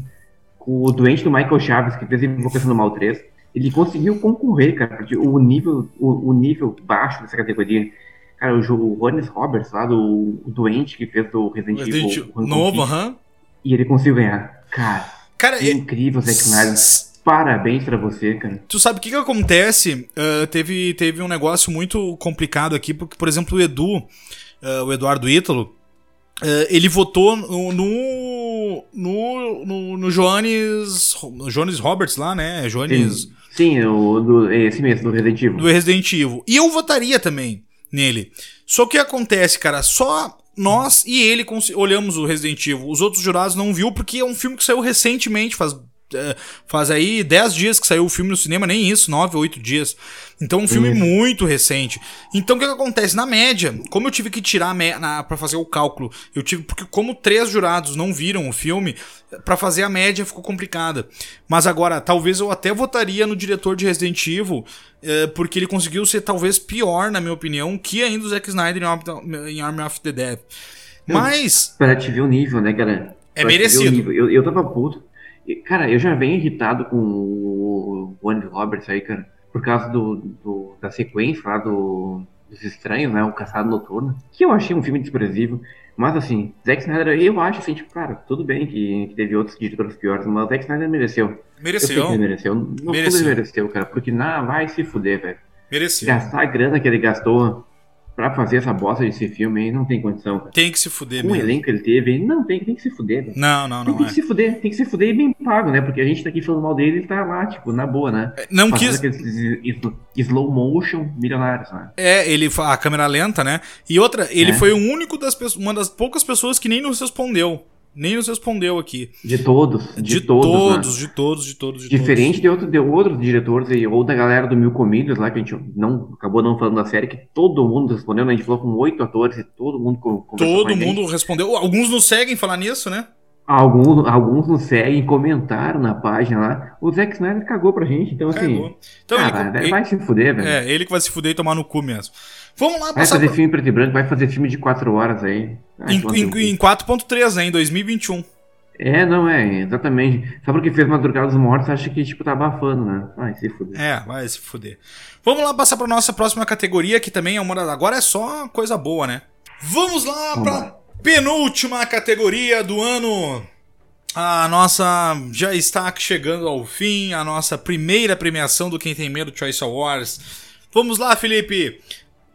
Com o doente do Michael Chaves, que fez Invocação do Mal 3. Ele conseguiu concorrer, cara. O nível, o, o nível baixo dessa categoria. Cara, o Ronnie Roberts, lá do o doente que fez o Resident, Resident Evil. Evil o- o- novo, aham. E ele conseguiu ganhar. Cara, Cara, e- incrível, Zack Snyder. Parabéns pra você, cara. Tu sabe o que que acontece? Ah, teve, teve um negócio muito complicado aqui, porque, por exemplo, o Edu, ah, o Eduardo Ítalo, ah, ele votou no, no, no, no, no Joanes, no Joanes Roberts lá, né? Joanes Sim, sim o do, esse mesmo, do Resident Evil. do Resident Evil. E eu votaria também nele. Só que acontece, cara, só nós e ele olhamos o Resident Evil. Os outros jurados não viu porque é um filme que saiu recentemente, faz faz aí 10 dias que saiu o filme no cinema, nem isso, 9 ou 8 dias. Então, um filme Isso. muito recente. Então, o que, que acontece? Na média, como eu tive que tirar a me- na, pra fazer o cálculo, eu tive. Porque, como três jurados não viram o filme, pra fazer a média ficou complicada. Mas agora, talvez eu até votaria no diretor de Resident Evil, é, porque ele conseguiu ser talvez pior, na minha opinião, que ainda o Zack Snyder em Arm- of the Dead. Mas. Pra te ver o nível, né, cara? É Pra merecido. Eu, eu tava puto. Cara, eu já venho irritado com o Andy Roberts aí, cara, por causa do, do- da sequência lá do, dos Estranhos, né, o Caçado Noturno, que eu achei um filme desprezível. Mas assim, Zack Snyder, eu acho assim, tipo, cara, tudo bem que, que teve outros diretores piores, mas Zack Snyder mereceu. Eu Mereceu. ele mereceu. Não Mereceu. ele mereceu, cara, porque na, vai se fuder, velho. Mereceu. Gastar a grana que ele gastou pra fazer essa bosta desse filme aí não tem condição, cara. Tem que se fuder Com o mesmo. elenco que ele teve, não tem, tem que se fuder, velho. Não, não, Tem não que é. se fuder, tem que se fuder e bem pago, né? Porque a gente tá aqui falando mal dele, ele tá lá, tipo, na boa, né? Não Fazendo quis. aqueles slow motion milionários, né? É, ele a câmera lenta, né? E outra, ele É. foi o único das pessoas, uma das poucas pessoas que nem nos respondeu. Nem nos respondeu aqui. De todos, de, De, todos, todos, né? de todos, de todos, de Diferente de, outro, de outros diretores aí, ou da galera do Mil Comídios lá, que a gente não, acabou não falando da série, que todo mundo respondeu, né? A gente falou com oito atores e todo mundo todos. Todo mundo respondeu. Alguns nos seguem falar nisso, né? Alguns, alguns nos seguem, comentaram na página lá. O Zack Snyder cagou pra gente, então assim... Cagou. Então cara, ele, vai se fuder, velho. É, ele que vai se fuder e tomar no cu mesmo. Vamos lá Vai fazer pra- filme preto e branco, vai fazer filme de quatro horas aí. Ai, em, em, em 4.3, né? Em 2021. É, não é, exatamente. Só porque fez Madrugada dos Mortos, acha que, tipo, tá abafando, né? Ai, se fuder. É, vai se fuder. Vamos lá passar pra nossa próxima categoria, que também é uma das. Agora é só coisa boa, né? Vamos lá Vamos pra lá. Penúltima categoria do ano. A nossa já está chegando ao fim, a nossa primeira premiação do Quem Tem Medo Choice Awards. Vamos lá, Felipe.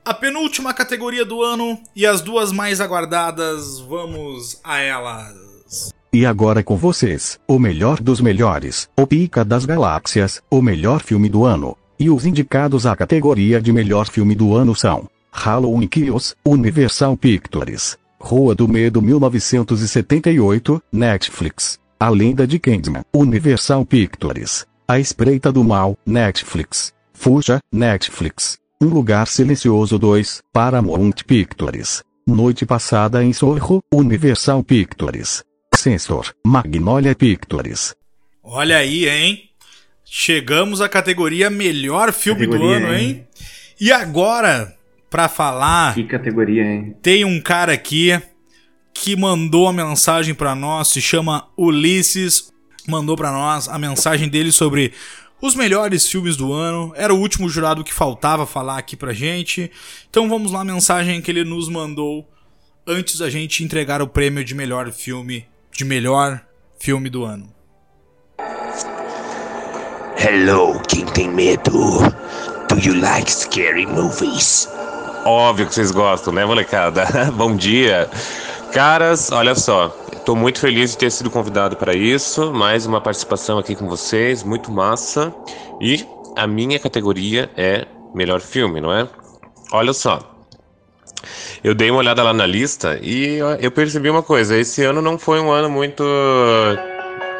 A penúltima categoria do ano e as duas mais aguardadas, vamos a elas. E agora com vocês, o melhor dos melhores, o Pica das Galáxias, o melhor filme do ano. E os indicados à categoria de melhor filme do ano são Halloween Kills, Universal Pictures, Rua do Medo 1978, Netflix, A Lenda de Candyman, Universal Pictures, A Espreita do Mal, Netflix, Fuja, Netflix, Um Lugar Silencioso 2, Paramount Pictures, Noite Passada em Sorro, Universal Pictures. Sensor, Magnolia Pictures. Olha aí, hein? Chegamos à categoria melhor filme do Categoria, ano, hein? hein? E agora, pra falar, Que categoria, hein? tem um cara aqui que mandou a mensagem pra nós, se chama Ulisses, mandou pra nós a mensagem dele sobre os melhores filmes do ano. Era o último jurado que faltava falar aqui pra gente. Então vamos lá a mensagem que ele nos mandou antes da gente entregar o prêmio de melhor filme, de melhor filme do ano. Hello, quem tem medo? Do you like scary movies? Óbvio que vocês gostam, né, molecada? Bom dia. Caras, olha só, tô muito feliz de ter sido convidado para isso. Mais uma participação aqui com vocês, muito massa. E a minha categoria é melhor filme, não é? Olha só. Eu dei uma olhada lá na lista e ó, eu percebi uma coisa: esse ano não foi um ano muito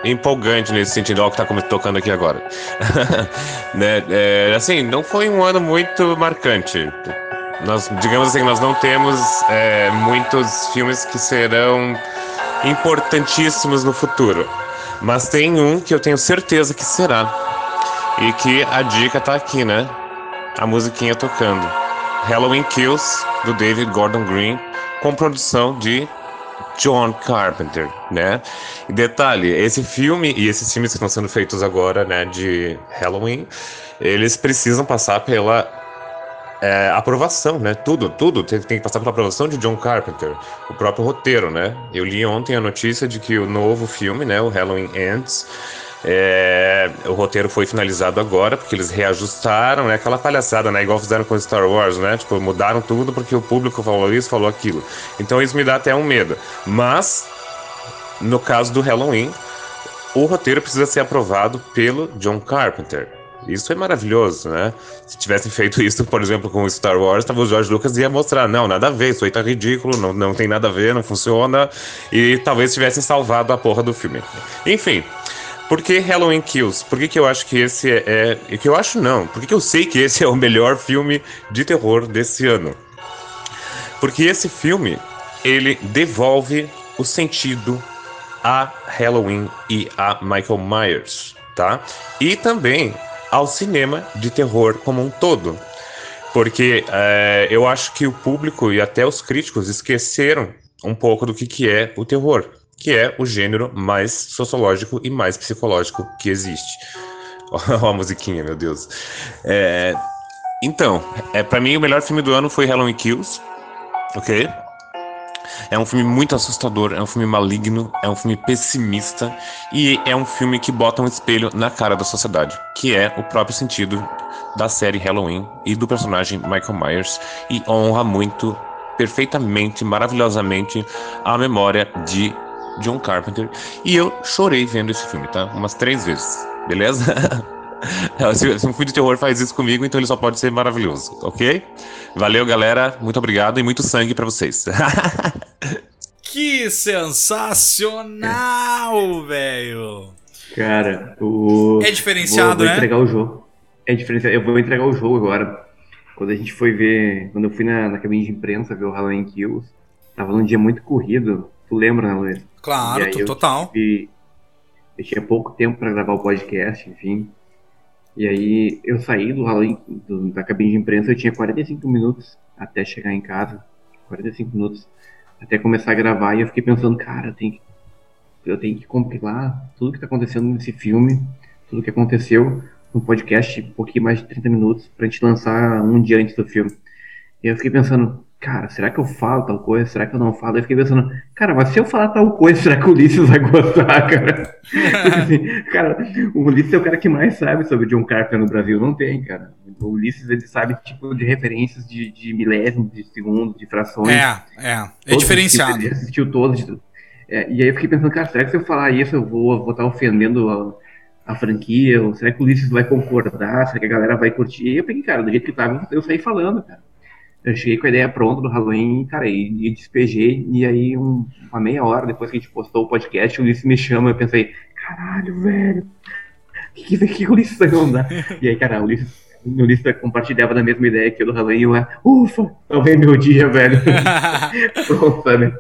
empolgante nesse sentido, o que tá tocando aqui agora. né? é, assim, não foi um ano muito marcante. Nós, digamos assim, nós não temos é, muitos filmes que serão importantíssimos no futuro. Mas tem um que eu tenho certeza que será. E que a dica tá aqui, né? A musiquinha tocando. Halloween Kills, do David Gordon Green, com produção de John Carpenter, né? E detalhe, esse filme e esses filmes que estão sendo feitos agora, né, de Halloween, eles precisam passar pela é, aprovação, né? Tudo, tudo tem, tem, que passar pela aprovação de John Carpenter, o próprio roteiro, né? Eu li ontem a notícia de que o novo filme, né, o Halloween Ends, é, o roteiro foi finalizado agora, porque eles reajustaram, né? Aquela palhaçada, né? Igual fizeram com Star Wars, né? Tipo, mudaram tudo porque o público falou isso, falou aquilo. Então isso me dá até um medo. Mas, no caso do Halloween, o roteiro precisa ser aprovado pelo John Carpenter. Isso é maravilhoso, né? Se tivessem feito isso, por exemplo, com Star Wars, tava o George Lucas ia mostrar, não, nada a ver, isso aí tá ridículo, não, não tem nada a ver, não funciona, e talvez tivessem salvado a porra do filme. Enfim, por que Halloween Kills? Por que, que eu acho que esse é, é. Que eu acho não. Por que, que eu sei que esse é o melhor filme de terror desse ano? Porque esse filme ele devolve o sentido a Halloween e a Michael Myers, tá? E também ao cinema de terror como um todo. Porque é, eu acho que o público e até os críticos esqueceram um pouco do que, que é o terror que é o gênero mais sociológico e mais psicológico que existe. Olha a musiquinha, meu Deus. É, então, é, para mim o melhor filme do ano foi Halloween Kills, ok? É um filme muito assustador, é um filme maligno, é um filme pessimista e é um filme que bota um espelho na cara da sociedade, que é o próprio sentido da série Halloween e do personagem Michael Myers e honra muito, perfeitamente, maravilhosamente a memória de John Carpenter. E eu chorei vendo esse filme, tá? Umas três vezes, beleza? Se, um filme de terror faz isso comigo, então ele só pode ser maravilhoso, ok? Valeu, galera. Muito obrigado e muito sangue para vocês. que sensacional, velho! Cara, o. É diferenciado, vou, vou né? entregar o jogo. É diferenciado. Eu vou entregar o jogo agora. Quando a gente foi ver. Quando eu fui na, na cabine de imprensa ver o Halloween Kills, tava num dia muito corrido. Tu lembra, né, Luiz? Claro, total. Tive, eu tinha pouco tempo para gravar o podcast, enfim. E aí eu saí do da cabine de imprensa, eu tinha 45 minutos até chegar em casa. 45 minutos até começar a gravar e eu fiquei pensando, cara, eu tenho que, eu tenho que compilar tudo que está acontecendo nesse filme, tudo que aconteceu no podcast, um pouquinho mais de 30 minutos, pra gente lançar um dia antes do filme. E eu fiquei pensando, cara, será que eu falo tal coisa? Será que eu não falo? Eu fiquei pensando, cara, mas se eu falar tal coisa, será que o Ulisses vai gostar, cara? assim, cara, o Ulisses é o cara que mais sabe sobre John Carpenter no Brasil, não tem, cara. O Ulisses, ele sabe tipo de referências de, de milésimos, de segundos, de frações. É, é, é diferenciado. Ele assistiu todos. É, e aí eu fiquei pensando, cara, será que se eu falar isso eu vou, vou estar ofendendo a, a franquia? Ou será que o Ulisses vai concordar? Será que a galera vai curtir? E eu peguei, cara, do jeito que tava, eu saí falando, cara eu cheguei com a ideia pronta do Halloween, cara, e, e despejei, e aí um, uma meia hora depois que a gente postou o podcast, o Ulisses me chama, eu pensei, caralho, velho, o que, que, Ulisses vai mandar? e aí, cara, o Ulisses, o Ulisses compartilhava da mesma ideia que eu do Halloween, e eu, ufa, talvez meu dia, velho. Pronto, sabe?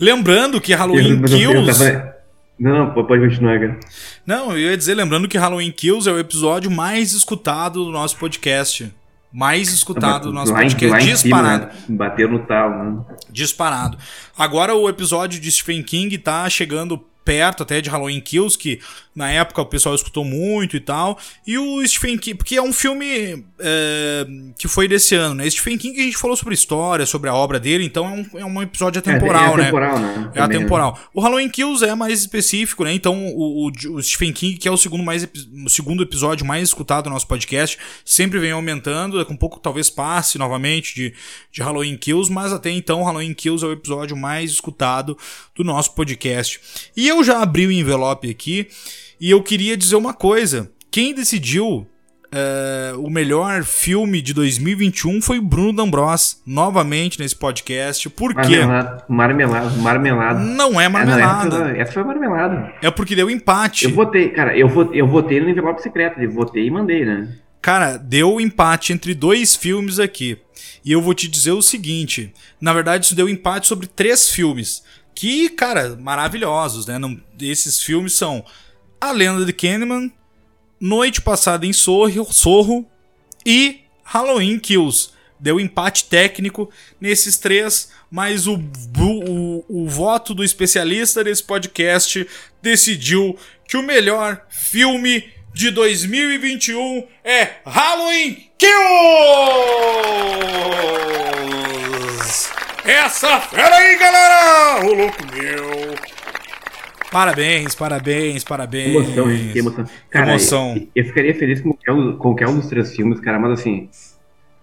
Lembrando que Halloween eu, Kills... Tava... Não, pode continuar, cara. Não, eu ia dizer, lembrando que Halloween Kills é o episódio mais escutado do nosso podcast mais escutado do nosso lá, podcast. Lá disparado. Cima, né? Bateu no tal, né? Disparado. Agora o episódio de Stephen King tá chegando perto até de Halloween Kills, que na época o pessoal escutou muito e tal. E o Stephen King, porque é um filme é, que foi desse ano, né? Stephen King a gente falou sobre história, sobre a obra dele, então é um, é um episódio atemporal, é, é atemporal né? né? É atemporal. Né? O Halloween Kills é mais específico, né? Então o, o, o, Stephen King, que é o segundo, mais, o segundo episódio mais escutado do nosso podcast, sempre vem aumentando, daqui a um pouco talvez passe novamente de, de Halloween Kills, mas até então Halloween Kills é o episódio mais escutado do nosso podcast. E eu já abri o envelope aqui e eu queria dizer uma coisa. Quem decidiu uh, o melhor filme de 2021 foi o Bruno D'Ambros, novamente nesse podcast. Por quê? Marmelado, marmelado, marmelado. Não é marmelada. Essa, essa, foi marmelada. É porque deu empate. Eu votei, cara, eu votei, eu votei no envelope secreto, eu votei e mandei, né? Cara, deu empate entre dois filmes aqui. E eu vou te dizer o seguinte: na verdade, isso deu empate sobre três filmes. Que, cara, maravilhosos, né? Não, esses filmes são A Lenda de Candyman, Noite Passada em Sorro, Sorro e Halloween Kills. Deu empate técnico nesses três, mas o, o, o voto do especialista desse podcast decidiu que o melhor filme de 2021 é Halloween Kills! Essa fera aí, galera! O louco meu! Parabéns, parabéns, parabéns. Emoção, hein? Que emoção. Cara, emoção. Eu, eu, ficaria feliz com qualquer, um, qualquer um dos três filmes, cara, mas assim.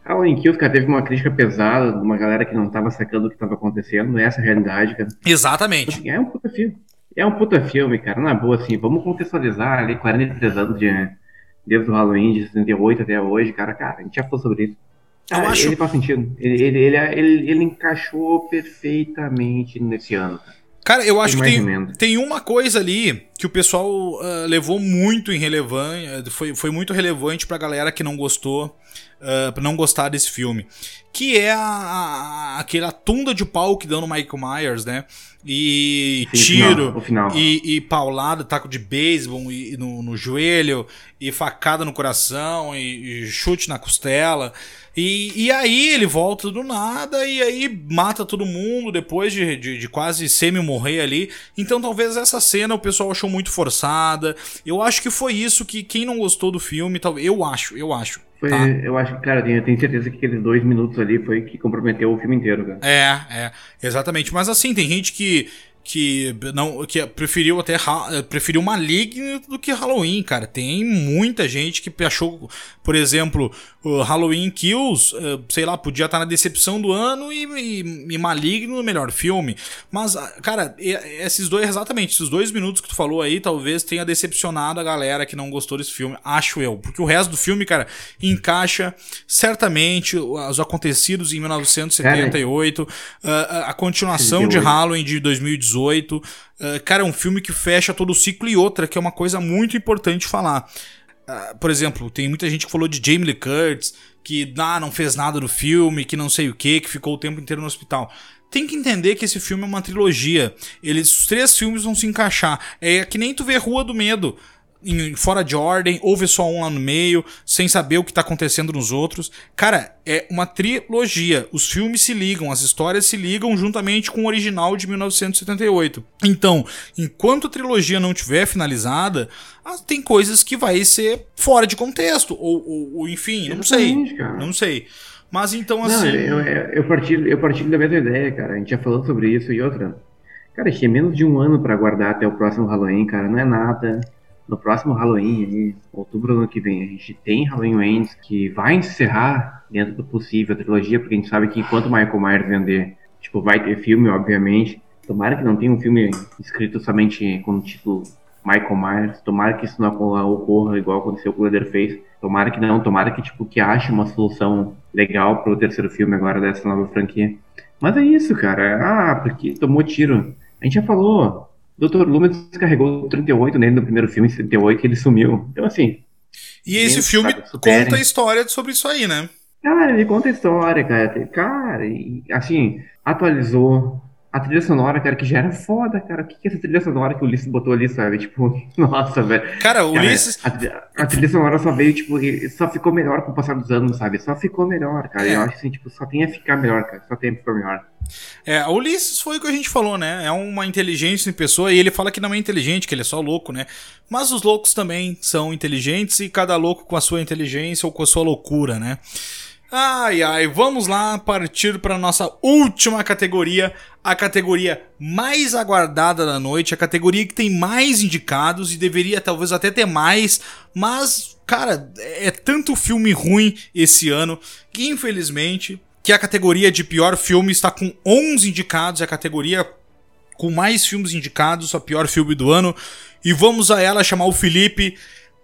Halloween Kills, cara, teve uma crítica pesada de uma galera que não tava sacando o que tava acontecendo, essa é a realidade, cara. Exatamente. Assim, é um puta filme. É um puta filme, cara, na boa, assim, vamos contextualizar ali 43 anos de, desde o Halloween de 68 até hoje, cara, cara, a gente já falou sobre isso. Cara, acho... Ele faz sentido. Ele, ele, ele, ele, ele encaixou perfeitamente nesse ano. Cara, eu acho que tem, tem uma coisa ali que o pessoal uh, levou muito em relevância, foi, foi muito relevante pra galera que não gostou, uh, não gostar desse filme. Que é a, a, aquela tunda de pau que dão no Michael Myers, né? e Sim, tiro final, final. E, e paulada, taco de beisebol e, e no, no, joelho e facada no coração e, e chute na costela e, e aí ele volta do nada e aí mata todo mundo depois de, de, de quase semi-morrer ali. Então talvez essa cena o pessoal achou muito forçada. Eu acho que foi isso que quem não gostou do filme, talvez. Eu acho, eu acho. Foi, tá? Eu acho que, cara, eu tenho certeza que aqueles dois minutos ali foi que comprometeu o filme inteiro, cara. É, é, exatamente. Mas assim, tem gente que que não que preferiu até preferiu Maligno do que Halloween, cara. Tem muita gente que achou, por exemplo, Halloween Kills, eh, sei lá, podia estar na decepção do ano e, e, e Maligno no melhor filme. Mas, ah, cara, esses dois, exatamente, esses dois minutos que tu falou aí, talvez tenha decepcionado a galera que não gostou desse filme, acho eu. Porque o resto do filme, cara, encaixa certamente os acontecidos em 1978, cara, a continuação de Halloween de 2018 2018. Uh, cara, é um filme que fecha todo o ciclo e outra, que é uma coisa muito importante falar. Uh, por exemplo, tem muita gente que falou de Jamie Lee Curtis, que ah, não fez nada do filme, que não sei o que, que ficou o tempo inteiro no hospital. Tem que entender que esse filme é uma trilogia. Eles, os três filmes vão se encaixar. É que nem tu vê Rua do Medo em, fora de ordem, ouve só um lá no meio, sem saber o que tá acontecendo nos outros. Cara, é uma trilogia. Os filmes se ligam, as histórias se ligam juntamente com o original de 1978. Então, enquanto a trilogia não tiver finalizada, ah, tem coisas que vai ser fora de contexto. Ou, ou, ou enfim, não sei. Cara. Não sei. Mas então assim. Não, eu, eu, partilho, eu partilho da mesma ideia, cara. A gente já falou sobre isso e outra. Cara, tinha menos de um ano para aguardar até o próximo Halloween, cara. Não é nada no próximo Halloween, aí, outubro do ano que vem, a gente tem Halloween Ends que vai encerrar dentro do possível a trilogia, porque a gente sabe que enquanto Michael Myers vender, tipo, vai ter filme, obviamente. Tomara que não tenha um filme escrito somente com o título Michael Myers. Tomara que isso não ocorra igual aconteceu com o Leatherface. Tomara que não, tomara que, tipo, que ache uma solução legal pro terceiro filme agora dessa nova franquia. Mas é isso, cara. Ah, porque tomou tiro. A gente já falou, Dr. Loomis descarregou 38 nele no primeiro filme, em 78, e ele sumiu. Então, assim. E esse filme sabe, conta a história sobre isso aí, né? Cara, ele conta a história, cara. Cara, e, assim, atualizou, a trilha sonora, cara, que já era foda, cara. O que, que é essa trilha sonora que o Ulisses botou ali, sabe? Tipo, nossa, velho. Cara, o Ulisses. A, a, trilha sonora só veio, tipo, só ficou melhor com o passar dos anos, sabe? Só ficou melhor, cara. É. Eu acho assim, tipo, só tem a ficar melhor, cara. Só tem a ficar melhor. É, o Ulisses foi o que a gente falou, né? É uma inteligência em pessoa e ele fala que não é inteligente, que ele é só louco, né? Mas os loucos também são inteligentes e cada louco com a sua inteligência ou com a sua loucura, né? Ai, ai, vamos lá partir para nossa última categoria, a categoria mais aguardada da noite, a categoria que tem mais indicados e deveria talvez até ter mais, mas, cara, é tanto filme ruim esse ano que infelizmente que a categoria de pior filme está com 11 indicados, é a categoria com mais filmes indicados, a pior filme do ano, e vamos a ela chamar o Felipe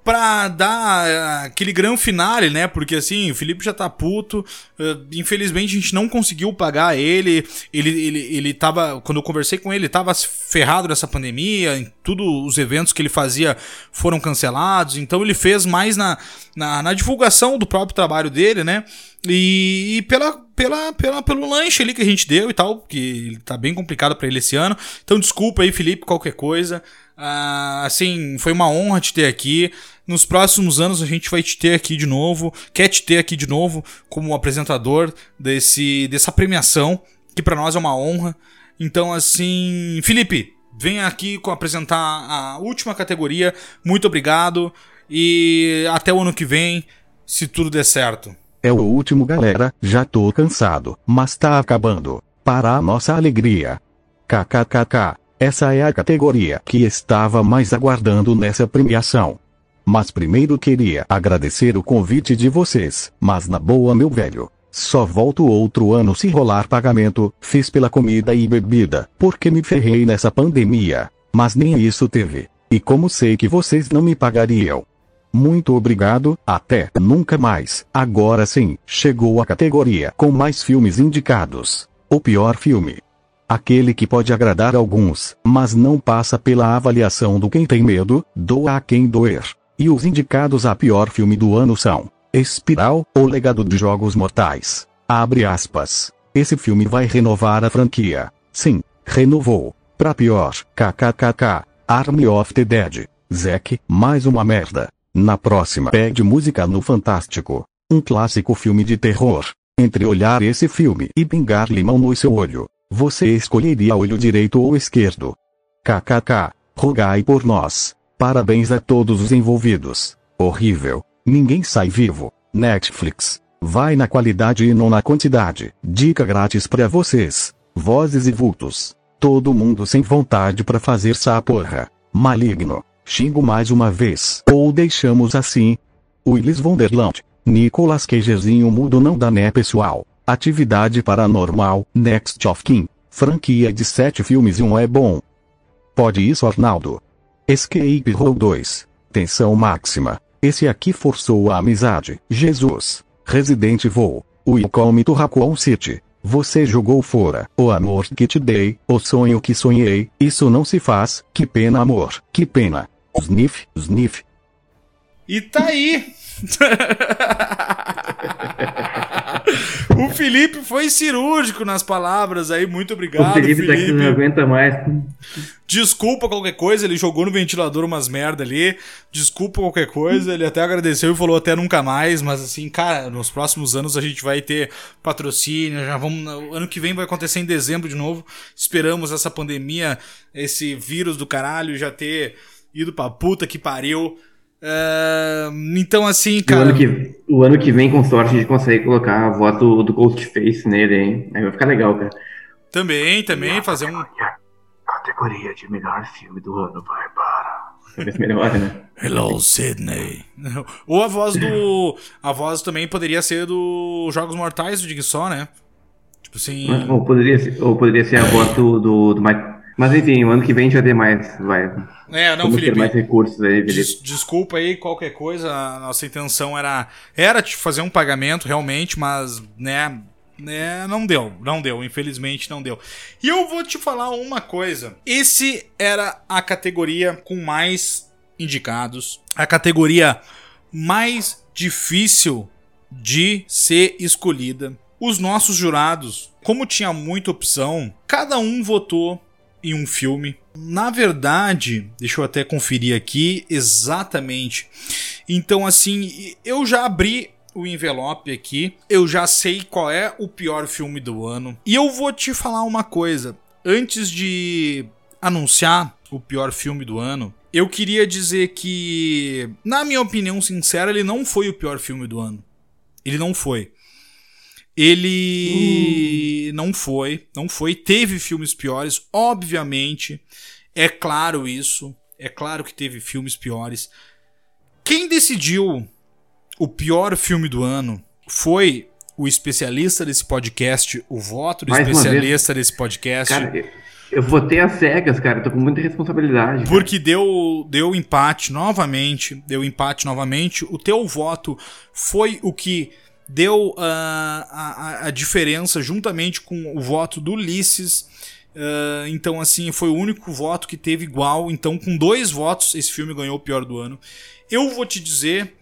pra dar uh, aquele grande finale, né? Porque assim, o Felipe já tá puto. Uh, infelizmente a gente não conseguiu pagar ele. Ele, ele, ele tava. Quando eu conversei com ele, ele tava ferrado nessa pandemia. Tudo os eventos que ele fazia foram cancelados. Então ele fez mais na, na, na divulgação do próprio trabalho dele, né? E, e, pela, pela, pela, pelo lanche ali que a gente deu e tal, que tá bem complicado para ele esse ano. Então desculpa aí, Felipe, qualquer coisa. Uh, assim, foi uma honra te ter aqui. Nos próximos anos a gente vai te ter aqui de novo, quer te ter aqui de novo como apresentador desse, dessa premiação, que para nós é uma honra. Então, assim, Felipe, vem aqui apresentar a última categoria. Muito obrigado e até o ano que vem, se tudo der certo. É o último, galera. Já tô cansado, mas tá acabando. Para a nossa alegria. KKKK. Essa é a categoria que estava mais aguardando nessa premiação. Mas primeiro queria agradecer o convite de vocês, mas na boa meu velho. Só volto outro ano se rolar pagamento, fiz pela comida e bebida, porque me ferrei nessa pandemia. Mas nem isso teve. E como sei que vocês não me pagariam. Muito obrigado, até nunca mais. Agora sim, chegou a categoria com mais filmes indicados. O pior filme. Aquele que pode agradar alguns, mas não passa pela avaliação do quem tem medo, doa a quem doer. E os indicados a pior filme do ano são Espiral, O Legado de Jogos Mortais. Abre aspas. Esse filme vai renovar a franquia. Sim, renovou. Pra pior, kkkk. Army of the Dead. Zack, mais uma merda. Na próxima, pede música no Fantástico. Um clássico filme de terror. Entre olhar esse filme e pingar limão no seu olho, você escolheria olho direito ou esquerdo? KKK. Rogai por nós. Parabéns a todos os envolvidos. Horrível. Ninguém sai vivo. Netflix. Vai na qualidade e não na quantidade. Dica grátis para vocês. Vozes e vultos. Todo mundo sem vontade para fazer essa porra. Maligno. Xingo mais uma vez. Ou deixamos assim. Willis Wonderland. Nicolas Cagezinho mudo não dá né pessoal. Atividade Paranormal, Next of Kin. Franquia de sete filmes e um é bom. Pode isso Arnaldo. Escape Row 2. Tensão máxima. Esse aqui forçou a amizade. Jesus. Resident Evil. Welcome to Raccoon City. Você jogou fora. O amor que te dei. O sonho que sonhei. Isso não se faz. Que pena amor. Que pena. Sniff, sniff. E tá aí. o Felipe foi cirúrgico nas palavras aí, muito obrigado. O Felipe, Felipe. tá que não aguenta mais. Desculpa qualquer coisa, ele jogou no ventilador umas merda ali. Desculpa qualquer coisa, ele até agradeceu e falou até nunca mais, mas assim, cara, nos próximos anos a gente vai ter patrocínio, já vamos, ano que vem vai acontecer em dezembro de novo. Esperamos essa pandemia, esse vírus do caralho já ter ido pra puta que pariu. Uh, então, assim, cara. O ano, que, o ano que vem, com sorte, a gente consegue colocar a voz do, Ghostface nele, hein? Aí vai ficar legal, cara. Também, também, fazer um. Categoria de melhor filme do ano vai para. melhor, né? Hello, Sydney. Ou a voz do. A voz também poderia ser do Jogos Mortais do Jigsaw, né? Tipo assim. Ou poderia ser, ou poderia ser a voz do, do, do Mike mas enfim, o ano que vem a gente vai ter mais. Vai, é, não, Felipe. Ter mais recursos aí, Des, Desculpa aí qualquer coisa. A nossa intenção era, era te fazer um pagamento realmente, mas, né. né não deu, não deu, infelizmente não deu. E eu vou te falar uma coisa. Esse era a categoria com mais indicados, a categoria mais difícil de ser escolhida. Os nossos jurados, como tinha muita opção, cada um votou em um filme. Na verdade, deixa eu até conferir aqui exatamente. Então, assim, eu já abri o envelope aqui, eu já sei qual é o pior filme do ano. E eu vou te falar uma coisa. Antes de anunciar o pior filme do ano, eu queria dizer que, na minha opinião sincera, ele não foi o pior filme do ano. Ele não foi. Ele uh. não foi, não foi. Teve filmes piores, obviamente. É claro isso. É claro que teve filmes piores. Quem decidiu o pior filme do ano foi o especialista desse podcast, o voto do Mais especialista desse podcast. Cara, Eu votei as cegas, cara. Tô com muita responsabilidade. Cara. Porque deu, deu empate novamente. Deu empate novamente. O teu voto foi o que deu uh, a, a, diferença juntamente com o voto do Ulisses. Uh, então, assim, foi o único voto que teve igual. Então, com dois votos, esse filme ganhou o pior do ano. Eu vou te dizer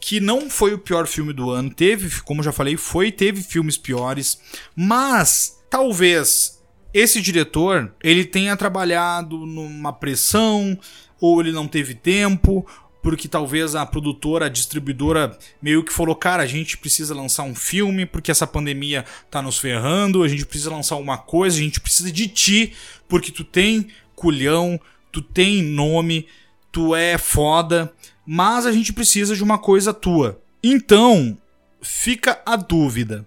que não foi o pior filme do ano. Teve, como já falei, foi, teve filmes piores. Mas, talvez esse diretor ele tenha trabalhado numa pressão, ou ele não teve tempo, porque talvez a produtora, a distribuidora meio que falou: cara, a gente precisa lançar um filme porque essa pandemia tá nos ferrando, a gente precisa lançar uma coisa, a gente precisa de ti, porque tu tem culhão, tu tem nome, tu é foda, mas a gente precisa de uma coisa tua. Então, fica a dúvida.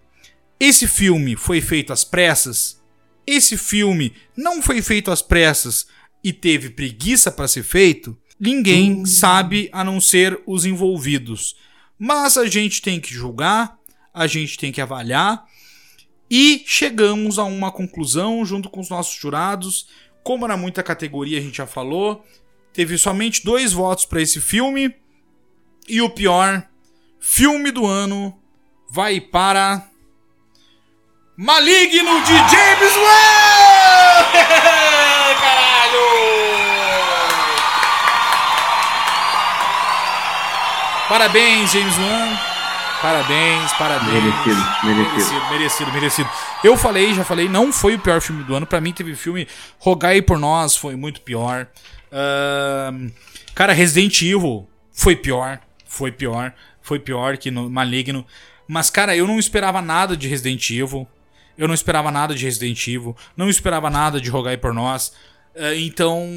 Esse filme foi feito às pressas? esse filme não foi feito às pressas e teve preguiça para ser feito, ninguém hum. sabe a não ser os envolvidos. Mas a gente tem que julgar, a gente tem que avaliar e chegamos a uma conclusão junto com os nossos jurados. Como era muita categoria, a gente já falou, teve somente dois votos para esse filme e o pior filme do ano vai para Maligno de James Wan! Parabéns, James Wan. Parabéns, parabéns. Merecido, merecido. Merecido, merecido, merecido. Eu falei, já falei, não foi o pior filme do ano. Pra mim teve filme Rogai por Nós, foi muito pior. Uh, cara, Resident Evil foi pior. Foi pior. Foi pior que no Maligno. Mas, cara, eu não esperava nada de Resident Evil. Eu não esperava nada de Resident Evil, não esperava nada de Rogai por Nós. Uh, então,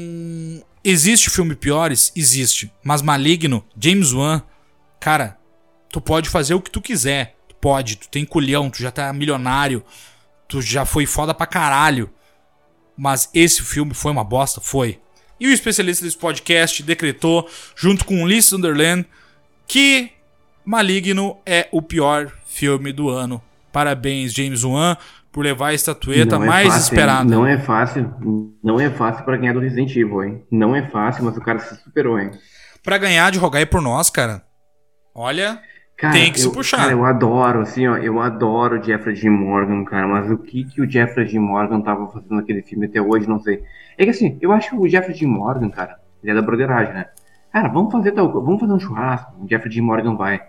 existe filme piores? Existe. Mas Maligno, James Wan, cara, tu pode fazer o que tu quiser. Tu pode, tu tem culhão, tu já tá milionário, tu já foi foda pra caralho. Mas esse filme foi uma bosta? Foi. E o especialista desse podcast decretou, junto com Lee Sunderland, que Maligno é o pior filme do ano Parabéns, James Wan, por levar a estatueta é mais fácil, esperada. Não é fácil, não é fácil para ganhar do Resident Evil, hein? Não é fácil, mas o cara se superou, hein? Para ganhar de rogar por nós, cara. Olha, cara, tem que eu, se puxar. Cara, eu adoro, assim, ó, eu adoro o Jeffrey Dean Morgan, cara, mas o que que o Jeffrey Dean Morgan tava fazendo naquele filme até hoje, não sei. É que assim, eu acho que o Jeffrey Dean Morgan, cara, ele é da broderagem, né? Cara, vamos fazer tal, vamos fazer um churrasco, o Jeffrey Dean Morgan vai.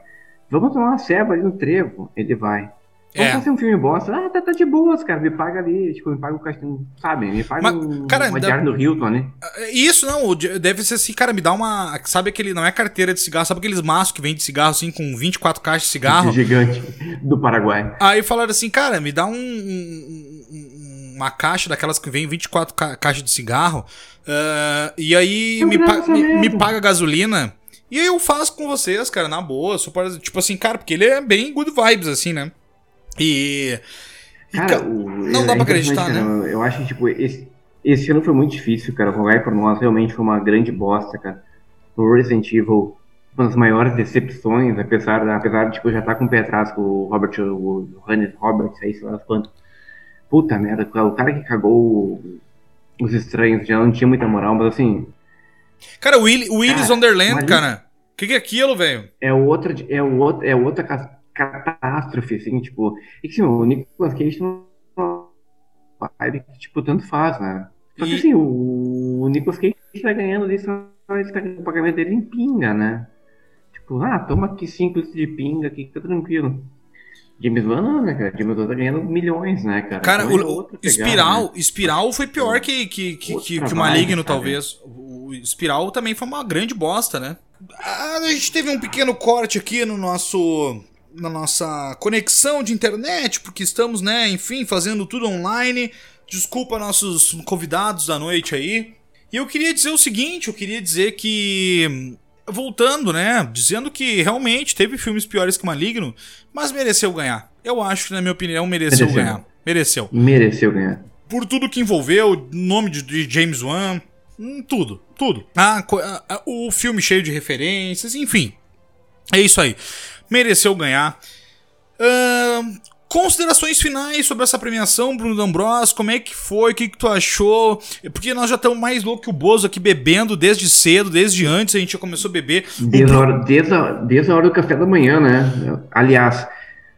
Vamos tomar uma ceva ali no trevo, ele vai. Vamos é. fazer um filme bosta. Ah, tá, tá, de boas, cara. Me paga ali, tipo, me paga o castelo, sabe? Me paga Mas, um, cara, uma diária do Hilton, né? Isso, não. Deve ser assim, cara, me dá uma... Sabe aquele... Não é carteira de cigarro, sabe aqueles maços que vende cigarro, assim, com 24 caixas de cigarro? Gigante, do Paraguai. Aí falaram assim, cara, me dá um, um, uma caixa daquelas que vem 24 ca caixas de cigarro. Uh, e aí me, pa me, me paga gasolina... E aí eu faço com vocês, cara, na boa. Só para, tipo assim, cara, porque ele é bem good vibes, assim, né? E. Cara, o, não dá pra acreditar, né? Eu acho que, tipo, esse, esse ano foi muito difícil, cara. O por nós realmente foi uma grande bosta, cara. O Resident Evil, uma das maiores decepções, apesar, apesar de, tipo, já estar tá com o pé atrás com o Robert, o Hannes Roberts, aí, sei lá quanto. Puta merda, o cara que cagou os estranhos já não tinha muita moral, mas assim. Cara, o Will, Willis Underland, cara. O que, que é aquilo, velho? É outra, é outra, é outra catástrofe, assim, tipo. E que assim, o Nicolas Cage uma vibe que, tipo, tanto faz, né? Só que e... assim, o, o Nicolas Cage tá ganhando ali só ele tá ganhando o pagamento dele em pinga, né? Tipo, ah, toma aqui 5 litros de pinga aqui, tá tranquilo. James Wan não, né, cara? James Wan tá ganhando milhões, né, cara? Cara, então, o, o Espiral, né? Espiral foi pior que, que, que, que, que o Maligno, talvez. O Espiral também foi uma grande bosta, né? Ah, a gente teve um pequeno corte aqui no nosso na nossa conexão de internet, porque estamos, né, enfim, fazendo tudo online. Desculpa nossos convidados da noite aí. E eu queria dizer o seguinte, eu queria dizer que voltando, né, dizendo que realmente teve filmes piores que Maligno, mas mereceu ganhar. Eu acho que na minha opinião mereceu, mereceu. ganhar. Mereceu. Mereceu ganhar. Por tudo que envolveu, nome de James Wan, hum, tudo, tudo. Ah, o filme cheio de referências, enfim. É isso aí mereceu ganhar. Uh, Considerações finais sobre essa premiação, Bruno D'Ambros, como é que foi, o que, que tu achou? Porque nós já estamos mais loucos que o Bozo aqui bebendo desde cedo, desde antes a gente já começou a beber. Desde a hora, desde a, desde a hora do café da manhã, né? Aliás,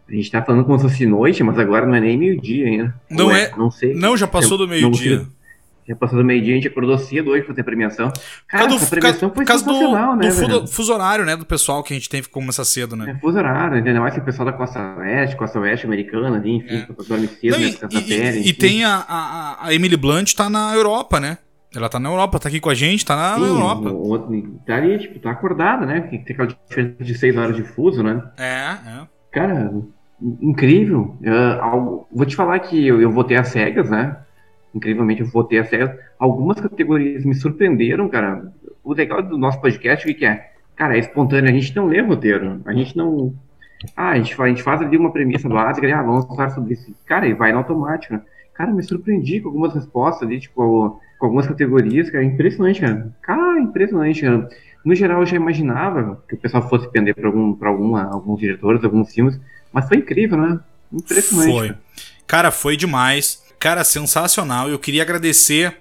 a gente tá falando como se fosse noite, mas agora não é nem meio-dia ainda. Não Ué, é? Não sei. Não, já passou do meio-dia. Já passou do meio-dia, a gente acordou cedo hoje pra ter premiação. Cara, essa premiação foi sensacional, do, né? Do fuso, horário, né? Do pessoal que a gente teve que começar cedo, né? É, fuso horário, ainda mais que o pessoal da Costa Oeste, Costa Oeste americana, ali, enfim, é. o dorme cedo, né? E, e, e tem a, a, a Emily Blunt tá na Europa, né? Ela tá na Europa, tá aqui com a gente, tá na, Sim, Europa. O, tá ali, tipo, tá acordada, né? Tem aquela diferença de 6 horas de fuso, né? É, é. Cara, incrível. Uh, vou te falar que eu, eu votei às cegas, né? Incrivelmente eu votei a sério. Algumas categorias me surpreenderam, cara. O legal do nosso podcast, o que, é? Cara, é espontâneo, a gente não lê roteiro. A gente não. Ah, a gente faz, a gente faz ali uma premissa básica, ah, vamos falar sobre isso. Cara, e vai no automático, né? Cara, me surpreendi com algumas respostas ali, tipo, com algumas categorias, cara, impressionante, cara. Cara, impressionante, cara. No geral, eu já imaginava que o pessoal fosse pender para algum, pra alguma, alguns diretores, alguns filmes, mas foi incrível, né? Impressionante. Foi. Cara, cara foi demais. Cara, sensacional. Eu queria agradecer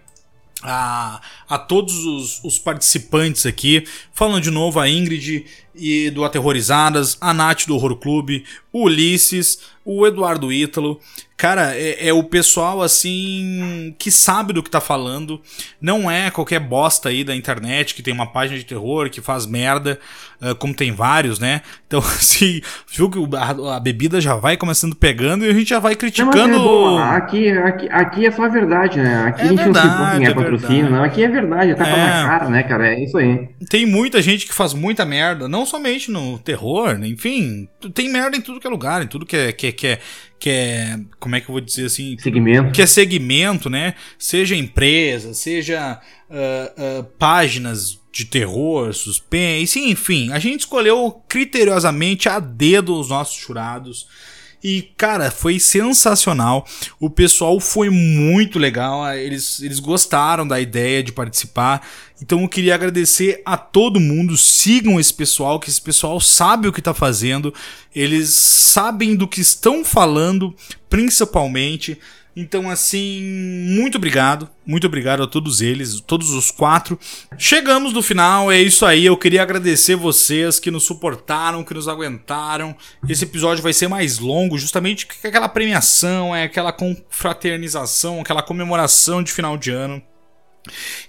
a, a todos os, os, participantes aqui. Falando de novo, a Ingrid e do Aterrorizadas, a Nath do Horror Clube, o Ulisses, o Eduardo Ítalo. Cara, é, é, o pessoal assim que sabe do que tá falando. Não é qualquer bosta aí da internet que tem uma página de terror que faz merda, uh, como tem vários, né? Então, assim, viu que a, a, bebida já vai começando pegando e a gente já vai criticando. Não, é aqui, aqui, aqui é só a verdade, né? Aqui é a gente verdade, não se importa em é patrocínio, não. Aqui é verdade, tá é. na cara, né, cara? É isso aí. Tem muita gente que faz muita merda, não somente no terror, né? enfim, tem merda em tudo que é lugar, em tudo que é, que, é, que é que é, como é que eu vou dizer assim? Segmento. Que é segmento, né? Seja empresa, seja uh, uh, páginas de terror, suspense, enfim. A gente escolheu criteriosamente a dedo os nossos jurados. E, cara, foi sensacional. O pessoal foi muito legal. Eles, eles gostaram da ideia de participar. Então eu queria agradecer a todo mundo. Sigam esse pessoal, que esse pessoal sabe o que está fazendo. Eles sabem do que estão falando, principalmente. Então, assim, muito obrigado. Muito obrigado a todos eles, todos os quatro. Chegamos no final, é isso aí. Eu queria agradecer vocês que nos suportaram, que nos aguentaram. Esse episódio vai ser mais longo, justamente porque aquela premiação, é aquela confraternização, aquela comemoração de final de ano.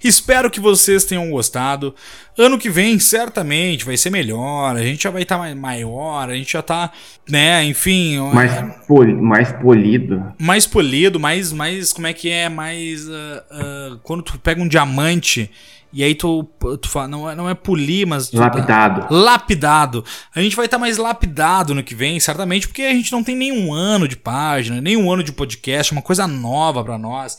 Espero que vocês tenham gostado. Ano que vem, certamente, vai ser melhor. A gente já vai estar tá maior, a gente já tá, né, enfim. Mais, poli mais polido. Mais polido, mais, mais. Como é que é? Mais. Uh, uh, quando tu pega um diamante. E aí tu, tu fala, não é, não é polir, mas. Lapidado. Tá lapidado. A gente vai estar tá mais lapidado no que vem, certamente, porque a gente não tem nenhum ano de página, nenhum ano de podcast, uma coisa nova para nós.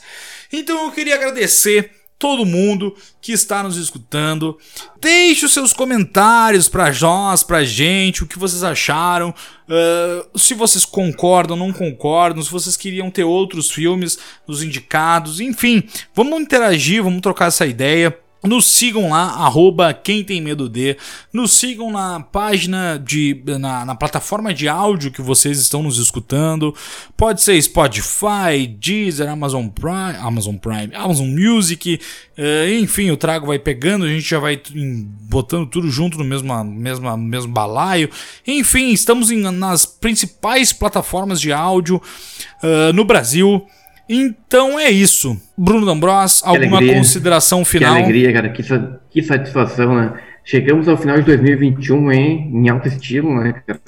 Então eu queria agradecer todo mundo que está nos escutando. Deixe os seus comentários para nós, para gente, o que vocês acharam, uh, se vocês concordam, não concordam, se vocês queriam ter outros filmes nos indicados, enfim, vamos interagir, vamos trocar essa ideia. Nos sigam lá, arroba quem tem medo de. Nos sigam na página de. Na, na, plataforma de áudio que vocês estão nos escutando. Pode ser Spotify, Deezer, Amazon Prime, Amazon Prime, Amazon Music. Uh, enfim, o trago vai pegando, a gente já vai botando tudo junto no mesmo, mesmo, mesmo balaio. Enfim, estamos em, nas principais plataformas de áudio uh, no Brasil. Então é isso. Bruno D'Ambros, alguma alegria, consideração final? Que alegria, cara. Que, que satisfação, né? Chegamos ao final de 2021, hein? Em alto estilo, né, cara?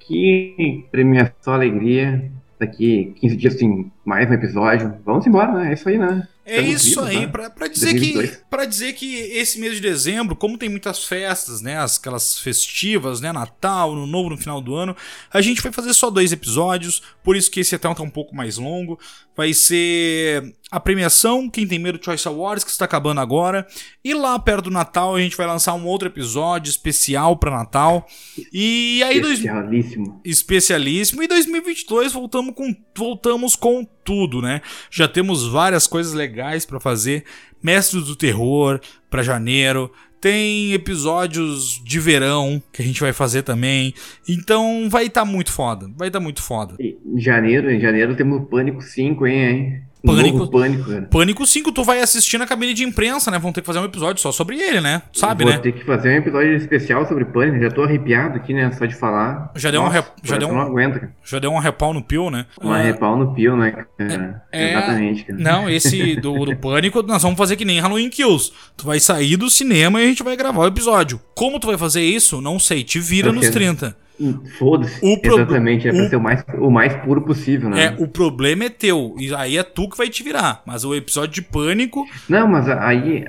Que premiação, alegria. Daqui 15 dias tem mais um episódio. Vamos embora, né? É isso aí, né? É isso vivos, aí, né? para dizer que para dizer que esse mês de dezembro, como tem muitas festas, né, aquelas festivas, né, Natal, no novo no final do ano, a gente vai fazer só dois episódios, por isso que esse até tá um pouco mais longo. Vai ser a premiação Quem Tem Medo Choice Awards, que está acabando agora, e lá perto do Natal a gente vai lançar um outro episódio especial para Natal. E aí especialíssimo. Dois... especialíssimo e 2022 voltamos com voltamos com tudo, né? Já temos várias coisas legais para fazer. Mestres do Terror para janeiro. tem episódios de verão que a gente vai fazer também. Então vai estar tá muito foda. Vai estar tá muito foda. Em janeiro, em janeiro temos Pânico 5, hein, hein? Pânico, Pânico, cara. Pânico 5, tu vai assistir na cabine de imprensa, né? Vão ter que fazer um episódio só sobre ele, né? Sabe, Vou né? Vou ter que fazer um episódio especial sobre Pânico. Já tô arrepiado aqui, né? Só de falar. Já deu Nossa, um já deu um... não aguenta, cara. Já deu um repau no pio, né? Uma é... repau no pio, né, cara? É... Exatamente, cara. Não, esse do, do Pânico, nós vamos fazer que nem Halloween Kills. Tu vai sair do cinema e a gente vai gravar o episódio. Como tu vai fazer isso? Não sei. Te vira nos 30. Foda-se. Pro... Exatamente, é pra o... ser o mais, o mais puro possível, né? É, o problema é teu. E aí é tu que vai te virar. Mas o episódio de pânico. Não, mas aí,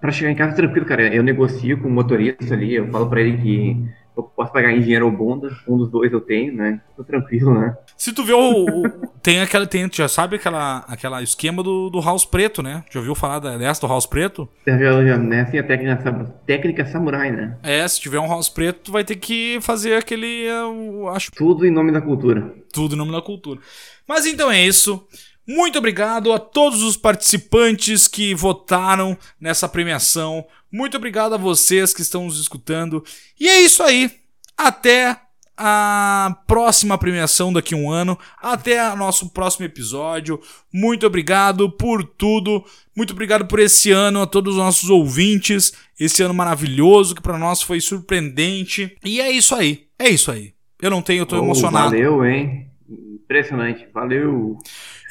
pra chegar em casa tranquilo, cara, eu negocio com o motorista ali, eu falo pra ele que eu posso pagar em dinheiro ou bunda, um dos dois eu tenho, né? Tô tranquilo, né? Se tu vê o. o tem aquela. Tem, já sabe aquela, aquela esquema do, do House Preto, né? Já ouviu falar dessa do House Preto? Já, já, né? Assim, a técnica, técnica samurai, né? É, se tiver um House Preto, tu vai ter que fazer aquele. Eu acho. Tudo em nome da cultura. Tudo em nome da cultura. Mas então é isso. Muito obrigado a todos os participantes que votaram nessa premiação. Muito obrigado a vocês que estão nos escutando. E é isso aí. Até a próxima premiação daqui a um ano. Até o nosso próximo episódio. Muito obrigado por tudo. Muito obrigado por esse ano a todos os nossos ouvintes. Esse ano maravilhoso que para nós foi surpreendente. E é isso aí. É isso aí. Eu não tenho, eu tô oh, emocionado. Valeu, hein? Impressionante. Valeu.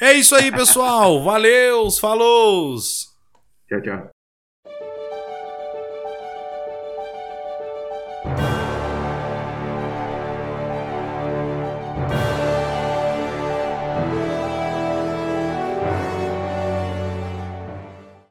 É isso aí, pessoal. Valeu, falou. Tchau, tchau.